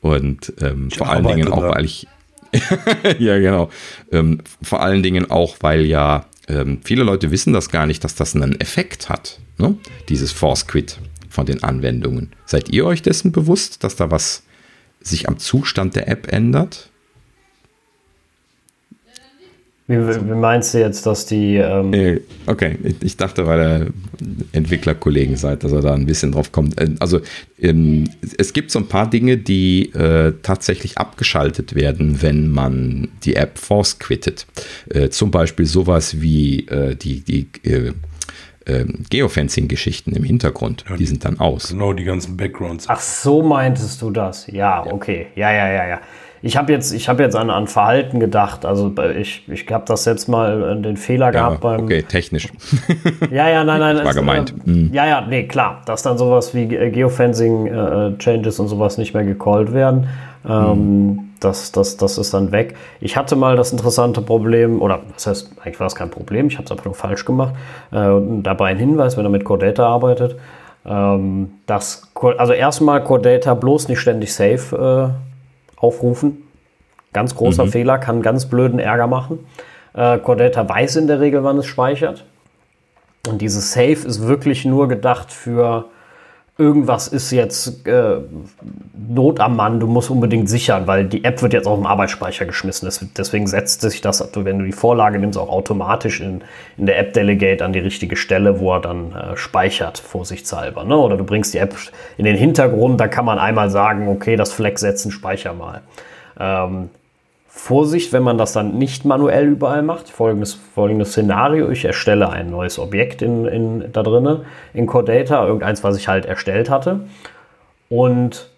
Und ähm, vor allen Dingen auch, weil ich. ja, genau. Ähm, vor allen Dingen auch, weil ja ähm, viele Leute wissen das gar nicht, dass das einen Effekt hat, ne? dieses Force Quit von den Anwendungen. Seid ihr euch dessen bewusst, dass da was sich am Zustand der App ändert? Wie, wie, meinst du jetzt, dass die. Ähm äh, okay, ich, dachte, weil ihr Entwicklerkollegen seid, dass er da ein bisschen drauf kommt. Äh, also, ähm, es gibt so ein paar Dinge, die äh, tatsächlich abgeschaltet werden, wenn man die App force quittet. Äh, zum Beispiel sowas wie äh, die, die äh, Geofencing-Geschichten im Hintergrund. Ja, die sind dann aus. Genau, die ganzen Backgrounds. Ach, so meintest du das? Ja, okay. Ja, ja, ja, ja. Ich habe jetzt, ich hab jetzt an, an Verhalten gedacht. Also ich, ich habe das jetzt mal äh, den Fehler gehabt ja, beim. Okay, technisch. Ja, ja, nein, nein. Das war gemeint. Äh, mhm. Ja, ja, nee, klar. Dass dann sowas wie Geofencing-Changes äh, und sowas nicht mehr gecallt werden. Ähm, mhm. das, das, das ist dann weg. Ich hatte mal das interessante Problem, oder das heißt, eigentlich war es kein Problem, ich habe es einfach nur falsch gemacht. Äh, dabei ein Hinweis, wenn er mit Core Data arbeitet, ähm, dass, also erstmal Core Data bloß nicht ständig safe äh, aufrufen. Ganz großer mhm. Fehler, kann ganz blöden Ärger machen. Äh, Cordata weiß in der Regel, wann es speichert. Und dieses Save ist wirklich nur gedacht für irgendwas ist jetzt äh, Not am Mann, du musst unbedingt sichern, weil die App wird jetzt auf dem Arbeitsspeicher geschmissen. deswegen setzt sich das, wenn du die Vorlage nimmst, auch automatisch in, in der App Delegate an die richtige Stelle, wo er dann äh, speichert, vorsichtshalber. Ne? Oder du bringst die App in den Hintergrund, da kann man einmal sagen, okay, das Fleck setzen, speicher mal. Ähm, Vorsicht, wenn man das dann nicht manuell überall macht. Folgendes, folgendes Szenario: Ich erstelle ein neues Objekt in, in, da drinne in Core Data, irgendeins, was ich halt erstellt hatte, und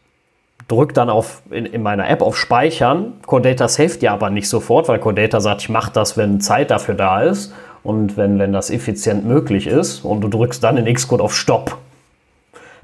drücke dann auf, in, in, meiner App auf Speichern. Core Data saved ja aber nicht sofort, weil Core Data sagt, ich mache das, wenn Zeit dafür da ist und wenn, wenn das effizient möglich ist. Und du drückst dann in Xcode auf Stopp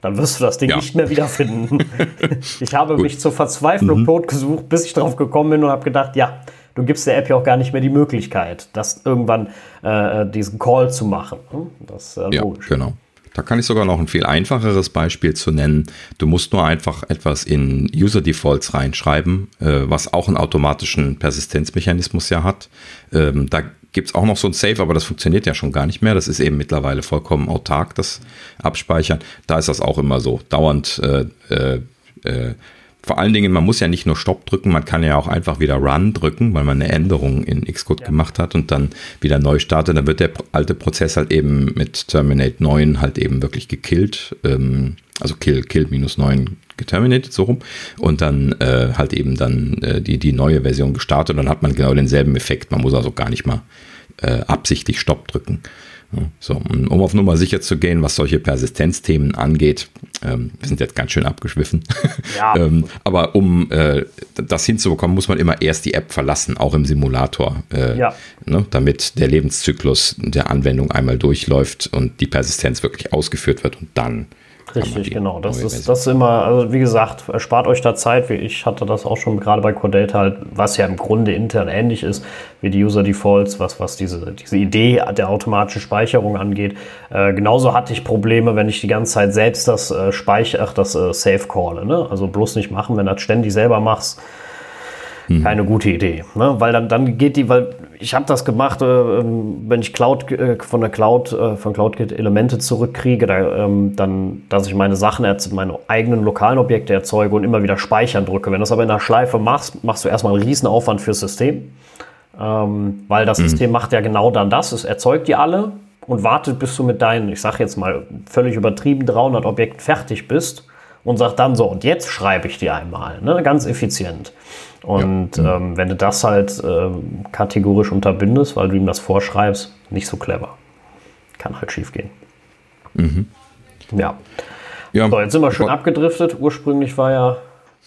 dann wirst du das Ding ja. nicht mehr wiederfinden. ich habe mich zur Verzweiflung mhm. tot gesucht, bis ich drauf gekommen bin und habe gedacht, ja, du gibst der App ja auch gar nicht mehr die Möglichkeit, das irgendwann äh, diesen Call zu machen. Hm? Das ist äh, ja, logisch. Genau. Da kann ich sogar noch ein viel einfacheres Beispiel zu nennen. Du musst nur einfach etwas in User Defaults reinschreiben, äh, was auch einen automatischen Persistenzmechanismus ja hat. Ähm, da gibt es auch noch so ein Save, aber das funktioniert ja schon gar nicht mehr. Das ist eben mittlerweile vollkommen autark, das Abspeichern. Da ist das auch immer so. Dauernd, äh, äh, äh, vor allen Dingen, man muss ja nicht nur Stopp drücken, man kann ja auch einfach wieder Run drücken, weil man eine Änderung in Xcode ja. gemacht hat und dann wieder neu startet. Dann wird der alte Prozess halt eben mit Terminate 9 halt eben wirklich gekillt. Ähm, also Kill, Kill minus 9 geterminated, so rum. Und dann äh, halt eben dann äh, die, die neue Version gestartet und dann hat man genau denselben Effekt. Man muss also gar nicht mal äh, absichtlich Stopp drücken. So, um auf Nummer sicher zu gehen, was solche Persistenzthemen angeht, ähm, wir sind jetzt ganz schön abgeschwiffen. Ja. ähm, aber um äh, das hinzubekommen, muss man immer erst die App verlassen, auch im Simulator, äh, ja. ne, damit der Lebenszyklus der Anwendung einmal durchläuft und die Persistenz wirklich ausgeführt wird und dann Richtig, genau. Das ist, das ist immer, also wie gesagt, erspart euch da Zeit. Wie ich hatte das auch schon gerade bei Cordata halt, was ja im Grunde intern ähnlich ist wie die User Defaults, was, was diese, diese Idee der automatischen Speicherung angeht. Äh, genauso hatte ich Probleme, wenn ich die ganze Zeit selbst das äh, Speicher, ach, das äh, Save calle. Ne? Also bloß nicht machen, wenn du das ständig selber machst hm. keine gute Idee. Ne? Weil dann, dann geht die, weil ich habe das gemacht, äh, ähm, wenn ich Cloud äh, von der Cloud, äh, von CloudKit Elemente zurückkriege, da, ähm, dann, dass ich meine Sachen, meine eigenen lokalen Objekte erzeuge und immer wieder speichern drücke. Wenn du das aber in einer Schleife machst, machst du erstmal einen riesen Aufwand fürs System. Ähm, weil das mhm. System macht ja genau dann das, es erzeugt die alle und wartet, bis du mit deinen, ich sage jetzt mal völlig übertrieben 300 Objekten fertig bist und sagt dann so, und jetzt schreibe ich die einmal, ne? ganz effizient. Und ja. ähm, wenn du das halt äh, kategorisch unterbindest, weil du ihm das vorschreibst, nicht so clever. Kann halt schief gehen. Mhm. Ja. ja. So, jetzt sind wir schon abgedriftet. Ursprünglich war ja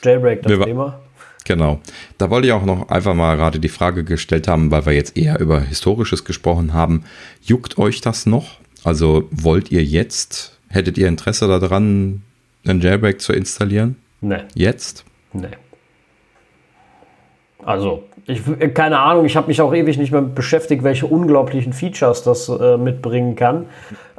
Jailbreak das Thema. Genau. Da wollte ich auch noch einfach mal gerade die Frage gestellt haben, weil wir jetzt eher über Historisches gesprochen haben. Juckt euch das noch? Also wollt ihr jetzt, hättet ihr Interesse daran, einen Jailbreak zu installieren? Nee. Jetzt? Nee. Also, ich, keine Ahnung, ich habe mich auch ewig nicht mehr beschäftigt, welche unglaublichen Features das äh, mitbringen kann.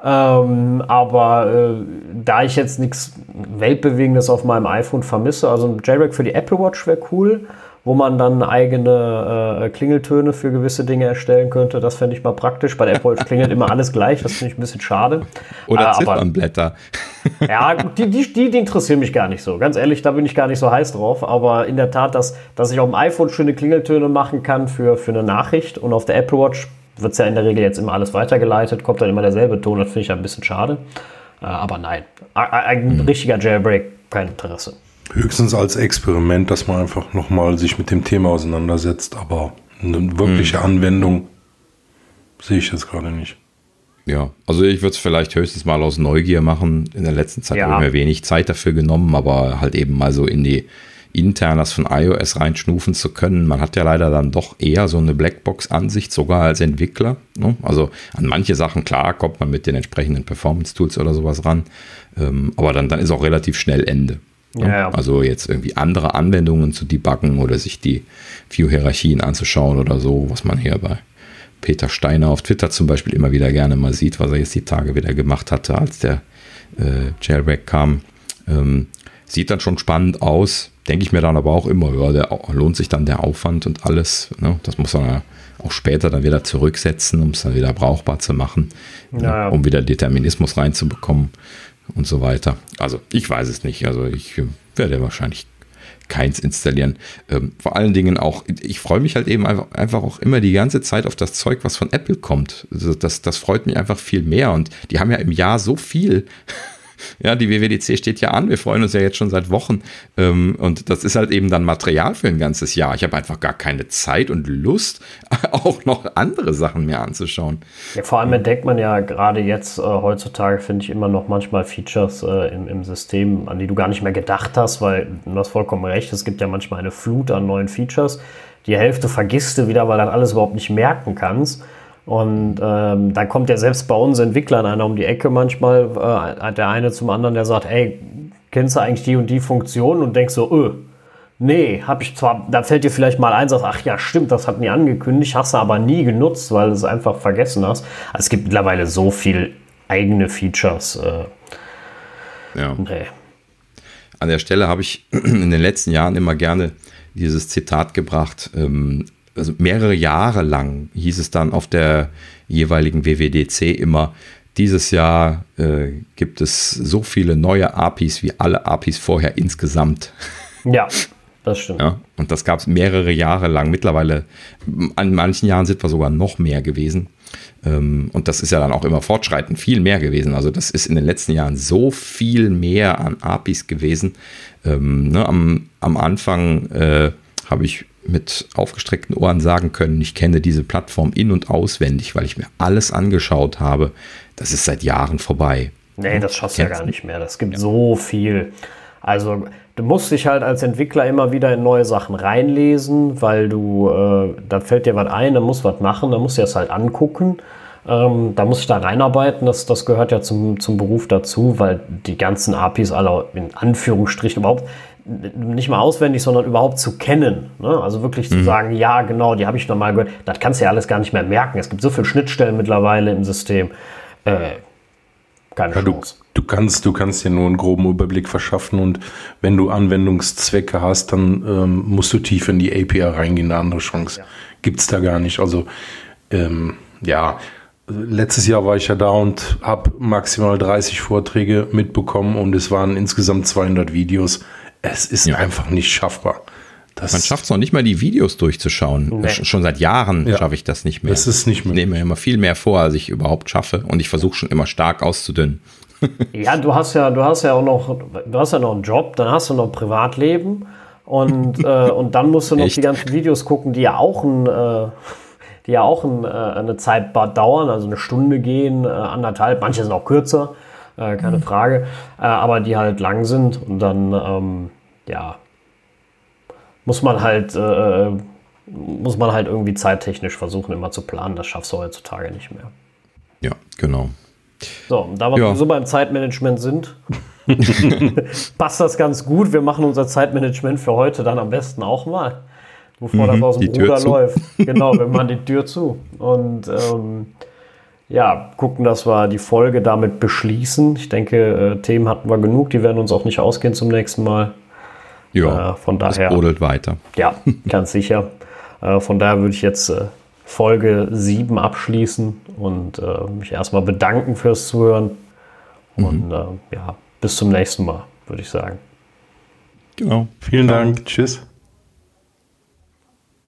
Ähm, aber äh, da ich jetzt nichts Weltbewegendes auf meinem iPhone vermisse, also ein Jailbreak für die Apple Watch wäre cool wo man dann eigene äh, Klingeltöne für gewisse Dinge erstellen könnte. Das fände ich mal praktisch. Bei der Apple Watch klingelt immer alles gleich, das finde ich ein bisschen schade. Oder äh, Ziffernblätter. ja, die, die, die, die, interessieren mich gar nicht so. Ganz ehrlich, da bin ich gar nicht so heiß drauf. Aber in der Tat, dass, dass ich auf dem iPhone schöne Klingeltöne machen kann für, für eine Nachricht und auf der Apple Watch wird es ja in der Regel jetzt immer alles weitergeleitet, kommt dann immer derselbe Ton, das finde ich ein bisschen schade. Äh, aber nein, ein mhm. richtiger Jailbreak, kein Interesse. Höchstens als Experiment, dass man einfach nochmal sich mit dem Thema auseinandersetzt, aber eine wirkliche mhm. Anwendung sehe ich jetzt gerade nicht. Ja, also ich würde es vielleicht höchstens mal aus Neugier machen. In der letzten Zeit ja. habe ich mir wenig Zeit dafür genommen, aber halt eben mal so in die Internas von iOS reinschnufen zu können. Man hat ja leider dann doch eher so eine Blackbox-Ansicht, sogar als Entwickler. Ne? Also an manche Sachen, klar, kommt man mit den entsprechenden Performance-Tools oder sowas ran. Ähm, aber dann, dann ist auch relativ schnell Ende. Ja, ja. Also jetzt irgendwie andere Anwendungen zu debuggen oder sich die View-Hierarchien anzuschauen oder so, was man hier bei Peter Steiner auf Twitter zum Beispiel immer wieder gerne mal sieht, was er jetzt die Tage wieder gemacht hatte, als der äh, Jailbreak kam. Ähm, sieht dann schon spannend aus, denke ich mir dann aber auch immer, ja, der, lohnt sich dann der Aufwand und alles. Ne? Das muss man ja auch später dann wieder zurücksetzen, um es dann wieder brauchbar zu machen, ja. um wieder Determinismus reinzubekommen und so weiter. Also ich weiß es nicht. Also ich werde wahrscheinlich keins installieren. Ähm, vor allen Dingen auch, ich freue mich halt eben einfach, einfach, auch immer die ganze Zeit auf das Zeug, was von Apple kommt. Also das, das freut mich einfach viel mehr und die haben ja im Jahr so viel. Ja, die WWDC steht ja an. Wir freuen uns ja jetzt schon seit Wochen. Ähm, und das ist halt eben dann Material für ein ganzes Jahr. Ich habe einfach gar keine Zeit und Lust, auch noch andere Sachen mehr anzuschauen. Ja, vor allem entdeckt man ja gerade jetzt äh, heutzutage, finde ich, immer noch manchmal Features äh, im, im System, an die du gar nicht mehr gedacht hast, weil du hast vollkommen recht, es gibt ja manchmal eine Flut an neuen Features. Die Hälfte vergisst du wieder, weil dann alles überhaupt nicht merken kannst. Und ähm, dann kommt ja selbst bei uns Entwicklern einer um die Ecke manchmal, äh, hat der eine zum anderen, der sagt, ey, kennst du eigentlich die und die Funktion? Und denkst so, öh, nee, hab ich zwar, da fällt dir vielleicht mal ein, sagst, ach ja, stimmt, das hatten die angekündigt, hast du aber nie genutzt, weil du es einfach vergessen hast. Also es gibt mittlerweile so viel eigene Features. Äh, ja. Nee. An der Stelle habe ich in den letzten Jahren immer gerne dieses Zitat gebracht, ähm, also mehrere Jahre lang hieß es dann auf der jeweiligen WWDC immer, dieses Jahr äh, gibt es so viele neue APIs wie alle APIs vorher insgesamt. Ja, das stimmt. Ja, und das gab es mehrere Jahre lang. Mittlerweile, an manchen Jahren sind wir sogar noch mehr gewesen. Ähm, und das ist ja dann auch immer fortschreitend viel mehr gewesen. Also das ist in den letzten Jahren so viel mehr an APIs gewesen. Ähm, ne, am, am Anfang äh, habe ich mit aufgestreckten Ohren sagen können, ich kenne diese Plattform in- und auswendig, weil ich mir alles angeschaut habe. Das ist seit Jahren vorbei. Nee, das schaffst du ja gar nicht mehr. Das gibt ja. so viel. Also du musst dich halt als Entwickler immer wieder in neue Sachen reinlesen, weil du, äh, da fällt dir was ein, da musst was machen, da musst du es halt angucken. Ähm, da muss ich da reinarbeiten, das, das gehört ja zum, zum Beruf dazu, weil die ganzen APIs alle in Anführungsstrichen überhaupt nicht mal auswendig, sondern überhaupt zu kennen. Ne? Also wirklich zu mhm. sagen, ja, genau, die habe ich noch mal gehört. Das kannst du ja alles gar nicht mehr merken. Es gibt so viele Schnittstellen mittlerweile im System. Äh, keine ja, Chance. Du, du, kannst, du kannst dir nur einen groben Überblick verschaffen und wenn du Anwendungszwecke hast, dann ähm, musst du tief in die API reingehen. Eine andere Chance ja. gibt es da gar nicht. Also ähm, ja, letztes Jahr war ich ja da und habe maximal 30 Vorträge mitbekommen und es waren insgesamt 200 Videos. Es ist ja. einfach nicht schaffbar. Das Man schafft es noch nicht mal, die Videos durchzuschauen. Nee. Schon seit Jahren ja. schaffe ich das nicht mehr. Das ist nicht mehr. Ich nehme mir immer viel mehr vor, als ich überhaupt schaffe. Und ich versuche schon immer stark auszudünnen. ja, du hast ja, du hast ja auch noch, du hast ja noch einen Job, dann hast du noch ein Privatleben und, äh, und dann musst du noch Echt? die ganzen Videos gucken, die ja auch ein, äh, die ja auch ein, äh, eine Zeit dauern, also eine Stunde gehen, äh, anderthalb, manche sind auch kürzer äh, keine mhm. Frage, äh, aber die halt lang sind und dann, ähm, ja, muss man halt, äh, äh, muss man halt irgendwie zeittechnisch versuchen, immer zu planen. Das schaffst du heutzutage nicht mehr. Ja, genau. So, da wir ja. so beim Zeitmanagement sind, passt das ganz gut. Wir machen unser Zeitmanagement für heute dann am besten auch mal, bevor mhm, das aus dem Ruder läuft. Genau, wir machen die Tür zu. Und ähm, ja, gucken, dass wir die Folge damit beschließen. Ich denke, äh, Themen hatten wir genug, die werden uns auch nicht ausgehen zum nächsten Mal. Ja, äh, von daher. Es brodelt weiter. Ja, ganz sicher. Äh, von daher würde ich jetzt äh, Folge 7 abschließen und äh, mich erstmal bedanken fürs Zuhören. Mhm. Und äh, ja, bis zum nächsten Mal, würde ich sagen. Genau. Vielen Dank. Tschüss.